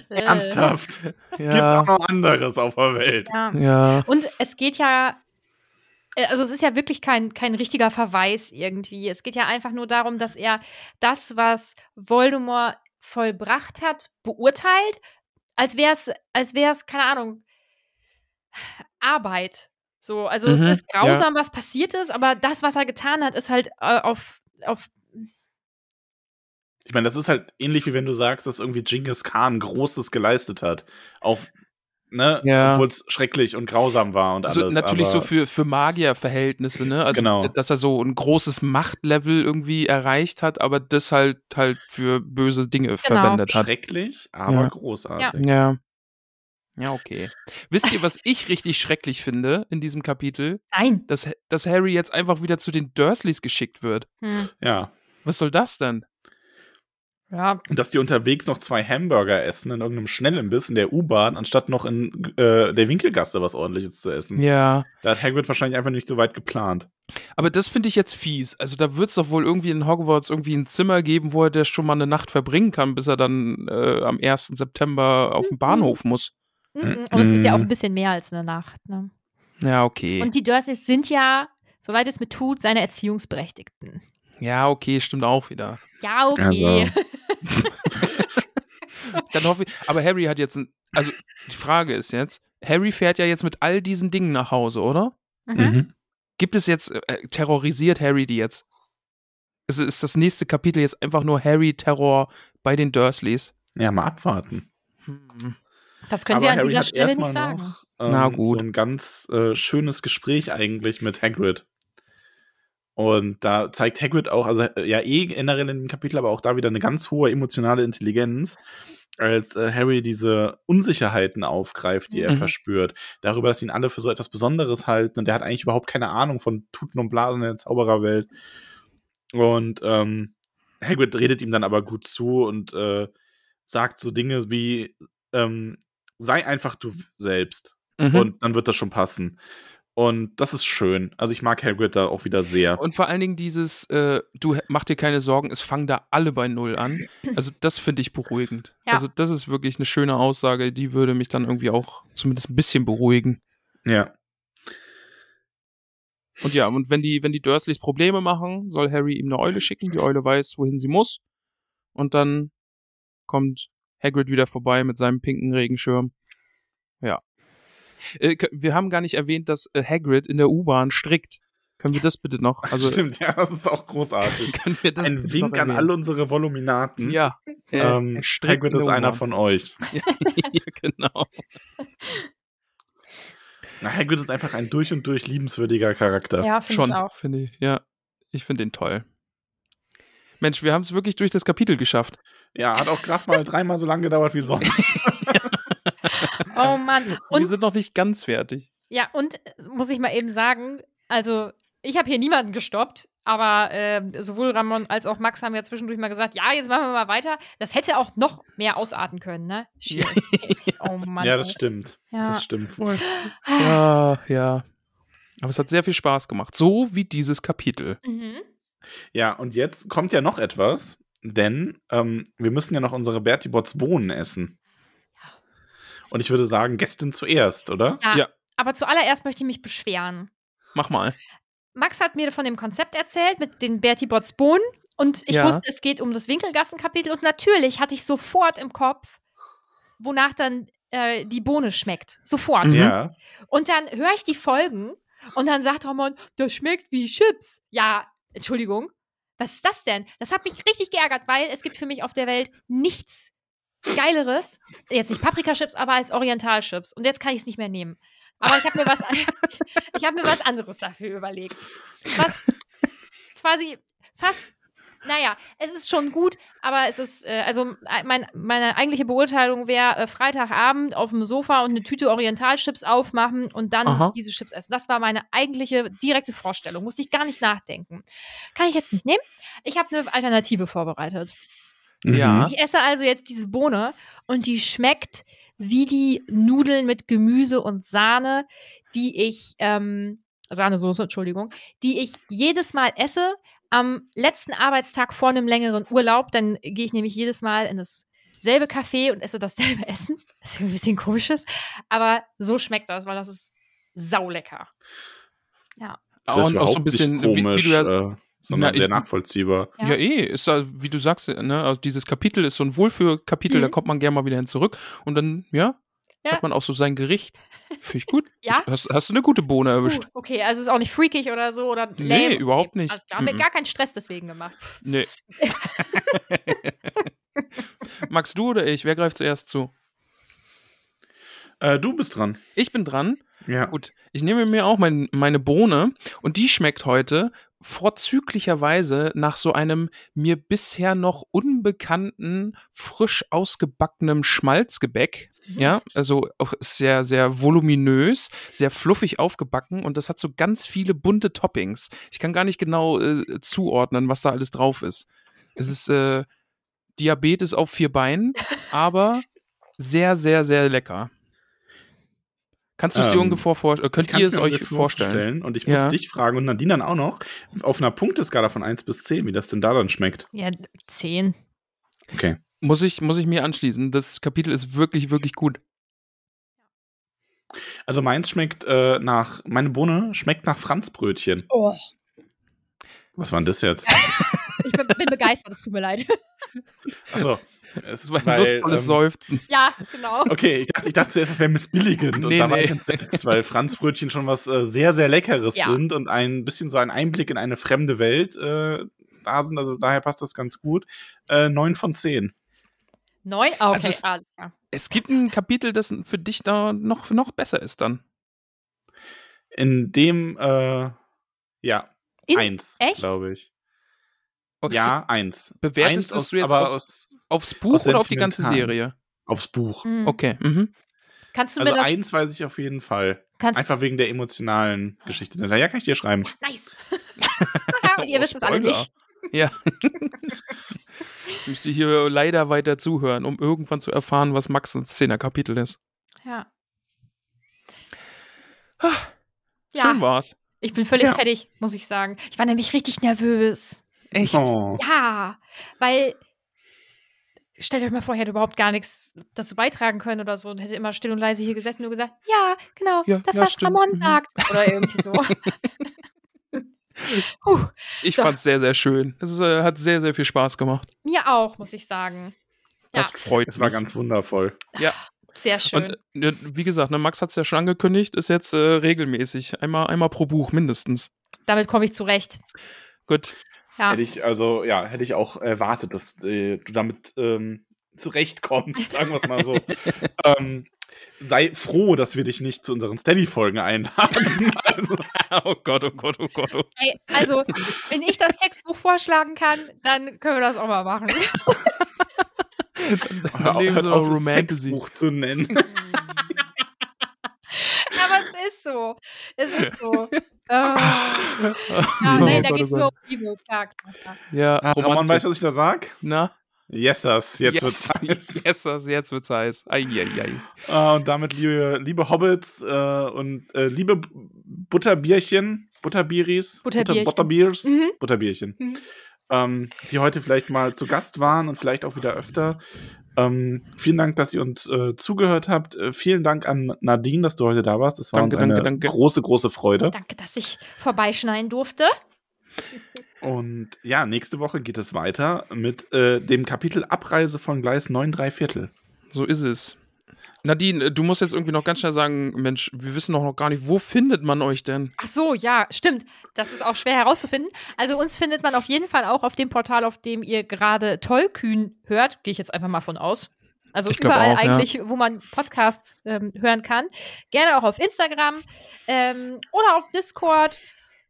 Äh, Ernsthaft. Gibt auch Ja. noch anderes auf der Welt. Ja. Ja. Und es geht ja, also es ist ja wirklich kein, kein richtiger Verweis irgendwie. Es geht ja einfach nur darum, dass er das, was Voldemort vollbracht hat, beurteilt, als wäre es, als wäre es, keine Ahnung, Arbeit. So, also es Mhm, ist grausam, was passiert ist, aber das, was er getan hat, ist halt äh, auf, auf Ich meine, das ist halt ähnlich wie wenn du sagst, dass irgendwie Genghis Khan Großes geleistet hat. Auch, ne, Ja. obwohl es schrecklich und grausam war und alles. Also natürlich so für, für Magierverhältnisse, ne? Also, Genau. dass er so ein großes Machtlevel irgendwie erreicht hat, aber das halt halt für böse Dinge verwendet hat. schrecklich, aber Ja. großartig. Ja. Ja, okay. Wisst ihr, was ich richtig schrecklich finde in diesem Kapitel? Nein. Dass, dass Harry jetzt einfach wieder zu den Dursleys geschickt wird. Hm. Ja. Was soll das denn? Ja, Und dass die unterwegs noch zwei Hamburger essen in irgendeinem Schnellimbiss in der U-Bahn, anstatt noch in äh, der Winkelgasse was ordentliches zu essen. Ja. Da hat Hagrid wahrscheinlich einfach nicht so weit geplant. Aber das finde ich jetzt fies. Also da wird es doch wohl irgendwie in Hogwarts irgendwie ein Zimmer geben, wo er das schon mal eine Nacht verbringen kann, bis er dann äh, am 1. September auf den Bahnhof muss. Mhm. Und es ist ja auch Mhm. ein bisschen mehr als eine Nacht. Ne? Ja, okay. Und die Dursleys sind ja, so leid es mir tut, seine Erziehungsberechtigten. ja, okay, stimmt auch wieder. Ja, okay. Also. Dann hoffe ich, aber Harry hat jetzt ein, also die Frage ist jetzt, Harry fährt ja jetzt mit all diesen Dingen nach Hause, oder? Mhm. Gibt es jetzt, äh, terrorisiert Harry die jetzt? Ist, ist das nächste Kapitel jetzt einfach nur Harry-Terror bei den Dursleys? Ja, mal abwarten. Hm. Das können Aber wir an Harry dieser Stelle erstmal nicht sagen. noch ähm, Na gut. so ein ganz äh, schönes Gespräch eigentlich mit Hagrid. Und da zeigt Hagrid auch, also äh, ja eh generell in dem Kapitel, aber auch da wieder eine ganz hohe emotionale Intelligenz. als äh, Harry diese Unsicherheiten aufgreift, die er Mhm. verspürt, darüber, dass ihn alle für so etwas Besonderes halten und der hat eigentlich überhaupt keine Ahnung von Tuten und Blasen in der Zaubererwelt. Und ähm, Hagrid redet ihm dann aber gut zu und äh, sagt so Dinge wie ähm, sei einfach du selbst Mhm. und dann wird das schon passen. Und das ist schön. Also ich mag Hagrid da auch wieder sehr. Und vor allen Dingen dieses, äh, du mach dir keine Sorgen, es fangen da alle bei Null an. Also das finde ich beruhigend. Ja. Also das ist wirklich eine schöne Aussage, die würde mich dann irgendwie auch zumindest ein bisschen beruhigen. ja. Und ja, und wenn die, wenn die Dursleys Probleme machen, soll Harry ihm eine Eule schicken. Die Eule weiß, wohin sie muss. Und dann kommt Hagrid wieder vorbei mit seinem pinken Regenschirm. Ja. Äh, wir haben gar nicht erwähnt, dass äh, Hagrid in der U-Bahn strickt. Können wir das bitte noch? Also Stimmt, ja, das ist auch großartig. können wir das Ein bitte Wink noch an alle unsere Voluminaten. Ja. Äh, Ähm, strickt Hagrid ist einer von euch. ja, genau. Na, Hagrid ist einfach ein durch und durch liebenswürdiger Charakter. Ja, finde Schon, ich auch. finde ich. Ja, ich finde den toll. Mensch, wir haben es wirklich durch das Kapitel geschafft. Ja, hat auch gerade mal dreimal so lange gedauert wie sonst. Oh Mann. wir Und sind noch nicht ganz fertig. Ja, und äh, muss ich mal eben sagen, also ich habe hier niemanden gestoppt, aber ähm, sowohl Ramon als auch Max haben ja zwischendurch mal gesagt, ja, jetzt machen wir mal weiter. Das hätte auch noch mehr ausarten können, ne? Schwierig. oh Mann. ja, das stimmt. Ja. Das stimmt wohl. Ja, ja. Aber es hat sehr viel Spaß gemacht. So wie dieses Kapitel. Mhm. Ja, und jetzt kommt ja noch etwas, denn ähm, wir müssen ja noch unsere Bertie Bots Bohnen essen. Und ich würde sagen, Gästin zuerst, oder? Ja, Ja. Aber zuallererst möchte ich mich beschweren. Mach mal. Max hat mir von dem Konzept erzählt mit den Bertie Bots Bohnen und ich Ja. wusste, es geht um das Winkelgassen-Kapitel und natürlich hatte ich sofort im Kopf, wonach dann äh, die Bohne schmeckt. Sofort. Mhm. Ja. Und dann höre ich die Folgen und dann sagt Ramon, das schmeckt wie Chips. Ja, Entschuldigung. Was ist das denn? Das hat mich richtig geärgert, weil es gibt für mich auf der Welt nichts Geileres, jetzt nicht Paprikachips, aber als Orientalchips. Und jetzt kann ich es nicht mehr nehmen. Aber ich habe mir was, ich habe mir was anderes dafür überlegt. Was quasi fast, naja, es ist schon gut, aber es ist, äh, also mein, meine eigentliche Beurteilung wäre äh, Freitagabend auf dem Sofa und eine Tüte Orientalchips aufmachen und dann Aha. diese Chips essen. Das war meine eigentliche direkte Vorstellung. Musste ich gar nicht nachdenken. Kann ich jetzt nicht nehmen. Ich habe eine Alternative vorbereitet. Ja. Ich esse also jetzt diese Bohne und die schmeckt wie die Nudeln mit Gemüse und Sahne, die ich, ähm, Sahnesoße, Entschuldigung, die ich jedes Mal esse am letzten Arbeitstag vor einem längeren Urlaub. Dann gehe ich nämlich jedes Mal in dasselbe Café und esse dasselbe Essen. Das ist ein bisschen komisches, aber so schmeckt das, weil das ist saulecker. Das ist und auch so überhaupt ein bisschen, nicht wie, komisch, wie du ja, äh, sondern Na, ich- sehr nachvollziehbar. ja. Ja. eh, ist da, wie du sagst, ne, also dieses Kapitel ist so ein Wohlfühlkapitel, da Mhm. kommt man gerne mal wieder hin zurück und dann, ja, Ja. hat man auch so sein Gericht. Finde ich gut. Ja? Hast, hast du eine gute Bohne erwischt? Uh, okay, also ist auch nicht freakig oder so oder Nee, lame. überhaupt Okay, nicht. Alles klar, haben wir Mhm. gar keinen Stress deswegen gemacht. Nee. Max, du oder ich? Wer greift zuerst zu? Äh, du bist dran. Ich bin dran. Ja. Gut, ich nehme mir auch mein, meine Bohne und die schmeckt heute vorzüglicherweise nach so einem mir bisher noch unbekannten, frisch ausgebackenem Schmalzgebäck. Ja, also auch sehr, sehr voluminös, sehr fluffig aufgebacken und das hat so ganz viele bunte Toppings. Ich kann gar nicht genau äh, zuordnen, was da alles drauf ist. Es ist äh, Diabetes auf vier Beinen, aber sehr, sehr, sehr lecker. Kannst du es dir Ähm, ungefähr vorstellen? Könnt Ich kann's ihr es euch ungefähr vorstellen? Und ich muss Ja. dich fragen und Nadine dann auch noch auf einer Punkteskala von 1 bis 10, wie das denn da dann schmeckt. Ja, zehn. Okay. Muss ich, muss ich mir anschließen. Das Kapitel ist wirklich, wirklich gut. Also meins schmeckt äh, nach, meine Bohne schmeckt nach Franzbrötchen. Oh. Was war denn das jetzt? Ich bin, bin begeistert, es tut mir leid. Achso. Es Das war ein weil, lustvolles ähm, Seufzen. ja, genau. Okay, ich dachte, ich dachte zuerst, das wäre missbilligend und Nee, da war nee. ich entsetzt, weil Franzbrötchen schon was äh, sehr, sehr Leckeres Ja. sind und ein bisschen so ein Einblick in eine fremde Welt äh, da sind. Also daher passt das ganz gut. Äh, 9 von 10. Neun? Okay, Also es- alles klar. Es gibt ein Kapitel, das für dich da noch, noch besser ist dann. In dem, äh, ja, In- eins, echt? glaube ich. Okay. Ja, eins. Bewertest eins du jetzt aber aus, Aufs Buch oder auf die ganze. Serie? aufs Buch. Mhm. Okay. Mhm. Kannst du Also mir das. eins weiß ich auf jeden Fall. kannst, Einfach wegen der emotionalen Geschichte. Ja, kann ich dir schreiben. Nice. Und ihr Oh, wisst es alle nicht. Ja. Müsst ihr hier leider weiter zuhören, um irgendwann zu erfahren, was Max ins 10er Kapitel ist. Ja. Ah, Ja, Schön war's. ich bin völlig Ja. fertig, muss ich sagen. Ich war nämlich richtig nervös. Echt? Oh. Ja, weil stellt euch mal vor, ich hätte überhaupt gar nichts dazu beitragen können oder so und hätte immer still und leise hier gesessen und nur gesagt, ja, genau, Ja, das, ja, was stimmt. Ramon Mhm. sagt. Oder irgendwie so. Puh, Ich Doch. fand's sehr, sehr schön. Es äh, hat sehr, sehr viel Spaß gemacht. mir auch, muss ich sagen. Ja, Das freut Es war ganz wundervoll. sehr schön. Und äh, wie gesagt, ne, Max hat's ja schon angekündigt, ist jetzt äh, regelmäßig. Einmal, einmal pro Buch mindestens. Damit komme ich zurecht. Gut. Ja. Hätte ich, also, ja, hätte ich auch erwartet, dass äh, du damit ähm, zurechtkommst, sagen wir es mal so. ähm, sei froh, dass wir dich nicht zu unseren Steady-Folgen einladen. Also, Oh Gott, oh Gott, oh Gott. Oh. Ey, also, wenn ich das Textbuch vorschlagen kann, dann können wir das auch mal machen. Dann nehmen sie es Romantasy. Sexbuch zu nennen. Aber es ist so. Es ist so. Äh, ja, Oh nein, da geht's oh nur um Liebe. Klar, klar. Ja, Ah, Romantik. weißt du, was ich da sag? Na? Yesers, jetzt yes. wird's heiß. yes, das, jetzt wird's heiß. Eieiei. Ah, und damit, liebe, liebe Hobbits äh, und äh, liebe Butterbierchen, Butterbieris, Butterbierchen. Butter, Butterbiers, Mhm. Butterbierchen, Mhm. ähm, die heute vielleicht mal zu Gast waren und vielleicht auch wieder öfter. Ähm, vielen Dank, dass ihr uns äh, zugehört habt. Äh, vielen Dank an Nadine, dass du heute da warst. Das war Danke, uns eine danke, danke. große, große Freude. Danke, dass ich vorbeischneiden durfte. Und ja, nächste Woche geht es weiter mit äh, dem Kapitel Abreise von Gleis 9 3 Viertel. So ist es. Nadine, äh, du musst jetzt irgendwie noch ganz schnell sagen, Mensch, wir wissen doch noch gar nicht, wo findet man euch denn? Ach so, ja, stimmt. Das ist auch schwer herauszufinden. Also uns findet man auf jeden Fall auch auf dem Portal, auf dem ihr gerade Tollkühn hört. Gehe ich jetzt einfach mal von aus. Also überall auch, ja. eigentlich, wo man Podcasts ähm, hören kann. Gerne auch auf Instagram ähm, oder auf Discord.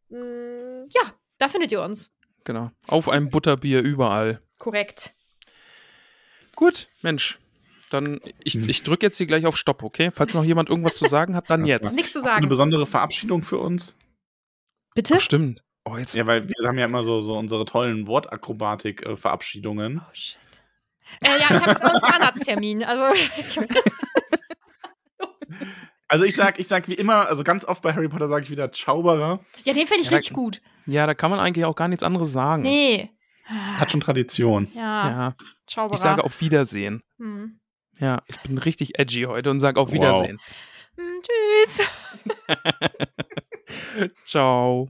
Mm, ja, da findet ihr uns. Genau. Auf einem Butterbier überall. Korrekt. Gut, Mensch. Dann, ich, ich drücke jetzt hier gleich auf Stopp, okay? Falls noch jemand irgendwas zu sagen hat, dann Das jetzt. Nichts zu Eine sagen. besondere Verabschiedung für uns. Bitte? Stimmt. Oh, jetzt. Ja, weil wir haben ja immer so, so unsere tollen Wortakrobatik-Verabschiedungen. Oh, shit. Äh, ja, ich habe jetzt auch einen Zahnarzttermin. Also, ich Also ich sag, ich sag wie immer, also ganz oft bei Harry Potter sage ich wieder Zauberer. ja, den finde ich Ja, richtig gut. Ja, da kann man eigentlich auch gar nichts anderes sagen. Nee. Hat schon Tradition. Ja, Ja, Zauberer. ich sage auf Wiedersehen. Hm. Ja, ich bin richtig edgy heute und sage auf Wow. Wiedersehen. Hm, tschüss. Ciao.